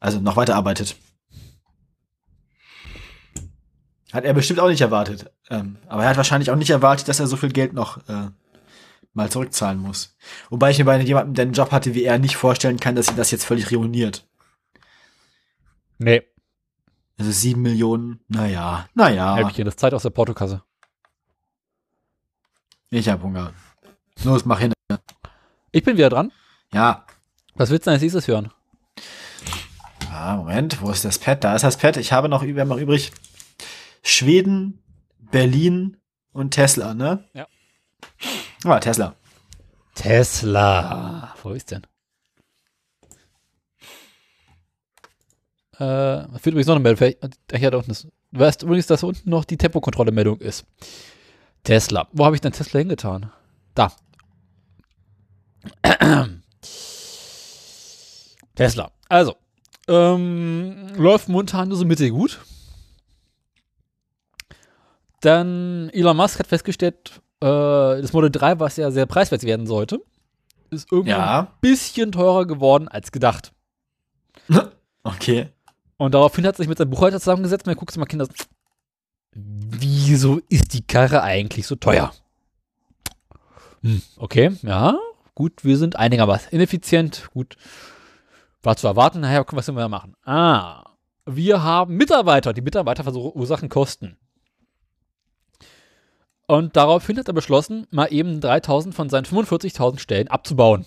Also noch weiter arbeitet. Hat er bestimmt auch nicht erwartet. Ähm, aber er hat wahrscheinlich auch nicht erwartet, dass er so viel Geld noch äh, mal zurückzahlen muss. Wobei ich mir bei jemandem, der einen Job hatte wie er, nicht vorstellen kann, dass ihn das jetzt völlig reuniert. Nee. Also sieben Millionen, naja, naja. Helbchen, das ist Zeit aus der Portokasse. Ich hab Hunger. Los, mach hin. Ich bin wieder dran. Ja. Was willst du denn als nächstes hören? Ah, Moment, wo ist das Pad? Da ist das Pad. Ich habe noch, wir haben noch übrig Schweden, Berlin und Tesla, ne? Ja. Ah, Tesla. Tesla. Wo ist denn? Äh, fehlt übrigens noch eine Meldung. Vielleicht, ach ja, da unten ist. Du weißt übrigens, dass unten noch die Tempokontrolle-Meldung ist. Tesla. Wo habe ich denn Tesla hingetan? Da. Tesla. Also, ähm, läuft momentan nur so mittelgut. Dann Elon Musk hat festgestellt, äh, das Model 3, was ja sehr preiswert werden sollte, ist irgendwie Ja. ein bisschen teurer geworden als gedacht. Okay. Und daraufhin hat er sich mit seinem Buchhalter zusammengesetzt und er guckt sich mal Kinder, wieso ist die Karre eigentlich so teuer? Hm, okay, ja, gut, wir sind einigermaßen ineffizient, gut, war zu erwarten, naja, was können wir da machen? Ah, wir haben Mitarbeiter, die Mitarbeiter verursachen Kosten. Und daraufhin hat er beschlossen, mal eben 3000 von seinen 45.000 Stellen abzubauen.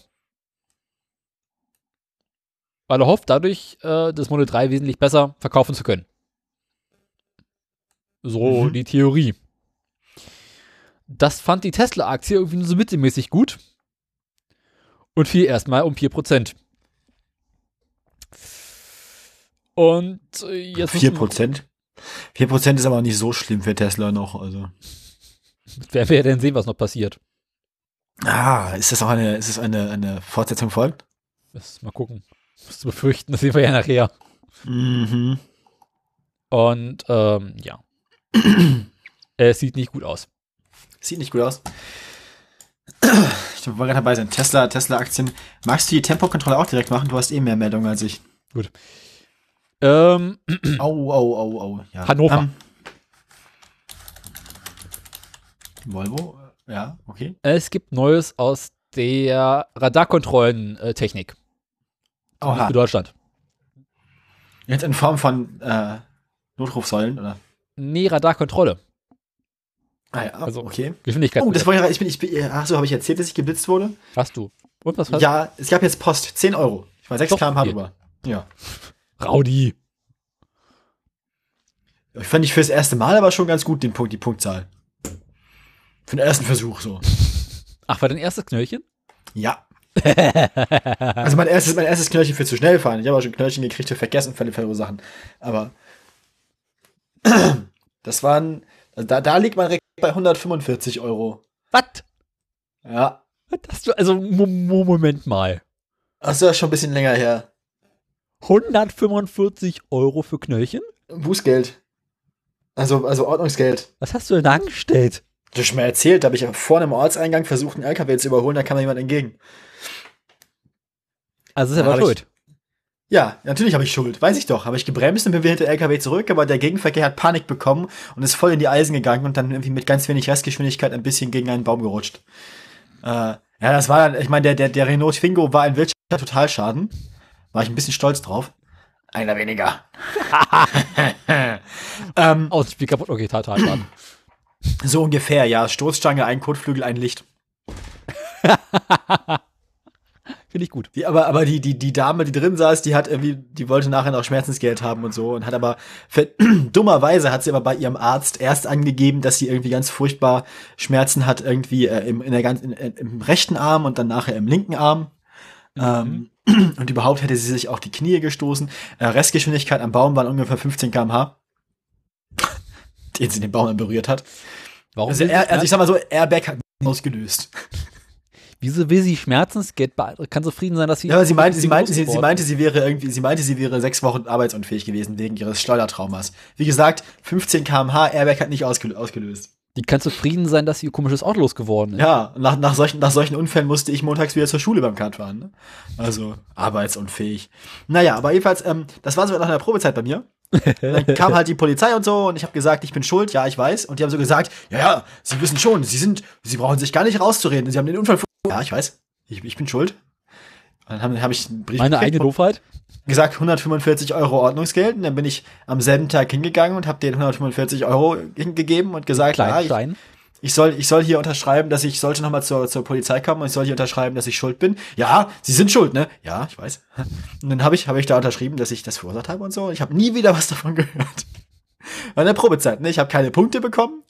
Weil er hofft, dadurch äh, das Model 3 wesentlich besser verkaufen zu können. So Mhm. die Theorie. Das fand die Tesla-Aktie irgendwie nur so mittelmäßig gut und fiel erstmal um 4%. Und äh, jetzt Vier müssen wir- Prozent. Vier Prozent ist aber nicht so schlimm für Tesla noch, also. Wer wir denn sehen, was noch passiert. Ah, ist das auch eine, ist das eine, eine Fortsetzung folgt? Das, mal gucken. Musst du befürchten, das sehen wir ja nachher. Mhm. Und ähm, ja. Es sieht nicht gut aus. Sieht nicht gut aus. Ich wollte gerade dabei sein. Tesla, Tesla-Aktien. Magst du die Tempokontrolle auch direkt machen? Du hast eh mehr Meldungen als ich. Ähm, Au, au, au, au. Ja. Hannover. Ähm, Volvo? Ja, okay. es gibt Neues aus der Radarkontrollentechnik Oha. für Deutschland. Jetzt in Form von äh, Notrufsäulen, oder? Nee, Radarkontrolle. Ah ja, Also, okay. Geschwindigkeit. Oh, das wollte ich, ich bin, ich bin, ach so, habe ich erzählt, dass ich geblitzt wurde? hast du. Und was hast Ja, es gab jetzt Post, 10 Euro. Ich war 6 Doch, km/h drüber. Ja. Raudi. Ich fand ich fürs erste Mal aber schon ganz gut, den Punkt, die Punktzahl. Für den ersten Versuch so. Ach, war dein erstes Knöllchen? Ja. also mein erstes, mein erstes Knöllchen für zu schnell fahren. Ich habe auch schon Knöllchen gekriegt für Verkehrsunfälle verursachen. Aber das waren, also da, da liegt mein Rekord bei 145 Euro. Was? Ja. Hast du? Also, Mo Mo Moment mal. Das ist schon ein bisschen länger her. 145 Euro für Knöllchen? Bußgeld. Also, also Ordnungsgeld. Was hast du denn da angestellt? Das ist schon mal erzählt, da habe ich vorne im Ortseingang versucht, einen LKW zu überholen, da kam mir jemand entgegen. Also ist er aber schuld. Ja, natürlich habe ich Schuld, weiß ich doch. Habe ich gebremst und bin wieder hinter der LKW zurück, aber der Gegenverkehr hat Panik bekommen und ist voll in die Eisen gegangen und dann irgendwie mit ganz wenig Restgeschwindigkeit ein bisschen gegen einen Baum gerutscht. Äh, ja, das war dann, ich meine, der, der, der Renault Twingo war ein Wirtschaft Totalschaden. War ich ein bisschen stolz drauf. Einer weniger. ähm, Ausspiel kaputt. Okay, total schade. so ungefähr, ja. Stoßstange, ein Kotflügel, ein Licht. Finde ich gut. Die, aber aber die, die, die Dame, die drin saß, die hat irgendwie, die wollte nachher noch Schmerzensgeld haben und so und hat aber, dummerweise hat sie aber bei ihrem Arzt erst angegeben, dass sie irgendwie ganz furchtbar Schmerzen hat, irgendwie äh, im, in der ganzen, in, im rechten Arm und dann nachher im linken Arm. Ähm, und überhaupt hätte sie sich auf die Knie gestoßen. Äh, Restgeschwindigkeit am Baum waren ungefähr 15 km/h, den sie den Baum dann berührt hat. Warum Also, er, also ich sag mal so, Airbag hat ausgelöst. Wieso will sie Schmerzensgeld? Kann zufrieden sein, dass sie. Ja, aber sie meinte, sie meinte, sie, sie meinte, sie wäre irgendwie, sie meinte, sie wäre sechs Wochen arbeitsunfähig gewesen wegen ihres Schleudertraumas. Wie gesagt, 15 km/h Airbag hat nicht ausgel ausgelöst. Die kann zufrieden sein, dass sie ihr komisches Auto losgeworden ist. Ja, nach, nach, solchen, nach solchen Unfällen musste ich montags wieder zur Schule beim Kart fahren. Ne? Also, arbeitsunfähig. Naja, aber jedenfalls, ähm, das war so nach einer Probezeit bei mir. Dann kam halt die Polizei und so und ich habe gesagt, ich bin schuld, ja, ich weiß. Und die haben so gesagt, ja, ja, Sie wissen schon, Sie sind, Sie brauchen sich gar nicht rauszureden. Sie haben den Unfall. Ja, ich weiß, ich, ich bin schuld. Dann habe hab ich einen Brief Meine eigene Doofheit. gesagt 145 Euro Ordnungsgeld und dann bin ich am selben Tag hingegangen und habe den 145 Euro hingegeben und gesagt, ja, ich, Kleinstein. ich soll ich soll hier unterschreiben, dass ich sollte noch mal zur, zur Polizei kommen und ich soll hier unterschreiben, dass ich schuld bin. Ja, Sie sind schuld, ne? Ja, ich weiß. Und dann habe ich habe ich da unterschrieben, dass ich das verursacht habe und so. Ich habe nie wieder was davon gehört. War in der Probezeit, ne? Ich habe keine Punkte bekommen.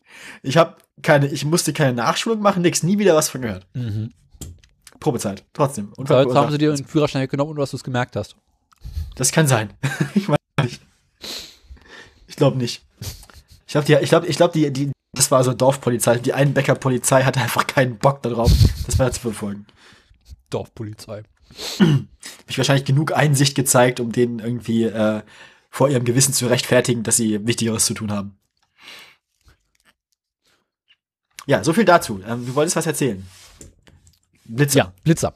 Ich habe keine ich musste keine Nachschulung machen, nix, nie wieder was von gehört. Mhm. Probezeit, trotzdem. Und jetzt haben sie dir den Führerschein weggenommen, ohne dass du es gemerkt hast. Das kann sein. ich weiß nicht. Ich glaube nicht. Ich glaube, die, ich glaube, ich glaube, die, die, das war so Dorfpolizei. Die Einbecker-Polizei hatte einfach keinen Bock darauf, das weiter zu verfolgen. Dorfpolizei. Hab ich wahrscheinlich genug Einsicht gezeigt, um denen irgendwie äh, vor ihrem Gewissen zu rechtfertigen, dass sie Wichtigeres zu tun haben. Ja, so viel dazu. Ähm, du wolltest was erzählen. Blitzer. Ja, Blitzer.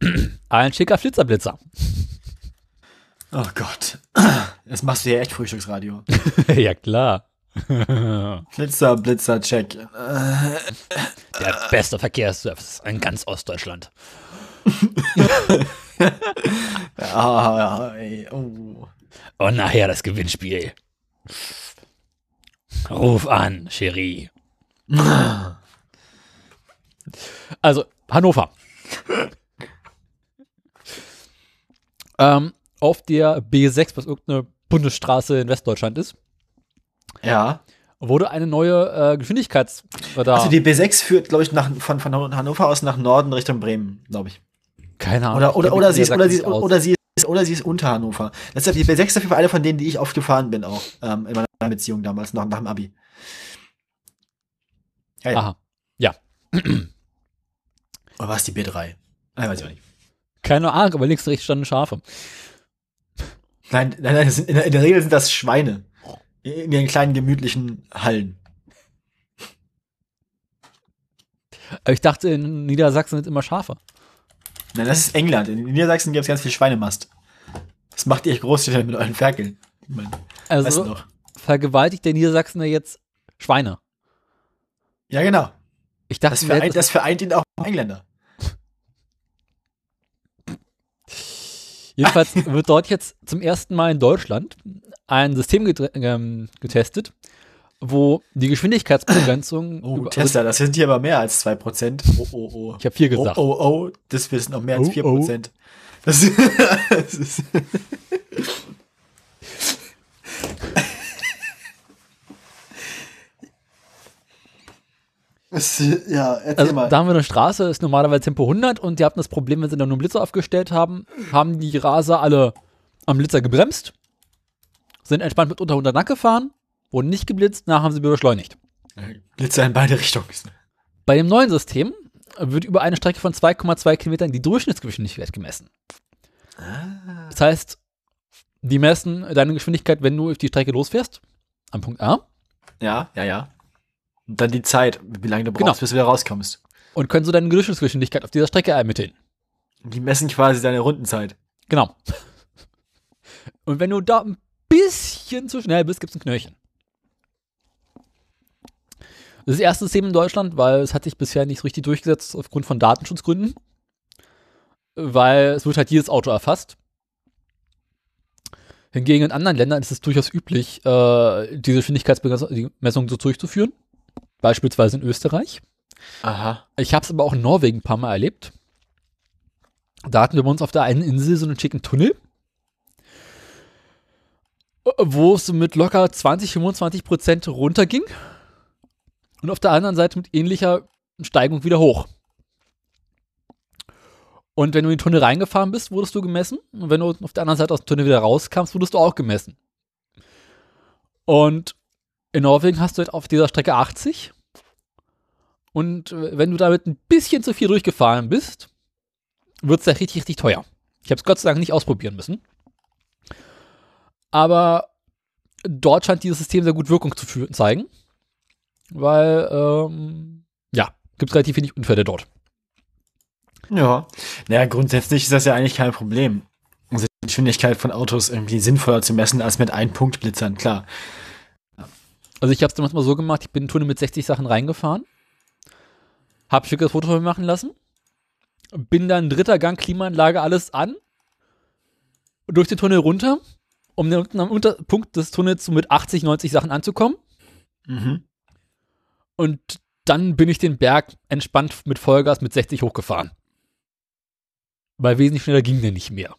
Ein schicker Flitzerblitzer. Oh Gott. Das machst du ja echt Frühstücksradio. ja, klar. Blitzer, Blitzer, check. Der beste Verkehrsservice in ganz Ostdeutschland. Ah, oh. Und nachher das Gewinnspiel. Ruf an, Cherie. Also, Hannover. ähm, auf der B6, was irgendeine Bundesstraße in Westdeutschland ist, Ja. wurde eine neue äh, Geschwindigkeitsradar. Also die B6 führt, glaube ich, nach, von, von Hannover aus nach Norden Richtung Bremen, glaube ich. Keine Ahnung. Oder, sie ist, mit oder, der sie Sache ist, nicht aus. oder, sie ist, oder sie ist unter Hannover. Das ist die B6 ist auf jeden Fall eine von denen, die ich oft gefahren bin, auch ähm, in meiner Beziehung damals, nach, nach dem Abi. Ja, ja. Aha. Ja. Oder war es die B3? Nein, weiß ich auch nicht. Keine Ahnung, aber links und rechts standen Schafe. Nein, nein, nein, das sind, in, der, in der Regel sind das Schweine. In ihren kleinen gemütlichen Hallen. Aber ich dachte, in Niedersachsen sind immer Schafe. Nein, das ist England. In Niedersachsen gibt es ganz viel Schweinemast. Was macht ihr Großstädter mit euren Ferkeln? Ich mein, weißt Also vergewaltigt der Niedersachsener jetzt Schweine. Ja, genau. Ich dachte, Das vereint, das vereint ihn auch Engländer. Jedenfalls wird dort jetzt zum ersten Mal in Deutschland ein System ähm, getestet, wo die Geschwindigkeitsbegrenzung. Oh, über- Tesla, das sind hier aber mehr als 2%. Oh, oh, oh. Ich habe vier gesagt. Oh, oh, oh, das wissen noch mehr als Oh, 4%. Das, das ist, Es, ja, erzähl Also mal. da haben wir eine Straße, ist normalerweise Tempo 100 und die hatten das Problem, wenn sie dann nur einen Blitzer aufgestellt haben, haben die Raser alle am Blitzer gebremst, sind entspannt mit unter 100 Nack gefahren, wurden nicht geblitzt, nachher haben sie beschleunigt. Blitzer in beide Richtungen. Bei dem neuen System wird über eine Strecke von 2,2 Kilometern die Durchschnittsgeschwindigkeit gemessen. Das heißt, die messen deine Geschwindigkeit, wenn du auf die Strecke losfährst, am Punkt A, Ja, ja, ja. Und dann die Zeit, wie lange du brauchst, Genau. bis du wieder rauskommst. und können so deine Durchschnittsgeschwindigkeit auf dieser Strecke ermitteln. Die messen quasi deine Rundenzeit. Genau. Und wenn du da ein bisschen zu schnell bist, gibt es ein Knöllchen. Das ist das erste System in Deutschland, weil es hat sich bisher nicht so richtig durchgesetzt aufgrund von Datenschutzgründen. Weil es wird halt jedes Auto erfasst. Hingegen in anderen Ländern ist es durchaus üblich, äh, diese Geschwindigkeitsmessung so durchzuführen. Beispielsweise in Österreich. Aha. Ich habe es aber auch in Norwegen ein paar Mal erlebt. Da hatten wir bei uns auf der einen Insel so einen schicken Tunnel, wo es mit locker 20, 25 Prozent runterging und auf der anderen Seite mit ähnlicher Steigung wieder hoch. Und wenn du in den Tunnel reingefahren bist, wurdest du gemessen. Und wenn du auf der anderen Seite aus dem Tunnel wieder rauskamst, wurdest du auch gemessen. Und in Norwegen hast du halt auf dieser Strecke 80. Und wenn du damit ein bisschen zu viel durchgefahren bist, wird es ja richtig, richtig teuer. Ich habe es Gott sei Dank nicht ausprobieren müssen. Aber dort scheint dieses System sehr gut Wirkung zu zeigen. Weil, ähm, ja, gibt es relativ wenig Unfälle dort. Ja. Naja, grundsätzlich ist das ja eigentlich kein Problem. Also die Geschwindigkeit von Autos irgendwie sinnvoller zu messen als mit Ein-Punkt-Blitzern, klar. Also ich habe es damals mal so gemacht, ich bin in den Tunnel mit 60 Sachen reingefahren, habe schickes Foto von mir machen lassen, bin dann dritter Gang Klimaanlage alles an, durch den Tunnel runter, um dann unten am Unterpunkt des Tunnels mit 80, 90 Sachen anzukommen. Mhm. Und dann bin ich den Berg entspannt mit Vollgas mit 60 hochgefahren. Weil wesentlich schneller ging der nicht mehr.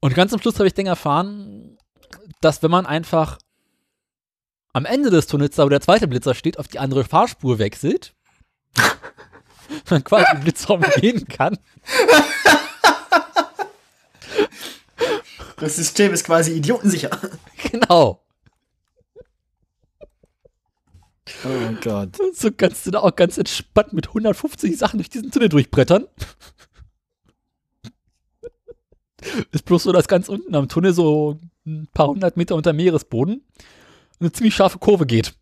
Und ganz am Schluss habe ich dann erfahren, dass wenn man einfach am Ende des Tunnels, da wo der zweite Blitzer steht, auf die andere Fahrspur wechselt, man quasi den Blitzraum gehen kann. Das System ist quasi idiotensicher. Genau. Oh Gott. So kannst du da auch ganz entspannt mit 150 Sachen durch diesen Tunnel durchbrettern. Ist bloß so, dass ganz unten am Tunnel so ein paar hundert Meter unter Meeresboden eine ziemlich scharfe Kurve geht.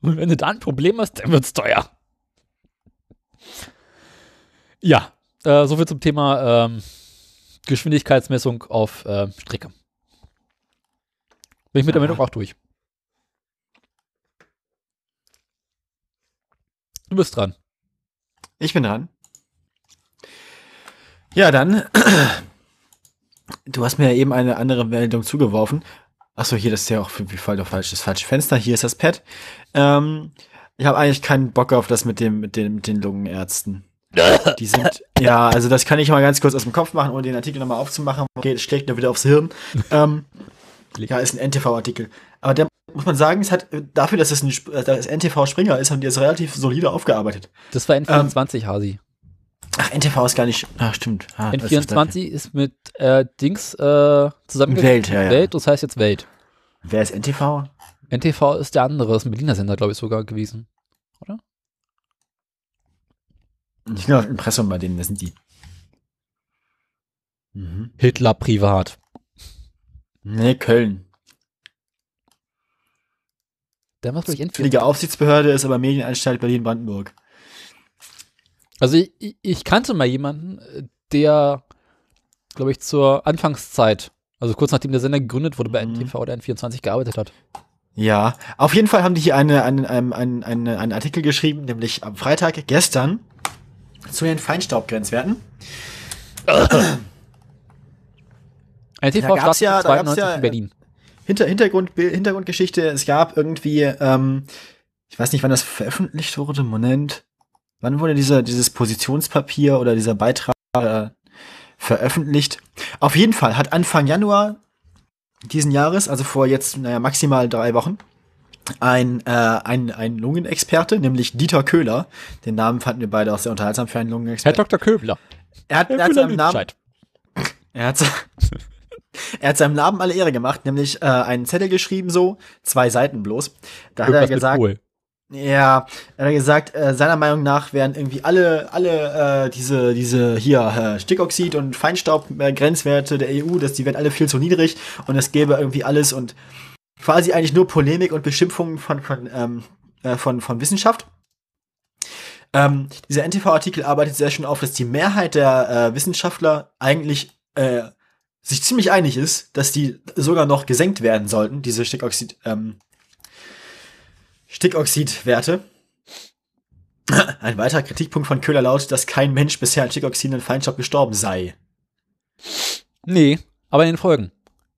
Und wenn du da ein Problem hast, dann wird's teuer. Ja, äh, soviel zum Thema ähm, Geschwindigkeitsmessung auf äh, Strecke. Bin ich mit der. Meldung auch durch. Du bist dran. Ich bin dran. Ja, dann. Du hast mir ja eben eine andere Meldung zugeworfen. Achso, hier, das ist ja auch für voll doch falsch. Das falsche Fenster. Hier ist das Pad. Ähm, ich habe eigentlich keinen Bock auf das mit dem, mit den, mit den Lungenärzten. Die sind, ja, also das kann ich mal ganz kurz aus dem Kopf machen, ohne den Artikel nochmal aufzumachen. Okay, das schlägt nur wieder aufs Hirn. ähm, ja, ist ein NTV-Artikel. Aber der muss man sagen, es hat dafür, dass es ein Sp- äh, das NTV Springer ist, haben die es relativ solide aufgearbeitet. Das war N24, Hasi. Ach, NTV ist gar nicht. Ach, stimmt. Ah, das ist N24 ist mit äh, Dings äh, zusammengegangen. Welt, ja, ja. Welt, das heißt jetzt Welt. das- Wer ist NTV? NTV ist der andere, ist ein Berliner Sender, glaube ich, sogar gewesen. Ich bin auf Impressum bei denen, das sind die. Mhm. Hitler privat. Nee, Köln. Der macht, glaube ich, N24. Zuständige Aufsichtsbehörde ist aber Medienanstalt Berlin-Brandenburg. Also ich, ich- kannte mal jemanden, der, glaube ich, zur Anfangszeit, also kurz nachdem der Sender gegründet wurde, bei Mhm. NTV oder N24 gearbeitet hat. Ja, auf jeden Fall haben die hier eine, einen, einen, einen, einen, einen Artikel geschrieben, nämlich am Freitag gestern zu den Feinstaubgrenzwerten. NTV Da gab's ja- da gab's 92 ja, in Berlin. Hinter, Hintergrund, Hintergrundgeschichte, es gab irgendwie, ähm, ich weiß nicht, wann das veröffentlicht wurde, Moment. Wann wurde dieser, dieses Positionspapier oder dieser Beitrag äh, veröffentlicht? Auf jeden Fall hat Anfang Januar diesen Jahres, also vor jetzt, naja, maximal drei Wochen, ein, äh, ein, ein Lungenexperte, nämlich Dieter Köhler, den Namen fanden wir beide auch sehr unterhaltsam für einen Herr Lungenexperten. Dr. Köbler. Er hat, er hat seinem Namen er hat, er hat seinem Namen alle Ehre gemacht, nämlich äh, einen Zettel geschrieben, so, zwei Seiten bloß. Da hat er gesagt, ja, er hat gesagt, äh, seiner Meinung nach wären irgendwie alle, alle äh, diese, diese hier äh, Stickoxid- und Feinstaub-Grenzwerte der EU, dass die wären alle viel zu niedrig und es gäbe irgendwie alles und quasi eigentlich nur Polemik und Beschimpfungen von, von, ähm, äh, von, von Wissenschaft. Ähm, dieser NTV-Artikel arbeitet sehr schön auf, dass die Mehrheit der äh, Wissenschaftler eigentlich äh, sich ziemlich einig ist, dass die sogar noch gesenkt werden sollten, diese Stickoxid, ähm, Stickoxidwerte. Ein weiterer Kritikpunkt von Köhler lautet, dass kein Mensch bisher an Stickoxiden und Feinstaub gestorben sei. Nee, aber in den Folgen.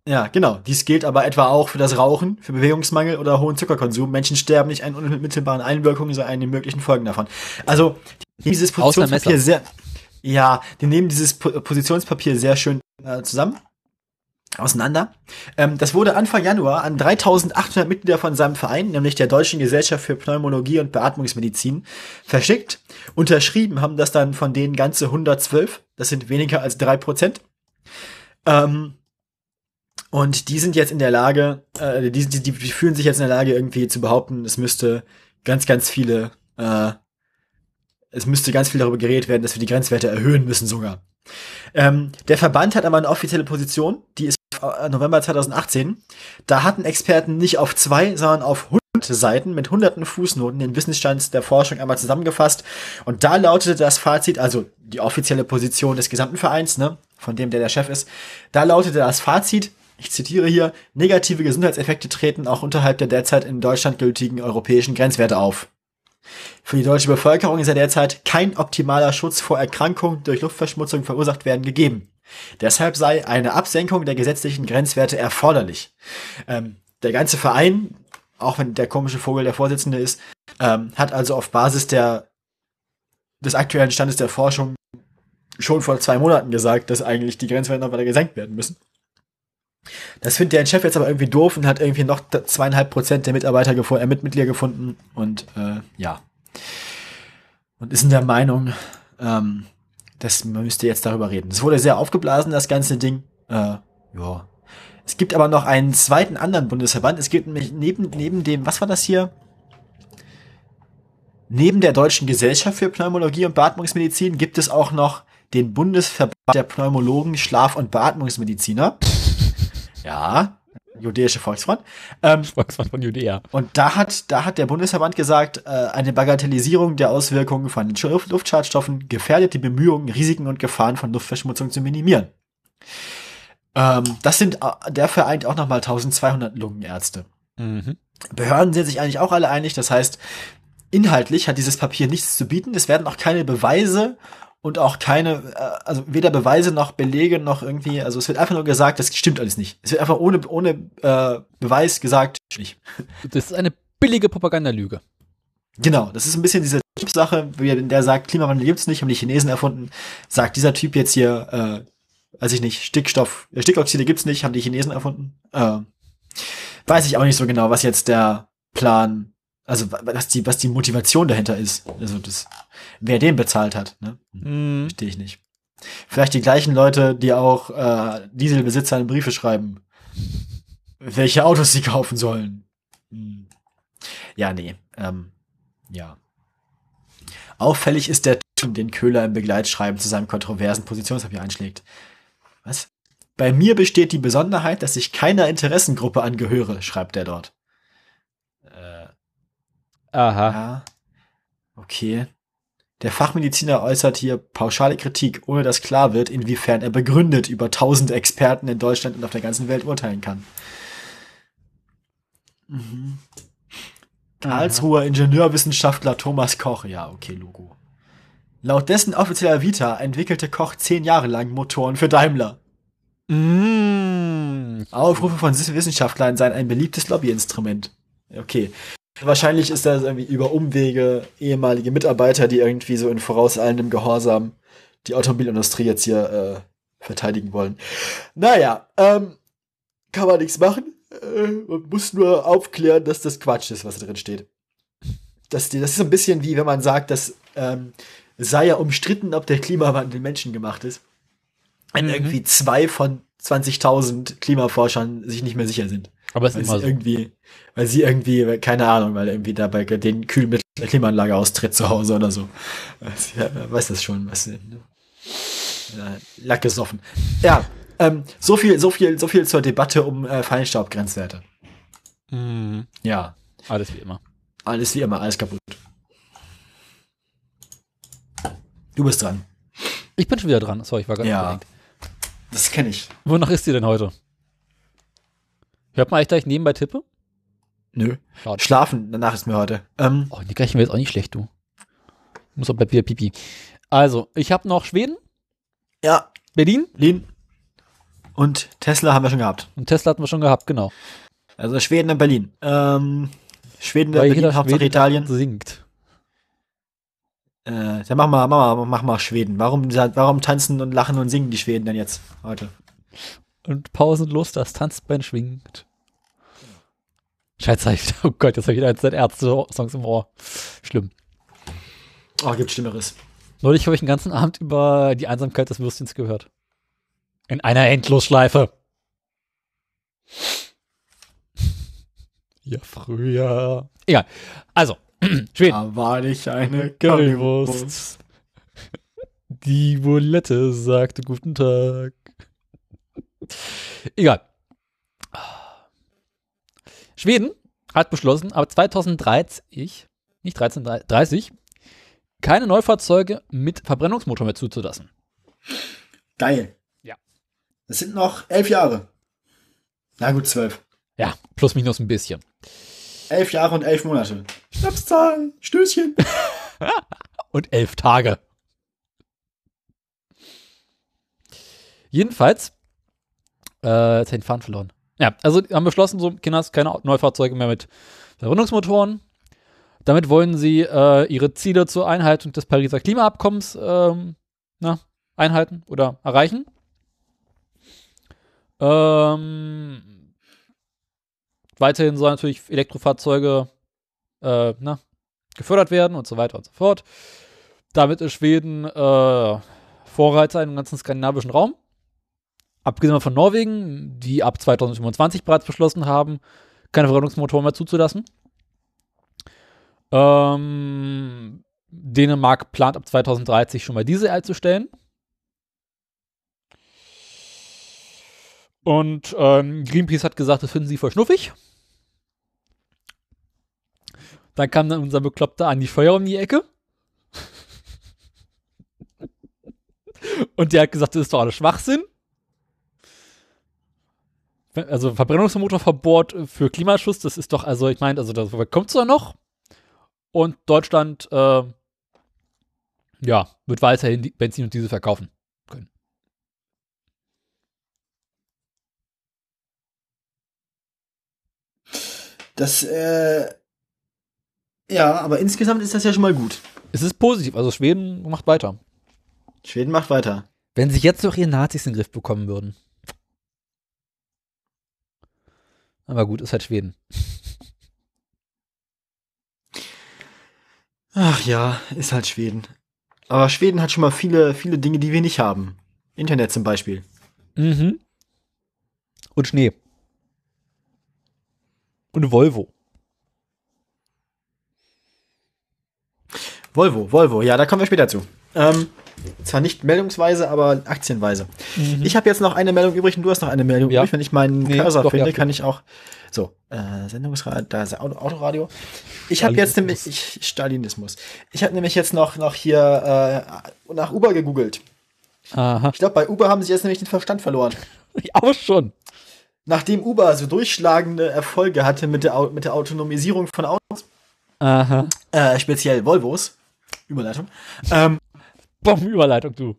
Ja, genau. Dies gilt aber etwa auch für das Rauchen, für Bewegungsmangel oder hohen Zuckerkonsum. Menschen sterben nicht an unmittelbaren Einwirkungen, sondern an den möglichen Folgen davon. Also, dieses Positionspapier sehr, ja, die nehmen dieses Po- Positionspapier sehr schön äh, zusammen, auseinander. Ähm, das wurde Anfang Januar an 3800 Mitglieder von seinem Verein, nämlich der Deutschen Gesellschaft für Pneumologie und Beatmungsmedizin, verschickt. Unterschrieben haben das dann von denen ganze 112. Das sind weniger als drei Prozent. Ähm, und die sind jetzt in der Lage, äh, die, die, die fühlen sich jetzt in der Lage, irgendwie zu behaupten, es müsste ganz, ganz viele, äh, es müsste ganz viel darüber geredet werden, dass wir die Grenzwerte erhöhen müssen sogar. Ähm, der Verband hat aber eine offizielle Position, die ist äh, November 2018. Da hatten Experten nicht auf zwei, sondern auf hunderte Seiten mit hunderten Fußnoten den Wissensstand der Forschung einmal zusammengefasst. Und da lautete das Fazit, also die offizielle Position des gesamten Vereins, ne, von dem der der Chef ist, da lautete das Fazit, ich zitiere hier, negative Gesundheitseffekte treten auch unterhalb der derzeit in Deutschland gültigen europäischen Grenzwerte auf. Für die deutsche Bevölkerung ist ja derzeit kein optimaler Schutz vor Erkrankungen durch Luftverschmutzung verursacht werden gegeben. Deshalb sei eine Absenkung der gesetzlichen Grenzwerte erforderlich. Ähm, der ganze Verein, auch wenn der komische Vogel der Vorsitzende ist, ähm, hat also auf Basis der, des aktuellen Standes der Forschung schon vor zwei Monaten gesagt, dass eigentlich die Grenzwerte noch weiter gesenkt werden müssen. Das findet der Chef jetzt aber irgendwie doof und hat irgendwie noch zweieinhalb Prozent der Mitarbeiter gefo- äh, mit Mitglieder gefunden und äh, ja. Und ist in der Meinung, ähm, dass man müsste jetzt darüber reden. Es wurde sehr aufgeblasen, das ganze Ding. Äh, ja. Es gibt aber noch einen zweiten anderen Bundesverband. Es gibt nämlich neben, neben dem, was war das hier? Neben der Deutschen Gesellschaft für Pneumologie und Beatmungsmedizin gibt es auch noch den Bundesverband der Pneumologen, Schlaf- und Beatmungsmediziner. Ja, jüdische Volksfront. Ähm, Volkswagen von Judäa. und da hat, da hat der Bundesverband gesagt, äh, eine Bagatellisierung der Auswirkungen von Luftschadstoffen gefährdet die Bemühungen, Risiken und Gefahren von Luftverschmutzung zu minimieren. Ähm, das sind, äh, der vereint auch nochmal 1200 Lungenärzte. Mhm. Behörden sind sich eigentlich auch alle einig. Das heißt, inhaltlich hat dieses Papier nichts zu bieten. Es werden auch keine Beweise und auch keine, äh, also weder Beweise noch Belege noch irgendwie, also es wird einfach nur gesagt, das stimmt alles nicht. Es wird einfach ohne, ohne äh, Beweis gesagt, nicht. Das ist eine billige Propagandalüge. Genau, das ist ein bisschen diese Typsache, wie er- der sagt, Klimawandel gibt's nicht, haben die Chinesen erfunden. Sagt dieser Typ jetzt hier, äh, weiß ich nicht, Stickstoff, äh, Stickoxide gibt's nicht, haben die Chinesen erfunden. Äh, weiß ich auch nicht so genau, was jetzt der Plan, also wa- was die, was die Motivation dahinter ist. Also das, wer den bezahlt hat, ne? Mhm. Verstehe ich nicht. Vielleicht die gleichen Leute, die auch äh, Dieselbesitzern Briefe schreiben, welche Autos sie kaufen sollen. Hm. Ja, nee. Ähm, ja. Auffällig ist der Ton, den Köhler im Begleitschreiben zu seinem kontroversen Positionspapier einschlägt. Was? Bei mir besteht die Besonderheit, dass ich keiner Interessengruppe angehöre, schreibt er dort. Aha. ja. Okay. Der Fachmediziner äußert hier pauschale Kritik, ohne dass klar wird, inwiefern er begründet über tausend Experten in Deutschland und auf der ganzen Welt urteilen kann. Mhm. Karlsruher Ingenieurwissenschaftler Thomas Koch, ja, okay, Logo. Laut dessen offizieller Vita entwickelte Koch zehn Jahre lang Motoren für Daimler. Mhm. Aufrufe von Wissenschaftlern seien ein beliebtes Lobbyinstrument. Okay. Wahrscheinlich ist das irgendwie über Umwege ehemalige Mitarbeiter, die irgendwie so in vorauseilendem Gehorsam die Automobilindustrie jetzt hier äh, verteidigen wollen. Naja, ähm, kann man nichts machen. Äh, man muss nur aufklären, dass das Quatsch ist, was da drin steht. Das, das ist so ein bisschen wie wenn man sagt, dass ähm, sei ja umstritten, ob der Klimawandel menschengemacht ist. Wenn Mhm. irgendwie zwei von 20.000 Klimaforschern sich nicht mehr sicher sind. Aber es Weil ist sie immer so. irgendwie, weil sie irgendwie, keine Ahnung, weil irgendwie dabei den Kühlmittel der Klimaanlage austritt zu Hause oder so. Ja, wer weiß das schon, was ne? Lack gesoffen. Ja, ähm, so viel, so viel, so viel zur Debatte um äh, Feinstaubgrenzwerte. Mhm. Ja, Alles wie immer. alles wie immer, alles kaputt. Du bist dran. Ich bin schon wieder dran. Sorry, ich war gerade Ja. abgelenkt. Das kenne ich. Wonach ist dir denn heute? Hört man eigentlich gleich nebenbei Tippe? Nö. Schade. Schlafen, danach ist mir heute. Ähm, Oh, die gleichen wäre jetzt auch nicht schlecht, du. Muss auch bleibt wieder Pipi. Also, ich habe noch Schweden, Ja, Berlin Berlin und Tesla haben wir schon gehabt. und Tesla hatten wir schon gehabt, genau. Also Schweden und Berlin. Ähm, Schweden und Berlin, Hauptsache Schwede Italien. singt. Äh, dann mach mal, mach mal, mach mal Schweden. Warum, warum tanzen und lachen und singen die Schweden denn jetzt heute? Und pausenlos das Tanzbein schwingt. Scheiße, ich- oh Gott, jetzt habe ich wieder der Ärzte-Songs im Ohr. Schlimm. Oh, gibt Schlimmeres. Neulich habe ich den ganzen Abend über die Einsamkeit des Würstchens gehört. In einer Endlosschleife. Ja, früher. Egal. Also, Schweden. Da war nicht eine Currywurst. Die Bulette sagte guten Tag. Egal. Schweden hat beschlossen, ab 2030, nicht 13, 30, keine Neufahrzeuge mit Verbrennungsmotor mehr zuzulassen. Geil. Ja. Das sind noch elf Jahre. Na gut, zwölf. Ja, plus minus ein bisschen. Elf Jahre und elf Monate. Schnapszahl, Stößchen. und elf Tage. Jedenfalls, äh, jetzt den Faden verloren. Ja, also haben beschlossen, so Kinders, keine Neufahrzeuge mehr mit Verbrennungsmotoren. Damit wollen sie äh, ihre Ziele zur Einhaltung des Pariser Klimaabkommens ähm, na, einhalten oder erreichen. Ähm, weiterhin sollen natürlich Elektrofahrzeuge äh, na, gefördert werden und so weiter und so fort. Damit ist Schweden äh, Vorreiter im ganzen skandinavischen Raum. Abgesehen von Norwegen, die ab 2025 bereits beschlossen haben, keine Verbrennungsmotoren mehr zuzulassen. Ähm, Dänemark plant ab 2030 schon mal Diesel einzustellen. Und ähm, Greenpeace hat gesagt, das finden sie voll schnuffig. Dann kam dann unser Bekloppter Andi Feuer um die Ecke. Und der hat gesagt, das ist doch alles Schwachsinn. Also Verbrennungsmotorverbot für Klimaschutz, das ist doch, also ich meine, also das kommt zwar noch. Und Deutschland, äh, ja, wird weiterhin die Benzin und Diesel verkaufen können. Das, äh, ja, aber insgesamt ist das ja schon mal gut. Es ist positiv, also Schweden macht weiter. Schweden macht weiter. Wenn sich jetzt doch ihre Nazis in den Griff bekommen würden. Aber gut, ist halt Schweden. Ach ja, ist halt Schweden. Aber Schweden hat schon mal viele, viele Dinge, die wir nicht haben. Internet zum Beispiel. Mhm. Und Schnee. Und Volvo. Volvo, Volvo, ja, da kommen wir später zu. Ähm, zwar nicht meldungsweise, aber aktienweise. Ich habe jetzt noch eine Meldung übrig und du hast noch eine Meldung Ja. übrig. Wenn ich meinen Nee, Cursor doch, finde, ja. kann ich auch. So, äh, Sendungsradio, da ist Autoradio. Ich habe jetzt nämlich. Ich, Stalinismus. Ich habe nämlich jetzt noch, noch hier äh, nach Uber gegoogelt. Aha. Ich glaube, bei Uber haben sie jetzt nämlich den Verstand verloren. Ich auch schon. Nachdem Uber so durchschlagende Erfolge hatte mit der, mit der Autonomisierung von Autos, Aha. äh, speziell Volvos, Überleitung, ähm, Bombenüberleitung, du.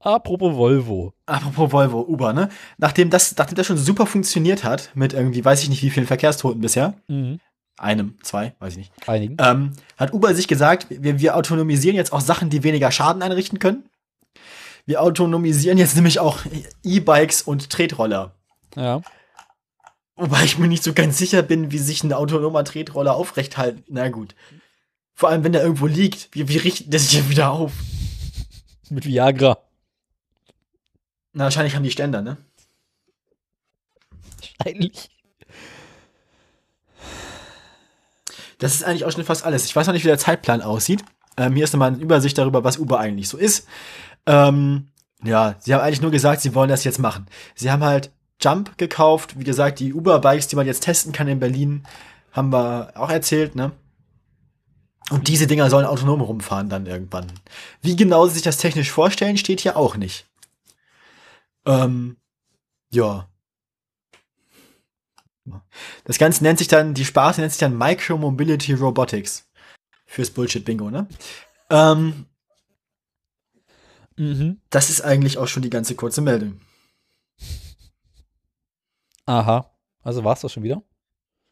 Apropos Volvo. Apropos Volvo, Uber, ne? Nachdem das, nachdem das schon super funktioniert hat, mit irgendwie, weiß ich nicht, wie vielen Verkehrstoten bisher, Mhm. einem, zwei, weiß ich nicht, Einigen. ähm, hat Uber sich gesagt, wir, wir autonomisieren jetzt auch Sachen, die weniger Schaden einrichten können. Wir autonomisieren jetzt nämlich auch E-Bikes und Tretroller. Ja. Wobei ich mir nicht so ganz sicher bin, wie sich ein autonomer Tretroller aufrecht halten. Na gut. Vor allem, wenn der irgendwo liegt, wie, wie richtet der sich ja wieder auf? Mit Viagra. Na, wahrscheinlich haben die Ständer, ne? Wahrscheinlich. Das ist eigentlich auch schon fast alles. Ich weiß noch nicht, wie der Zeitplan aussieht. Ähm, hier ist nochmal eine Übersicht darüber, was Uber eigentlich so ist. Ähm, ja, sie haben eigentlich nur gesagt, sie wollen das jetzt machen. Sie haben halt Jump gekauft. Wie gesagt, die Uber-Bikes, die man jetzt testen kann in Berlin, haben wir auch erzählt, ne? Und diese Dinger sollen autonom rumfahren dann irgendwann. Wie genau sie sich das technisch vorstellen, steht hier auch nicht. Ähm, ja. Das Ganze nennt sich dann, die Sparte nennt sich dann Micromobility Robotics. Fürs Bullshit-Bingo, ne? Ähm, Mhm. das ist eigentlich auch schon die ganze kurze Meldung. Aha. Also war's das schon wieder?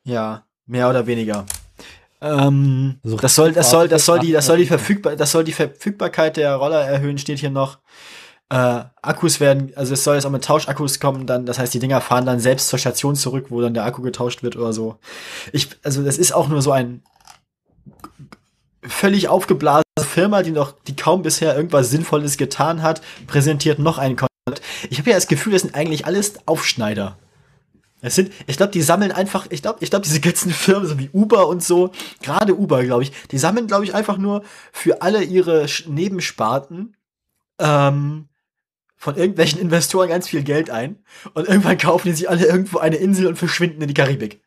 Ja, mehr oder weniger. Ähm, So das soll, das soll, das soll die, das soll die Verfügbar, das soll die Verfügbarkeit der Roller erhöhen, steht hier noch. Äh, Akkus werden, also es soll jetzt auch mit Tauschakkus kommen, dann, das heißt, die Dinger fahren dann selbst zur Station zurück, wo dann der Akku getauscht wird oder so. Ich, also das ist auch nur so ein völlig aufgeblasene Firma, die noch, die kaum bisher irgendwas Sinnvolles getan hat, präsentiert noch ein Konzept. Ich habe ja das Gefühl, das sind eigentlich alles Aufschneider. Es sind, ich glaube, die sammeln einfach, ich glaube, ich glaube, diese ganzen Firmen, so wie Uber und so, gerade Uber, glaube ich, die sammeln, glaube ich, einfach nur für alle ihre Sch- Nebensparten ähm, von irgendwelchen Investoren ganz viel Geld ein und irgendwann kaufen die sich alle irgendwo eine Insel und verschwinden in die Karibik.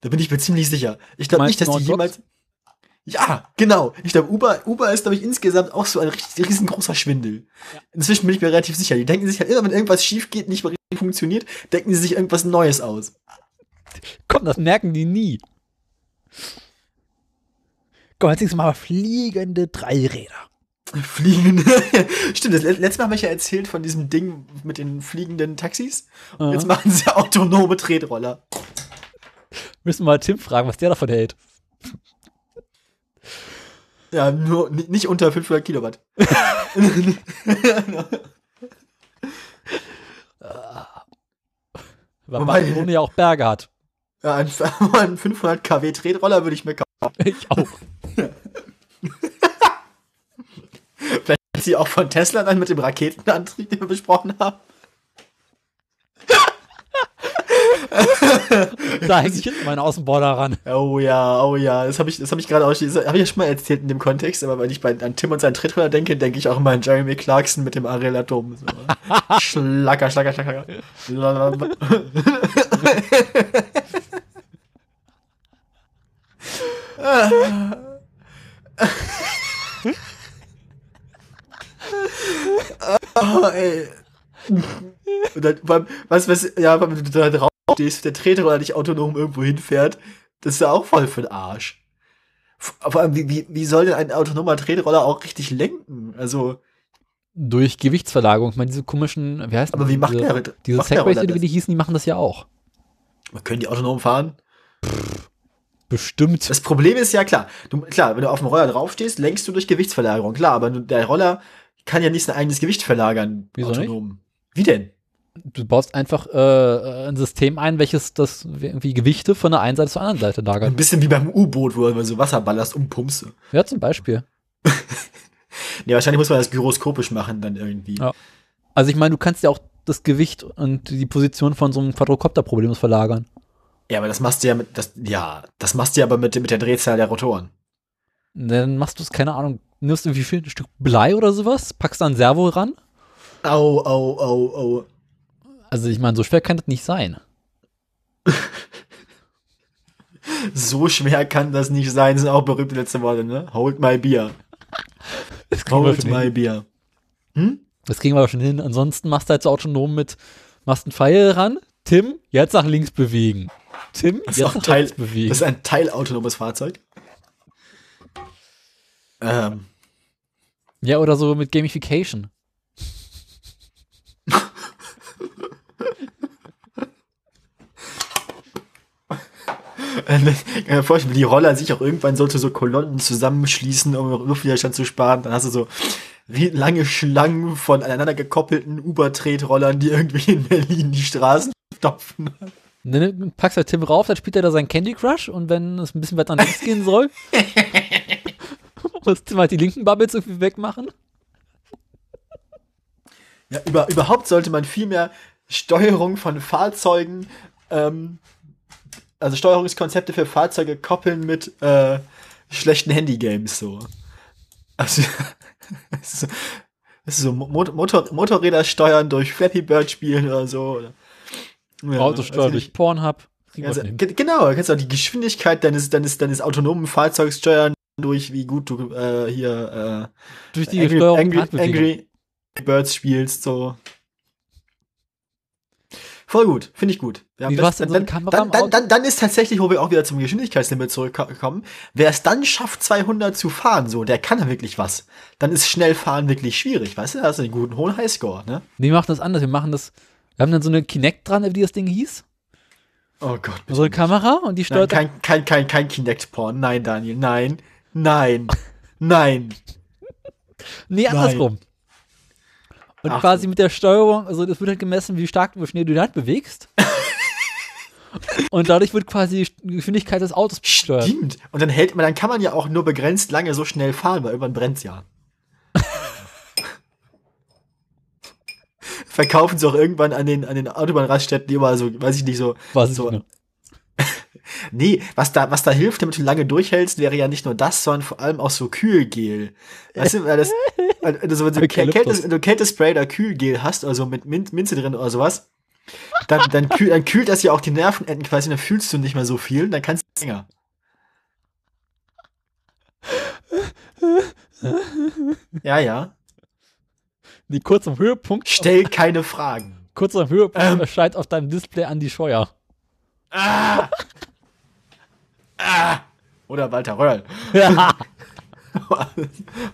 Da bin ich mir ziemlich sicher. Ich glaube nicht, dass die jemals. Ja, genau. Ich glaube, Uber, Uber ist, glaube ich, insgesamt auch so ein richtig, riesengroßer Schwindel. Inzwischen bin ich mir relativ sicher. Die denken sich halt immer, wenn irgendwas schief geht, nicht mehr richtig funktioniert, denken sie sich irgendwas Neues aus. Komm, das merken die nie. Komm, jetzt mal fliegende Dreiräder. Fliegende. Stimmt, das let- letzte Mal habe ich ja erzählt von diesem Ding mit den fliegenden Taxis. Und Aha. jetzt machen sie autonome Tretroller. Müssen wir mal Tim fragen, was der davon hält. Ja, nur ni- nicht unter 500 Kilowatt. Weil Wobei- ja auch Berge hat. ja, ein, ein 500 kW Tretroller würde ich mir kaufen. Ich auch. Vielleicht sie auch von Tesla dann mit dem Raketenantrieb, den wir besprochen haben. Da hänge ich hinten meine Außenborder ran. Oh ja, oh ja, das habe ich, das habe ich gerade auch, habe ich ja schon mal erzählt in dem Kontext, aber wenn ich bei, an Tim und seinen Tretroller denke, denke ich auch immer an Jeremy Clarkson mit dem Ariel Atom. So. schlacker, schlacker, schlacker. oh, ey. Und dann, beim, was, was, ja, wenn du da drauf stehst, der Tretroller dich autonom irgendwo hinfährt, das ist ja auch voll für den Arsch. Vor allem, wie, wie, wie soll denn ein autonomer Tretroller auch richtig lenken? Also, Durch Gewichtsverlagerung. Ich meine, diese komischen, wie heißt aber wie macht diese, der, Diese Segways, wie die hießen, die machen das ja auch. Können die autonom fahren? Bestimmt. Das Problem ist ja klar, du, klar, wenn du auf dem Roller draufstehst, lenkst du durch Gewichtsverlagerung, klar, aber der Roller kann ja nicht sein eigenes Gewicht verlagern. Wieso autonom. Wie denn? Du baust einfach äh, ein System ein, welches das irgendwie Gewichte von der einen Seite zur anderen Seite Ein lagert. bisschen wie beim U-Boot, wo du so Wasserballast umpumpst. Ja, zum Beispiel. Nee, wahrscheinlich muss man das gyroskopisch machen dann irgendwie. Ja. Also ich meine, du kannst ja auch das Gewicht und die Position von so einem Quadrocopter problemlos verlagern. Ja, aber das machst du ja mit, das, ja, das machst du ja aber mit, mit der Drehzahl der Rotoren. Dann machst du es, keine Ahnung, nimmst du wie viel, ein Stück Blei oder sowas, packst da ein Servo ran. Au, au, au, au. Also ich meine, so schwer kann das nicht sein. So schwer kann das nicht sein, das sind auch berühmte letzte Worte, ne? Hold my beer. Das kriegen, Hold my hin. beer. Hm? das kriegen wir aber schon hin. Ansonsten machst du halt so autonom mit, machst einen Pfeil ran. Tim, jetzt nach links bewegen. Tim, Das ist jetzt nach Teil, rechts bewegen. das ist ein teilautonomes Fahrzeug. Ähm, ja, oder so mit Gamification. äh, ich kann mir vorstellen, die Roller sich auch irgendwann sollte so Kolonnen zusammenschließen, um Luftwiderstand zu sparen. Dann hast du so lange Schlangen von aneinander gekoppelten Uber-Tretrollern, die irgendwie in Berlin die Straßen stopfen. Dann packst du halt Tim rauf, dann spielt er da sein Candy Crush und wenn es ein bisschen weiter nach links gehen soll, muss Tim halt die linken Bubbles irgendwie wegmachen. Ja, über, überhaupt sollte man viel mehr Steuerung von Fahrzeugen, ähm, also Steuerungskonzepte für Fahrzeuge koppeln mit äh, schlechten Handygames so. Also, es ist so, Motor Motorräder steuern durch Flappy Bird spielen oder so. Ja, Autosteuer also durch Pornhub. Also, genau, du kannst auch die Geschwindigkeit deines, deines, deines autonomen Fahrzeugs steuern durch, wie gut du äh, hier äh, Durch die Angry, Steuerung Angry. Angry Birds spielst, so. Voll gut, finde ich gut. Ja, Wie, du hast dann so eine Kamera dann, dann, dann, dann ist tatsächlich, wo wir auch wieder zum Geschwindigkeitslimit zurückkommen, wer es dann schafft, 200 zu fahren, so, der kann ja wirklich was. Dann ist schnell fahren wirklich schwierig, weißt du? Da hast du einen guten hohen Highscore, ne? Nee, wir machen das anders. Wir machen das. Wir haben dann so eine Kinect dran, wie das Ding hieß. Oh Gott. So eine Kamera und die Nein, steuert. kein, kein, kein, kein Kinect-Porn. Nein, Daniel, nein, nein, nein. nee, andersrum. Und Ach quasi mit der Steuerung, also das wird halt gemessen, wie stark, wie schnell du die Hand bewegst. und dadurch wird quasi die Geschwindigkeit des Autos gesteuert. Stimmt. Und dann hält man, dann kann man ja auch nur begrenzt lange so schnell fahren, weil irgendwann brennt's ja. Verkaufen sie auch irgendwann an den, an den Autobahnraststätten immer so, weiß ich nicht, so. Was so, ich, ne? Nee, was da, was da hilft, damit du lange durchhältst, wäre ja nicht nur das, sondern vor allem auch so Kühlgel. Weißt du, weil das, also wenn du Eukalyptus. Kälte, wenn du Kältespray oder Kühlgel hast, also mit Min Minze drin oder sowas, dann, dann, kühl, dann kühlt das ja auch die Nervenenden quasi, dann fühlst du nicht mehr so viel, dann kannst du länger. Ja, ja. Nee, kurz am Höhepunkt, Stell keine Fragen. kurz am Höhepunkt Ähm. erscheint auf deinem Display an die Scheuer. Ah! Ah! Oder Walter Röhrl.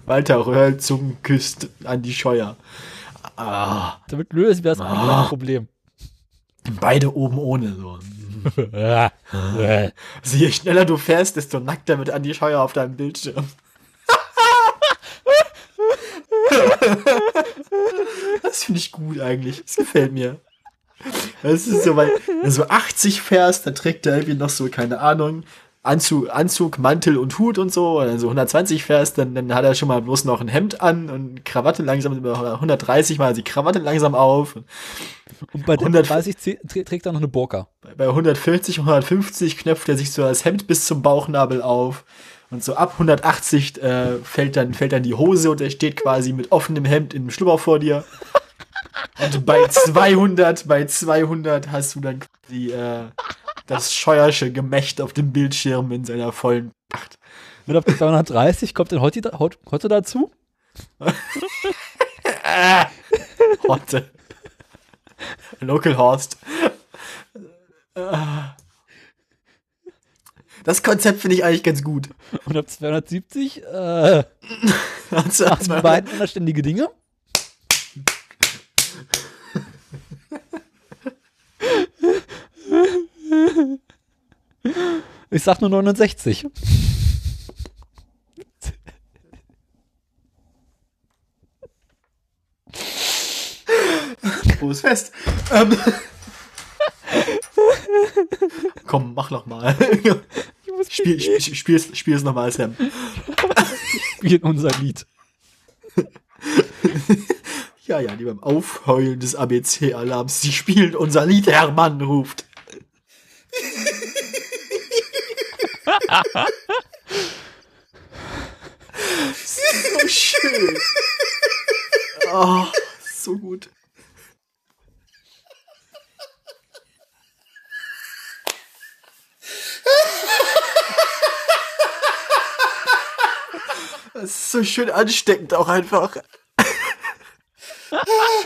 Walter Röhrl Zungen küsst an die Scheuer. Ah, Damit löst wäre es eigentlich Ah. Problem. beide oben ohne so. Ja. Also je schneller du fährst, desto nackter wird Andi Scheuer auf deinem Bildschirm. das finde ich gut eigentlich. Das gefällt mir. Das ist so, weil wenn du so 80 fährst, dann trägt er irgendwie noch so, keine Ahnung, Anzug, Anzug, Mantel und Hut und so. Und dann so 120 fährst, dann, dann hat er schon mal bloß noch ein Hemd an und Krawatte langsam, 130 mal die Krawatte langsam auf. Und bei 100 130 trä- trägt er noch eine Burka. Bei 140, 150 knöpft er sich so das Hemd bis zum Bauchnabel auf. Und so ab 180 äh, fällt, dann, fällt dann die Hose und er steht quasi mit offenem Hemd im Schlüpper vor dir. Und bei 200, bei 200 hast du dann quasi äh, das scheuersche Gemächt auf dem Bildschirm in seiner vollen Pracht. Und ab 230 kommt dann Hotti, Hot- Hotte dazu. Hotte. Local Horst. Das Konzept finde ich eigentlich ganz gut. Und ab 270 äh, machen die beiden unanständige Dinge. Ich sag nur 69. Frohes Fest. Ähm. Komm, mach noch mal. Spiel, spiel, spiel's, spiel's noch mal, Sam. spielen unser Lied. Ja, ja, die beim Aufheulen des ABC-Alarms, sie spielen unser Lied, Hermann ruft. So schön. Oh, so gut. Das ist so schön ansteckend auch einfach. Oh,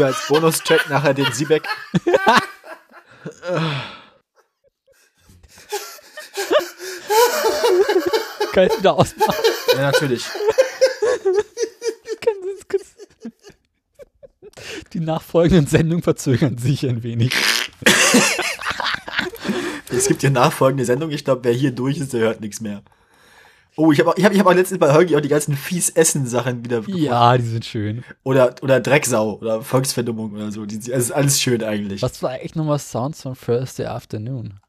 Wir als Bonustrack nachher den Siebeck. Kann ich wieder ausmachen? Ja, natürlich. Die nachfolgenden Sendungen verzögern sich ein wenig. Es gibt ja nachfolgende Sendung. Ich glaube, wer hier durch ist, der hört nichts mehr. Oh, ich habe ich hab, ich hab auch letztens bei Holgi auch die ganzen fies Essen-Sachen wieder bekommen. Ja, die sind schön. Oder, oder Drecksau oder Volksverdummung oder so. Das ist alles schön eigentlich. Was war eigentlich nochmal Sounds von Thursday Afternoon?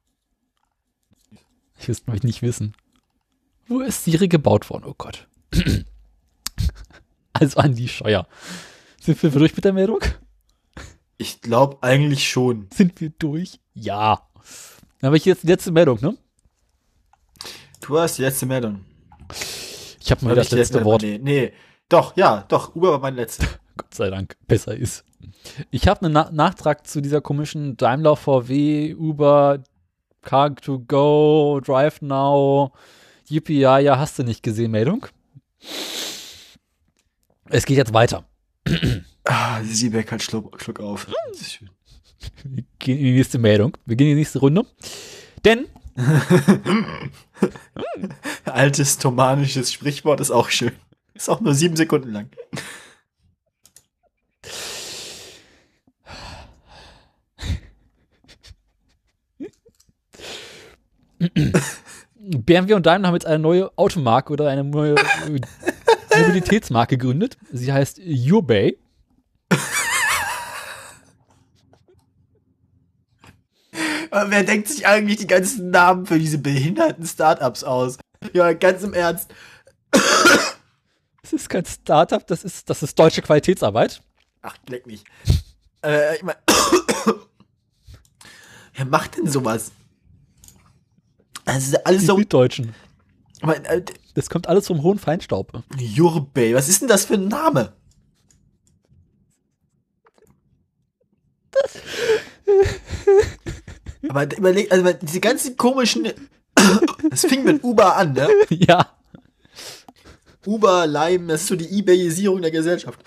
Ich müsste mich nicht wissen. Wo ist Siri gebaut worden? Oh Gott. also an die Scheuer. Sind wir durch mit der Meldung? Ich glaube eigentlich schon. Sind wir durch? Ja. Dann habe ich jetzt die letzte Meldung, ne? Du hast die letzte Meldung. Ich habe mal War das die letzte Wort. Nee, nee. Doch, ja, doch. Uber war mein letzter. Gott sei Dank besser ist. Ich habe einen Na Nachtrag zu dieser komischen Daimler VW, Uber, Car to Go, Drive Now, Yippie, ja, ja, hast du nicht gesehen, Meldung. Es geht jetzt weiter. Ah, Siebeck hat Schluck, Schluck auf. Das. Wir gehen in die nächste Meldung. Wir gehen in die nächste Runde. Denn Altes tomanisches Sprichwort ist auch schön. Ist auch nur sieben Sekunden lang. BMW und Daimler haben jetzt eine neue Automarke oder eine neue Mobilitätsmarke gegründet. Sie heißt Urbay. Wer denkt sich eigentlich die ganzen Namen für diese behinderten Startups aus? Ja, ganz im Ernst. Das ist kein Startup, das ist, das ist deutsche Qualitätsarbeit. Ach, leck mich. Äh, ich mein, wer macht denn sowas? Das ist alles Die so. Süddeutschen. Aber, äh, Das kommt alles vom hohen Feinstaub. Jurbay, was ist denn das für ein Name? Aber überleg, also diese ganzen komischen. Es fing mit Uber an, ne? ja. Uber, Lime, das ist so die Ebayisierung der Gesellschaft.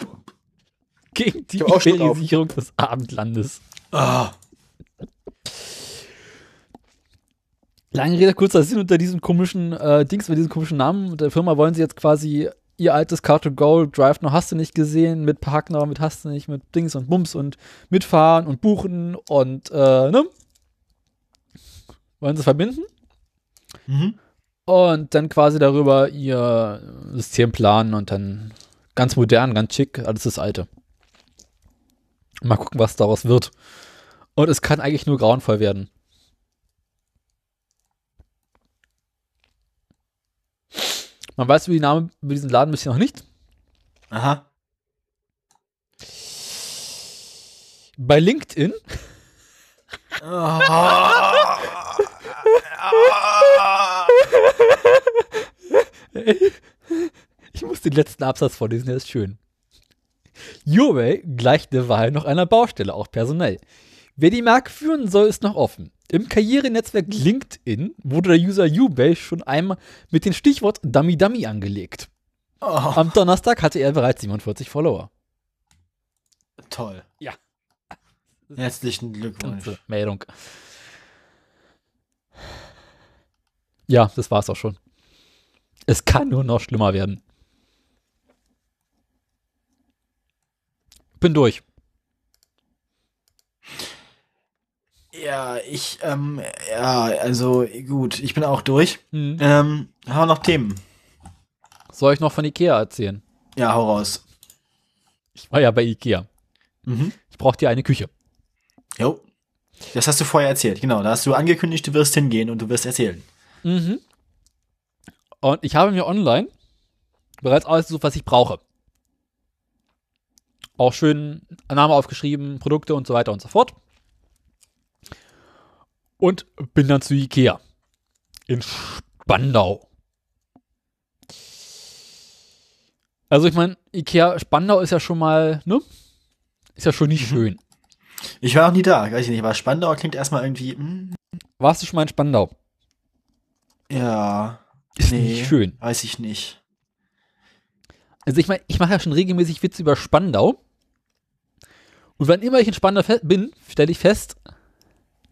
Gegen die. Iberisierung des Abendlandes. Ah. Lange Rede, kurzer Sinn, unter diesem komischen äh, Dings, mit diesem komischen Namen der Firma wollen sie jetzt quasi ihr altes Car to Go, Drive noch hast du nicht gesehen, mit Partner, mit hast du nicht, mit Dings und Bums und mitfahren und buchen und, äh, ne? Wollen sie verbinden Mhm. und dann quasi darüber ihr System planen und dann ganz modern, ganz schick, alles das alte. Mal gucken, was daraus wird. Und es kann eigentlich nur grauenvoll werden. Man weiß über, die Namen, über diesen Laden bisher noch nicht. Aha. Bei LinkedIn Ich muss den letzten Absatz vorlesen, der ist schön. Your gleicht derweil noch einer Baustelle, auch personell. Wer die Marke führen soll, ist noch offen. Im Karrierenetzwerk LinkedIn wurde der User Ubay schon einmal mit dem Stichwort Dummy Dummy angelegt. Oh, Am Donnerstag hatte er bereits 47 Follower. toll. Ja. Herzlichen Glückwunsch. Meldung. Ja, das war's auch schon. Es kann nur noch schlimmer werden. Bin durch. Ja, ich, ähm, ja, also gut, ich bin auch durch. Hm. Ähm, haben wir noch Themen? Soll ich noch von Ikea erzählen? Ja, hau raus. Ich war ja bei Ikea. Mhm. Ich brauchte ja eine Küche. Jo. Das hast du vorher erzählt, genau. Da hast du angekündigt, du wirst hingehen und du wirst erzählen. Mhm. Und ich habe mir online bereits ausgesucht, was ich brauche. Auch schön Name aufgeschrieben, Produkte und so weiter und so fort. Und bin dann zu Ikea. In Spandau. Also ich meine, Ikea Spandau ist ja schon mal, ne? Ist ja schon nicht Mhm. schön. Ich war noch nie da, weiß ich nicht, aber Spandau klingt erstmal irgendwie, hm, Warst du schon mal in Spandau? Ja, Ist Nee. nicht schön. weiß ich nicht. Also ich meine, ich mache ja schon regelmäßig Witze über Spandau. Und wann immer ich in Spandau bin, stelle ich fest,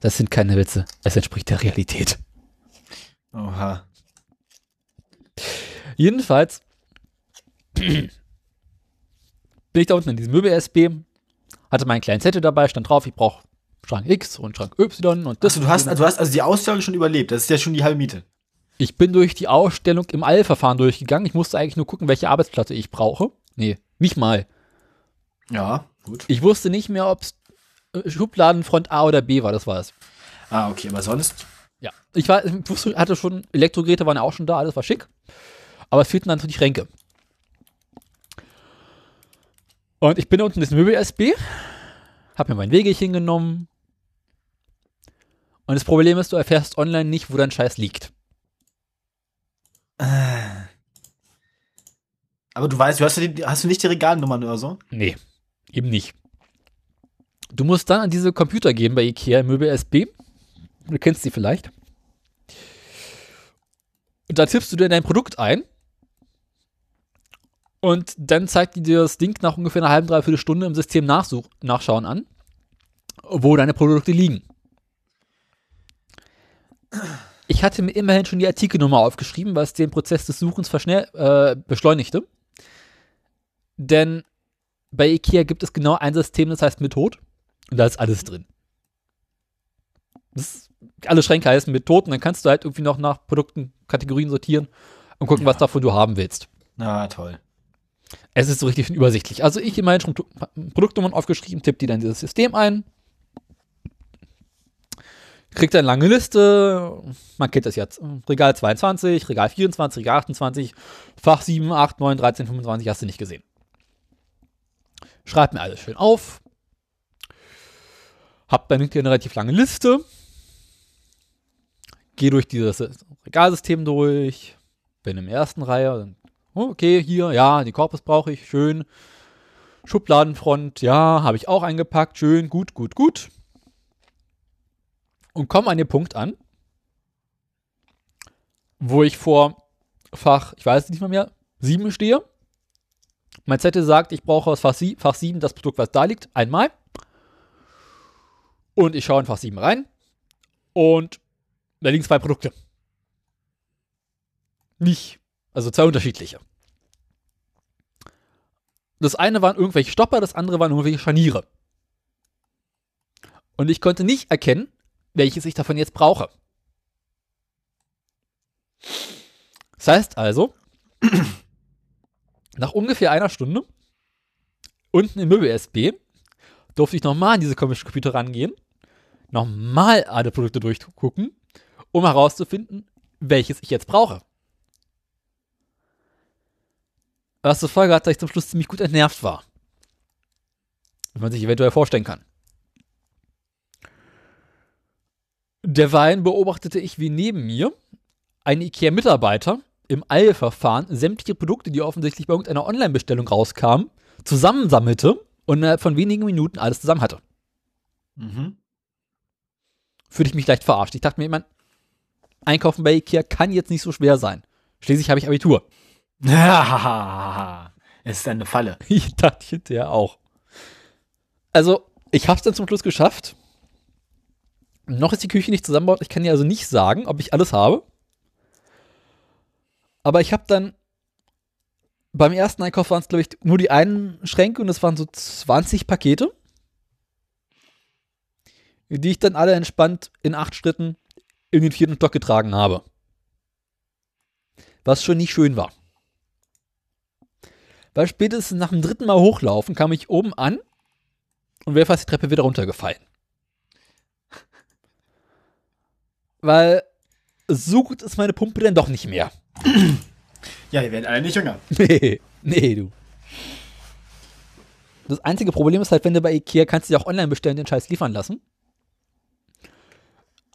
das sind keine Witze. Es entspricht der Realität. Oha. Jedenfalls bin ich da unten in diesem Möbel-SB, hatte meinen kleinen Zettel dabei, stand drauf, ich brauche Schrank X und Schrank Y und das. Achso, du hast, du hast also die Ausstellung schon überlebt. Das ist ja schon die halbe Miete. Ich bin durch die Ausstellung im Eilverfahren durchgegangen. Ich musste eigentlich nur gucken, welche Arbeitsplatte ich brauche. Nee, nicht mal. Ja, gut. Ich wusste nicht mehr, ob es Schubladenfront A oder B war, das war es. Ah, okay, aber sonst. Ja, ich war, wusste, hatte schon, Elektrogeräte waren ja auch schon da, alles war schick. Aber es fehlten dann natürlich Schränke. Und ich bin unten in das Möbel-SB, hab mir mein Wegelchen genommen. Und das Problem ist, du erfährst online nicht, wo dein Scheiß liegt. Aber du weißt, du hast, ja die, hast du nicht die Regalnummern oder so? Nee, eben nicht. Du musst dann an diese Computer gehen bei Ikea Möbel SB. Du kennst sie vielleicht. Und da tippst du dir dein Produkt ein. Und dann zeigt die dir das Ding nach ungefähr einer halben, dreiviertel Stunde im System nachsuch nachschauen an, wo deine Produkte liegen. Ich hatte mir immerhin schon die Artikelnummer aufgeschrieben, was den Prozess des Suchens äh, beschleunigte. Denn bei IKEA gibt es genau ein System, das heißt Method. Und da ist alles drin. Das alle Schränke heißen Method und dann kannst du halt irgendwie noch nach Produkten, Kategorien sortieren und gucken, Ja. was davon du haben willst. Na, toll. Es ist so richtig übersichtlich. Also ich immerhin schon Produktnummern aufgeschrieben, tipp die dann dieses System ein. Kriegt eine lange Liste. Man kennt das jetzt. Regal 22, Regal 24, Regal 28, Fach 7, 8, 9, 13, 25, hast du nicht gesehen. Schreibt mir alles schön auf. Hab dann eine relativ lange Liste. Gehe durch dieses Regalsystem durch. Bin in der ersten Reihe. Oh, okay, hier, ja, die Korpus brauche ich, schön. Schubladenfront, ja, habe ich auch eingepackt, schön, gut, gut, gut. Und komme an den Punkt an, wo ich vor Fach, ich weiß nicht mal mehr, 7 stehe. Mein Zettel sagt, ich brauche aus Fach, sie Fach 7 das Produkt, was da liegt, einmal. Und ich schaue in Fach 7 rein. Und da liegen zwei Produkte. Nicht also zwei unterschiedliche. Das eine waren irgendwelche Stopper, das andere waren irgendwelche Scharniere. Und ich konnte nicht erkennen, welches ich davon jetzt brauche. Das heißt also, nach ungefähr einer Stunde unten im Möbel-SB durfte ich nochmal an diese komischen Computer rangehen, nochmal alle Produkte durchgucken, um herauszufinden, welches ich jetzt brauche. Was zur Folge hat, dass ich zum Schluss ziemlich gut entnervt war. Wie man sich eventuell vorstellen kann. Derweil beobachtete ich, wie neben mir ein IKEA-Mitarbeiter im Eilverfahren sämtliche Produkte, die offensichtlich bei irgendeiner Online-Bestellung rauskamen, zusammensammelte und innerhalb von wenigen Minuten alles zusammen hatte. Mhm. Fühlte ich mich leicht verarscht. Ich dachte mir, immer, Einkaufen bei IKEA kann jetzt nicht so schwer sein. Schließlich habe ich Abitur. Es ist eine Falle. Ich dachte hinterher auch. Also, ich habe es dann zum Schluss geschafft. Noch ist die Küche nicht zusammengebaut. Ich kann dir also nicht sagen, ob ich alles habe. Aber ich habe dann beim ersten Einkauf waren es, glaube ich, nur die einen Schränke und es waren so 20 Pakete, die ich dann alle entspannt in acht Schritten in den vierten Stock getragen habe. Was schon nicht schön war. Weil spätestens nach dem dritten Mal hochlaufen kam ich oben an und wäre fast die Treppe wieder runtergefallen. Weil so gut ist meine Pumpe dann doch nicht mehr. Ja, wir werden alle nicht jünger. Nee, nee, du. Das einzige Problem ist halt, wenn du bei Ikea kannst du dir auch online bestellen, den Scheiß liefern lassen.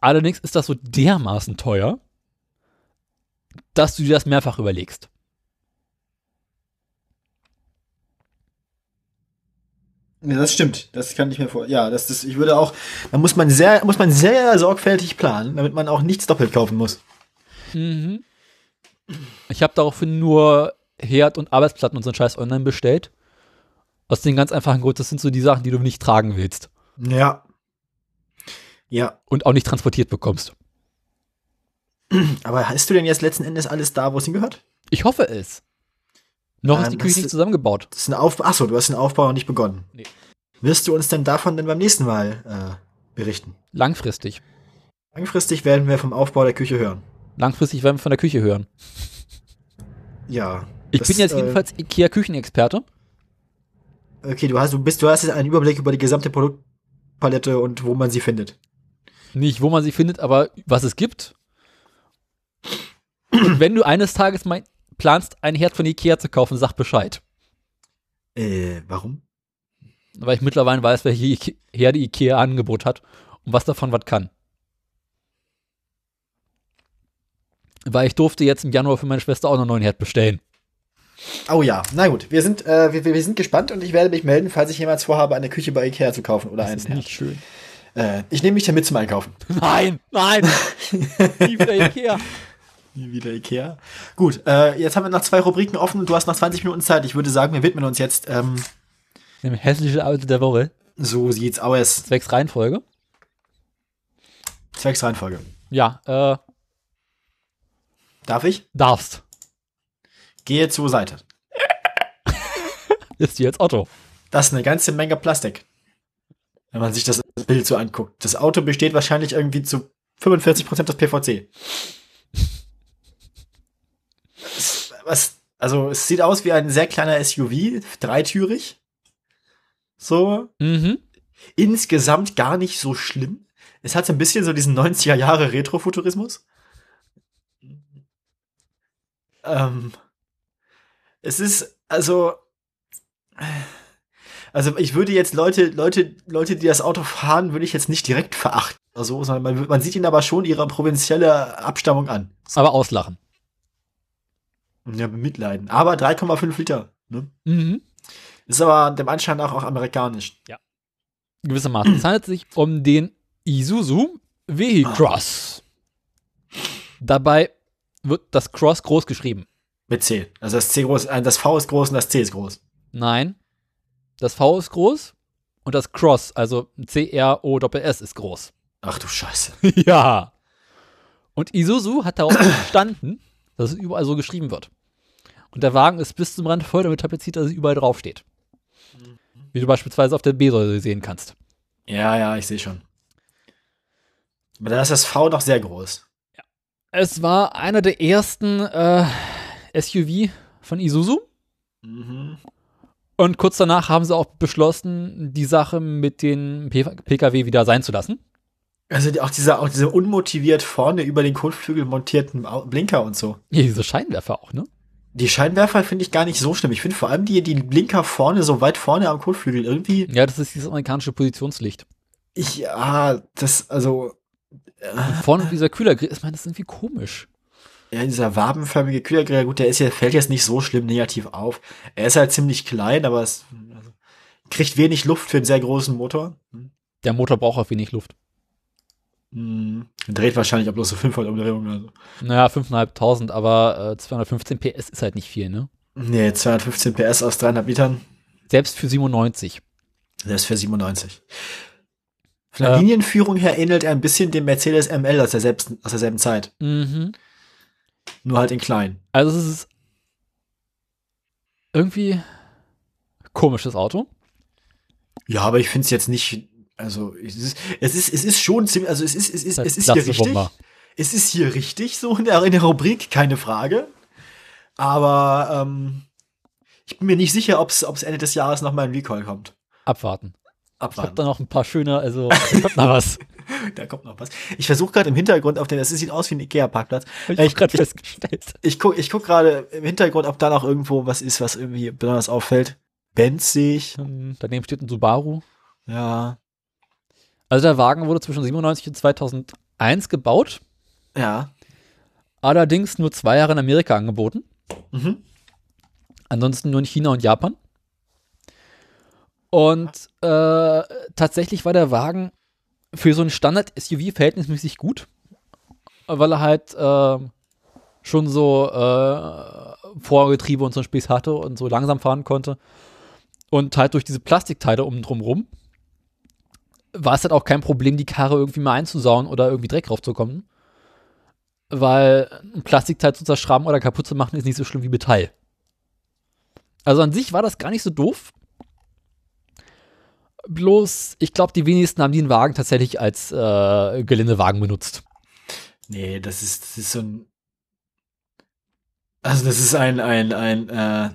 Allerdings ist das so dermaßen teuer, dass du dir das mehrfach überlegst. Ja, das stimmt. Das kann ich mir vor. Ja, das, das, ich würde auch, da muss man sehr, muss man sehr sorgfältig planen, damit man auch nichts doppelt kaufen muss. Mhm. Ich habe daraufhin nur Herd und Arbeitsplatten und so einen Scheiß online bestellt. Aus dem ganz einfachen Grund, das sind so die Sachen, die du nicht tragen willst Ja. Ja. und auch nicht transportiert bekommst. Aber hast du denn jetzt letzten Endes alles da, wo es hingehört? Ich hoffe es. Noch Ähm, ist die Küche nicht zusammengebaut. Das ist ein Aufbau. Achso, du hast den Aufbau noch nicht begonnen. Nee. Wirst du uns denn davon denn beim nächsten Mal äh, berichten? Langfristig. Langfristig werden wir vom Aufbau der Küche hören. Langfristig werden wir von der Küche hören. Ja. Ich das, bin jetzt äh, jedenfalls IKEA-Küchenexperte. Okay, du hast, du bist, du hast jetzt einen Überblick über die gesamte Produktpalette und wo man sie findet. Nicht, wo man sie findet, aber was es gibt. Und wenn du eines Tages mein, planst, ein Herd von Ikea zu kaufen, sag Bescheid. Äh, warum? Weil ich mittlerweile weiß, welche Ike- Herde Ikea Angebot hat und was davon was kann. Weil ich durfte jetzt im Januar für meine Schwester auch noch einen neuen Herd bestellen. Oh ja, na gut, wir sind, äh, wir, wir sind gespannt und ich werde mich melden, falls ich jemals vorhabe, eine Küche bei Ikea zu kaufen oder Das einen. ist nicht schön. Äh, ich nehme mich da mit zum Einkaufen. Nein, nein. Nie wieder Ikea. Nie wieder Ikea. Gut, äh, jetzt haben wir noch zwei Rubriken offen und du hast noch 20 Minuten Zeit. Ich würde sagen, wir widmen uns jetzt, ähm, Dem hässliche Auto der Woche. so sieht's aus. Zwecks Reihenfolge. Zwecks Reihenfolge. Ja, äh, Darf ich? darfst. Gehe zur Seite. Ist jetzt Otto. Das ist eine ganze Menge Plastik. Wenn man sich das Bild so anguckt. Das Auto besteht wahrscheinlich irgendwie zu 45% aus PVC. Es- Was, also, es sieht aus wie ein sehr kleiner SUV, dreitürig. So, Mhm. insgesamt gar nicht so schlimm. Es hat so ein bisschen so diesen 90er Jahre Retrofuturismus. Ähm, es ist, also, also ich würde jetzt Leute, Leute, Leute, die das Auto fahren, würde ich jetzt nicht direkt verachten. Also, sondern man, man sieht ihnen aber schon ihre provinzielle Abstammung an. Aber auslachen. Ja, bemitleiden. Aber 3,5 Liter. Ne? Mhm. Ist aber dem Anschein nach auch amerikanisch. Gewissermaßen. Es handelt sich um den Isuzu V-Cross. Dabei wird das Cross groß geschrieben. Mit C. Also das C groß, äh, das V ist groß und das C ist groß. Nein. Das V ist groß und das Cross, also C-R-O-S ist groß. Ach du Scheiße. ja. Und Isuzu hat darauf bestanden, dass es überall so geschrieben wird. Und der Wagen ist bis zum Rand voll damit tapeziert, dass es überall draufsteht. Wie du beispielsweise auf der B-Säule sehen kannst. Ja, ja, ich sehe schon. Aber da ist das V noch sehr groß. Es war einer der ersten äh, SUV von Isuzu. Mhm. Und kurz danach haben sie auch beschlossen, die Sache mit den PKW wieder sein zu lassen. Also auch dieser, auch diese unmotiviert vorne über den Kotflügel montierten Blinker und so. Ja, diese Scheinwerfer auch, ne? Die Scheinwerfer finde ich gar nicht so schlimm. Ich finde vor allem die, die Blinker vorne, so weit vorne am Kotflügel irgendwie, Ja, das ist dieses amerikanische Positionslicht. ich, ah, das, also, Und vorne dieser Kühlergrill, ich meine, das ist irgendwie komisch. ja, dieser wabenförmige Kühlergrill, gut, der ist ja, fällt jetzt nicht so schlimm negativ auf. Er ist halt ziemlich klein, aber es also, kriegt wenig Luft für einen sehr großen Motor. Hm. Der Motor braucht auch wenig Luft. Hm. Dreht wahrscheinlich auch bloß so 500 Umdrehungen oder so. Naja, 5.500, aber äh, 215 PS ist halt nicht viel, ne? Nee, 215 PS aus 300 Litern. Selbst für 97. Der ist für 97. Von der Äh. Linienführung her ähnelt er ein bisschen dem Mercedes ML aus, der selbst, aus derselben Zeit. Mhm. Nur halt in klein. Also es ist irgendwie komisches Auto. Ja, aber ich finde es jetzt nicht. Also, es ist, es ist, es ist schon ziemlich. Also, es ist, es ist, es ist hier richtig. Es ist hier richtig, so in der, in der Rubrik, keine Frage. Aber ähm, ich bin mir nicht sicher, ob es Ende des Jahres noch mal ein Recall kommt. Abwarten. Ich habe Abwarten. da noch ein paar schöne, also da kommt noch was. Da kommt noch was. Ich versuche gerade im Hintergrund auf den, das sieht aus wie ein Ikea-Parkplatz. Hab ich Ich- auch gerade festgestellt. Ich guck, ich guck gerade im Hintergrund, ob da noch irgendwo was ist, was irgendwie besonders auffällt. Benz sehe ich. Ähm, Daneben steht ein Subaru. Ja. Also der Wagen wurde zwischen 97 und 2001 gebaut, Ja. allerdings nur zwei Jahre in Amerika angeboten. Mhm. Ansonsten nur in China und Japan. Und äh, tatsächlich war der Wagen für so ein Standard-SUV verhältnismäßig gut, weil er halt äh, schon so äh, Vorgetriebe und so ein Spieß hatte und so langsam fahren konnte. Und halt durch diese Plastikteile um drumrum war es halt auch kein Problem, die Karre irgendwie mal einzusauen oder irgendwie Dreck draufzukommen. Weil ein Plastikteil zu zerschrauben oder kaputt zu machen ist nicht so schlimm wie Metall. Also an sich war das gar nicht so doof. Bloß, ich glaube, die wenigsten haben den Wagen tatsächlich als äh, Geländewagen benutzt. Nee, das ist, das ist so ein. Also das ist ein, ein, ein, äh,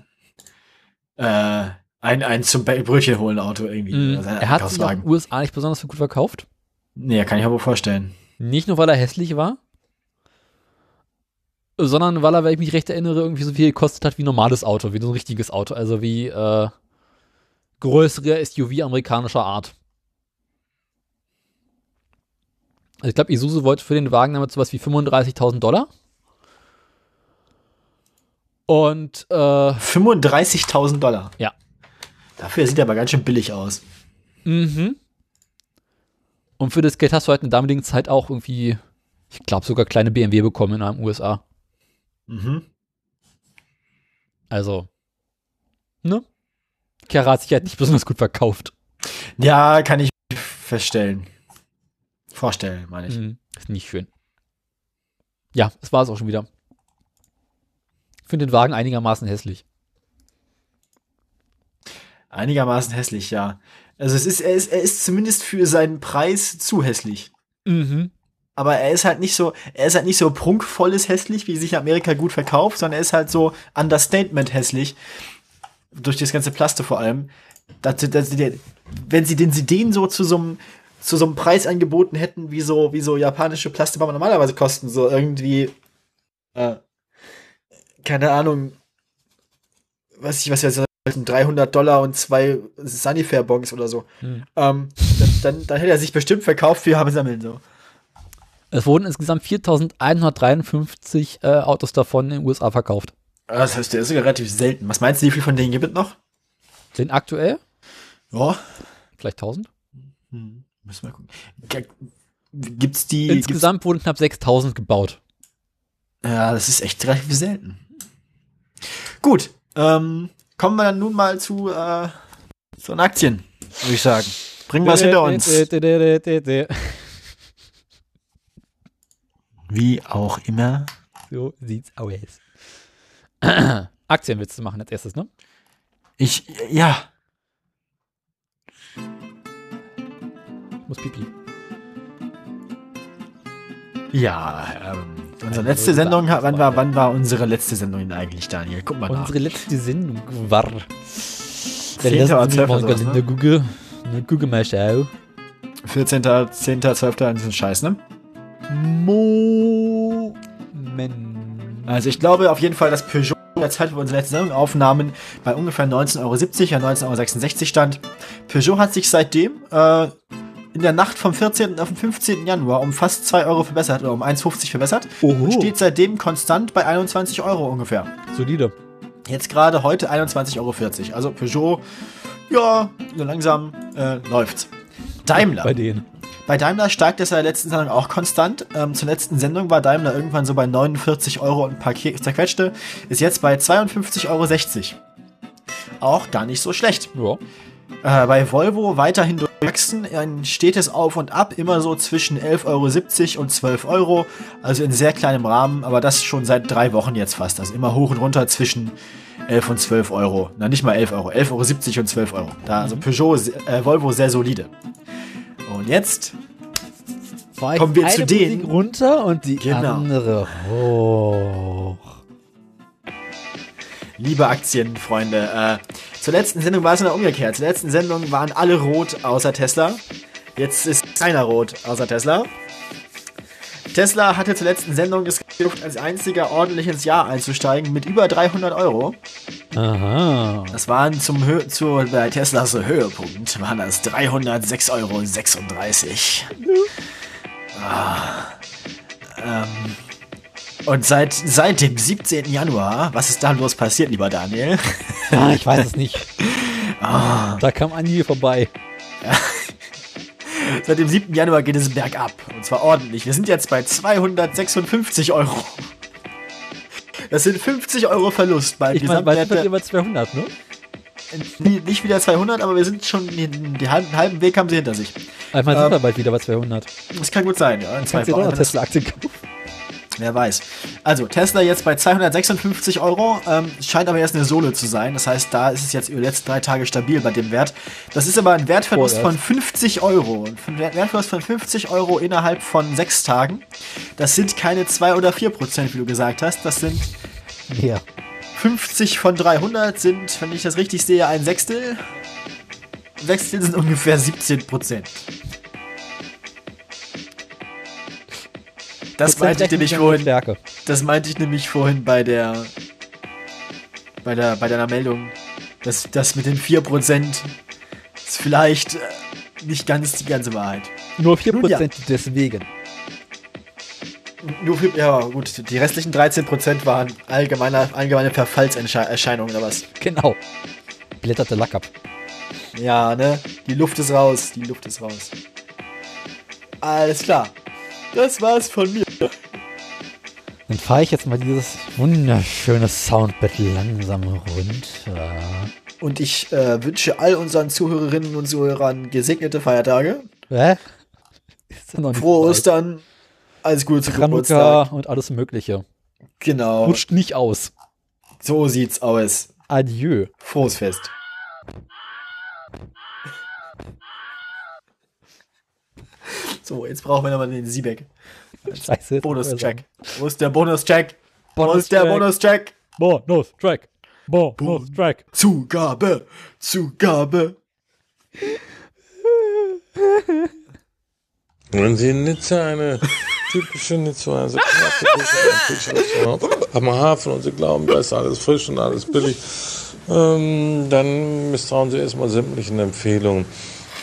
äh, ein, ein zum Brötchen holen Auto irgendwie. Mhm. Also ein Er hat sich in den USA nicht besonders gut verkauft. Nee, kann ich mir wohl vorstellen. Nicht nur, weil er hässlich war, sondern weil er, wenn ich mich recht erinnere, irgendwie so viel gekostet hat wie ein normales Auto, wie so ein richtiges Auto. Also wie äh, größere SUV amerikanischer Art. Also ich glaube, Isuzu wollte für den Wagen damit sowas wie 35.000 Dollar. Und äh, 35.000 Dollar. Ja. Dafür sieht er aber ganz schön billig aus. Mhm. Und für das Geld hast du halt in der damaligen Zeit auch irgendwie, ich glaube, sogar kleine BMW bekommen in den USA. Mhm. Also, ne? Kera hat sich halt nicht besonders gut verkauft. Ja, kann ich feststellen. Vorstellen, meine ich. Mhm. Ist nicht schön. Ja, das war es auch schon wieder. Ich finde den Wagen einigermaßen hässlich. Einigermaßen hässlich, ja. Also es ist, er ist, er ist zumindest für seinen Preis zu hässlich. Mhm. Aber er ist halt nicht so, er ist halt nicht so prunkvolles hässlich, wie sich Amerika gut verkauft, sondern er ist halt so Understatement hässlich. Durch das ganze Plaste vor allem. Dass, dass, wenn sie den, sie den so zu so einem, zu so einem Preis angeboten hätten, wie so, wie so japanische Plastikbomben normalerweise kosten, so irgendwie, äh, keine Ahnung, weiß ich, was wir sagen, 300 Dollar und zwei Sunnyfair-Bons oder so. Hm. Ähm, dann, dann, dann hätte er sich bestimmt verkauft für haben sammeln, so. Es wurden insgesamt 4153 äh, Autos davon in den USA verkauft. Das heißt, der ist sogar relativ selten. Was meinst du, wie viel von denen gibt es noch? Den aktuell? Ja. Vielleicht 1000? Hm, müssen wir gucken. G- Gibt's die. Gibt's, Insgesamt wurden knapp 6000 gebaut. ja, das ist echt relativ selten. Gut. Ähm, kommen wir dann nun mal zu, äh, zu den Aktien, würde ich sagen. Bringen wir es hinter uns. Wie auch immer. So sieht's aus. Aktien willst du machen als erstes, ne? Ich, ja. Ich muss pipi. Ja, ähm, unsere letzte Sendung, wann war, wann war unsere letzte Sendung denn eigentlich, Daniel? Guck mal nach. Unsere letzte Sendung war. Zehnter oder zwölfter mal sowas, ne? Google. Ne, Google mal schau. 14., 10., 12., das ist ein Scheiß, ne? Moment. Also ich glaube auf jeden Fall, dass Peugeot in der Zeit, wo unsere letzte Sendung aufnahmen, bei ungefähr 19,70 Euro, ja 19,66 Euro stand. Peugeot hat sich seitdem äh, in der Nacht vom 14. auf den 15. Januar um fast 2 Euro verbessert, oder um 1,50 verbessert. Oho. Steht seitdem konstant bei 21 Euro ungefähr. Solide. Jetzt gerade heute 21,40 Euro. Also Peugeot, ja, so langsam äh, läuft's. Daimler. Bei denen. Bei Daimler steigt es in der letzten Sendung auch konstant. Ähm, zur letzten Sendung war Daimler irgendwann so bei 49 Euro und ein paar zerquetschte. Ist jetzt bei 52,60 Euro. Auch gar nicht so schlecht. Ja. Äh, bei Volvo weiterhin durchwachsen, ein stetes Auf und Ab, immer so zwischen 11,70 Euro und 12 Euro. Also in sehr kleinem Rahmen, aber das schon seit drei Wochen jetzt fast. Also immer hoch und runter zwischen 11 und 12 Euro. Na, nicht mal 11 Euro, 11,70 Euro und 12 Euro. Da also Peugeot, se- äh, Volvo sehr solide. Und jetzt Kommen wir zu denen. Runter und die Genau. andere hoch. Liebe Aktienfreunde, äh, zur letzten Sendung war es noch umgekehrt. Zur letzten Sendung waren alle rot außer Tesla. Jetzt ist keiner rot außer Tesla. Tesla hatte zur letzten Sendung es geschafft, als einziger ordentlich ins Jahr einzusteigen mit über 300 Euro. Aha. Das waren zum Hö zu, bei Teslas Höhepunkt waren das 306,36 Euro. Ah, ähm, und seit, seit dem 17. Januar, was ist da bloß passiert, lieber Daniel? Ja, ich weiß es nicht. Ah. Da kam Andi vorbei. Seit dem 7. Januar geht es bergab. Und zwar ordentlich. Wir sind jetzt bei 256 Euro. Das sind 50 Euro Verlust bei Ich wird Gesamtwert. über 200, ne? Nicht wieder 200, aber wir sind schon den, den halben, halben Weg haben sie hinter sich. Ich meine, Ähm, sind wir bald wieder bei 200. Das kann gut sein, ja. In Kannst du doch noch Tesla-Aktien kaufen? Wer weiß. Also, Tesla jetzt bei 256 Euro. Ähm, scheint aber erst eine Sohle zu sein. Das heißt, da ist es jetzt über die letzten drei Tage stabil bei dem Wert. Das ist aber ein Wertverlust von 50 Euro. Ein Wert- Wertverlust von 50 Euro innerhalb von sechs Tagen. Das sind keine 2 oder 4 Prozent, wie du gesagt hast. Das sind Ja. 50 von 300 sind, wenn ich das richtig sehe, ein Sechstel. Sechstel sind ungefähr 17 Prozent. Das meinte ich nämlich vorhin. Das meinte ich nämlich vorhin bei der bei der bei deiner Meldung, dass das mit den 4% ist vielleicht äh, nicht ganz die ganze Wahrheit. Nur 4% Nun ja. deswegen. Nur für, ja, gut. Die restlichen 13% waren allgemeine, allgemeine Verfallserscheinungen oder was? Genau. Blätterte Lack ab. Ja, ne? Die Luft ist raus. Die Luft ist raus. Alles klar. Das war's von mir. Dann fahre ich jetzt mal dieses wunderschöne Soundbett langsam runter. Und ich äh, wünsche all unseren Zuhörerinnen und Zuhörern gesegnete Feiertage. Hä? Frohe. Ostern. Alles Gute zu Chanukka Geburtstag. und alles Mögliche. Genau. Rutscht nicht aus. So sieht's aus. Adieu. Frohes Fest. So, jetzt brauchen wir nochmal den Siebeck. Scheiße. Bonus-Check. Wo ist der Bonus-Check? Wo Bonus ist der Check. Bonus-Check? Bonus Track. Bonus Track. Zugabe. Zugabe. Wenn Sie in Nizza eine typische Nizzaer am Hafen und Sie glauben, da ist alles frisch und alles billig, ähm, dann misstrauen Sie erstmal sämtlichen Empfehlungen.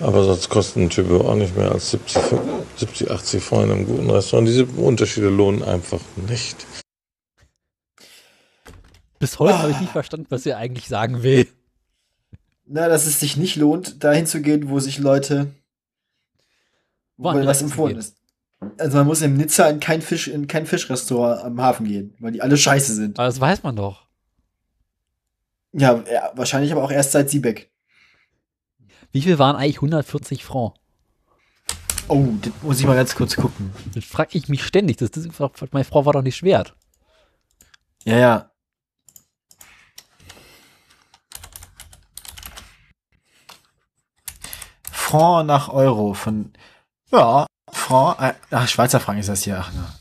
Aber sonst kosten ein Typ auch nicht mehr als 70, 70 80 Franc in einem guten Restaurant. Diese Unterschiede lohnen einfach nicht. Bis heute habe ich nicht verstanden, was er eigentlich sagen will. Na, dass es sich nicht lohnt, dahin zu gehen, wo sich Leute, wo was empfohlen ist. Also man muss in Nizza in kein Fisch, in kein Fischrestaurant am Hafen gehen, weil die alle scheiße sind. Aber das weiß man doch. Ja, ja wahrscheinlich aber auch erst seit Siebeck. Wie viel waren eigentlich 140 Franc? Oh, das muss ich mal ganz kurz gucken. Das frage ich mich ständig. Das, das, meine Frau war doch nicht schwer. Ja, ja. Franc nach Euro von, ja, Franc, äh, ach, Schweizer Franc ist das hier, ach, ne.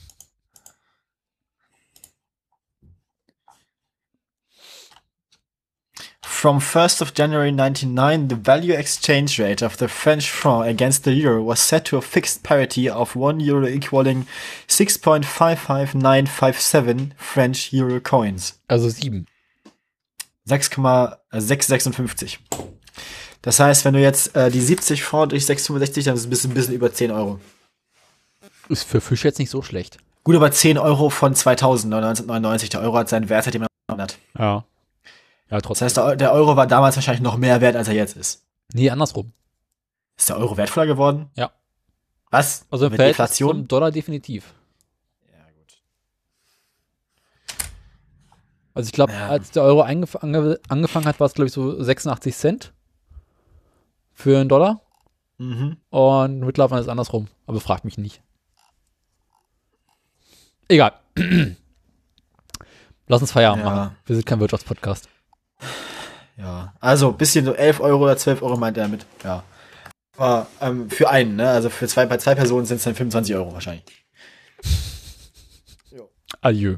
From 1st of January 1999, the value exchange rate of the French franc against the euro was set to a fixed parity of 1 euro equaling 6.55957 French euro coins. Also sieben. 6,656. Das heißt, wenn du jetzt äh, die 70 Franc durch 665, dann bist du ein bisschen über 10 Euro. Ist für Fisch jetzt nicht so schlecht. Gut, aber 10 Euro von 2000, 1999. Der Euro hat seinen Wert, seitdem er hat. Ja. Ja, Das trotzdem. heißt, der Eu- der Euro war damals wahrscheinlich noch mehr wert, als er jetzt ist. Nee, andersrum. Ist der Euro wertvoller geworden? Ja. Was? Also im Mit Verhältnis Inflation? zum Dollar definitiv. Ja, gut. Also ich glaube, Ja. als der Euro eingef ange angefangen hat, war es glaube ich so 86 Cent für einen Dollar. Mhm. Und mittlerweile ist es andersrum. Aber fragt mich nicht. Egal. Lass uns Feierabend Ja. machen. Wir sind kein Wirtschaftspodcast. Ja. Also, bisschen so 11 Euro oder 12 Euro meint er damit. Ja. Aber ähm, für einen, ne? Also für zwei, bei zwei Personen sind es dann 25 Euro wahrscheinlich. Adieu.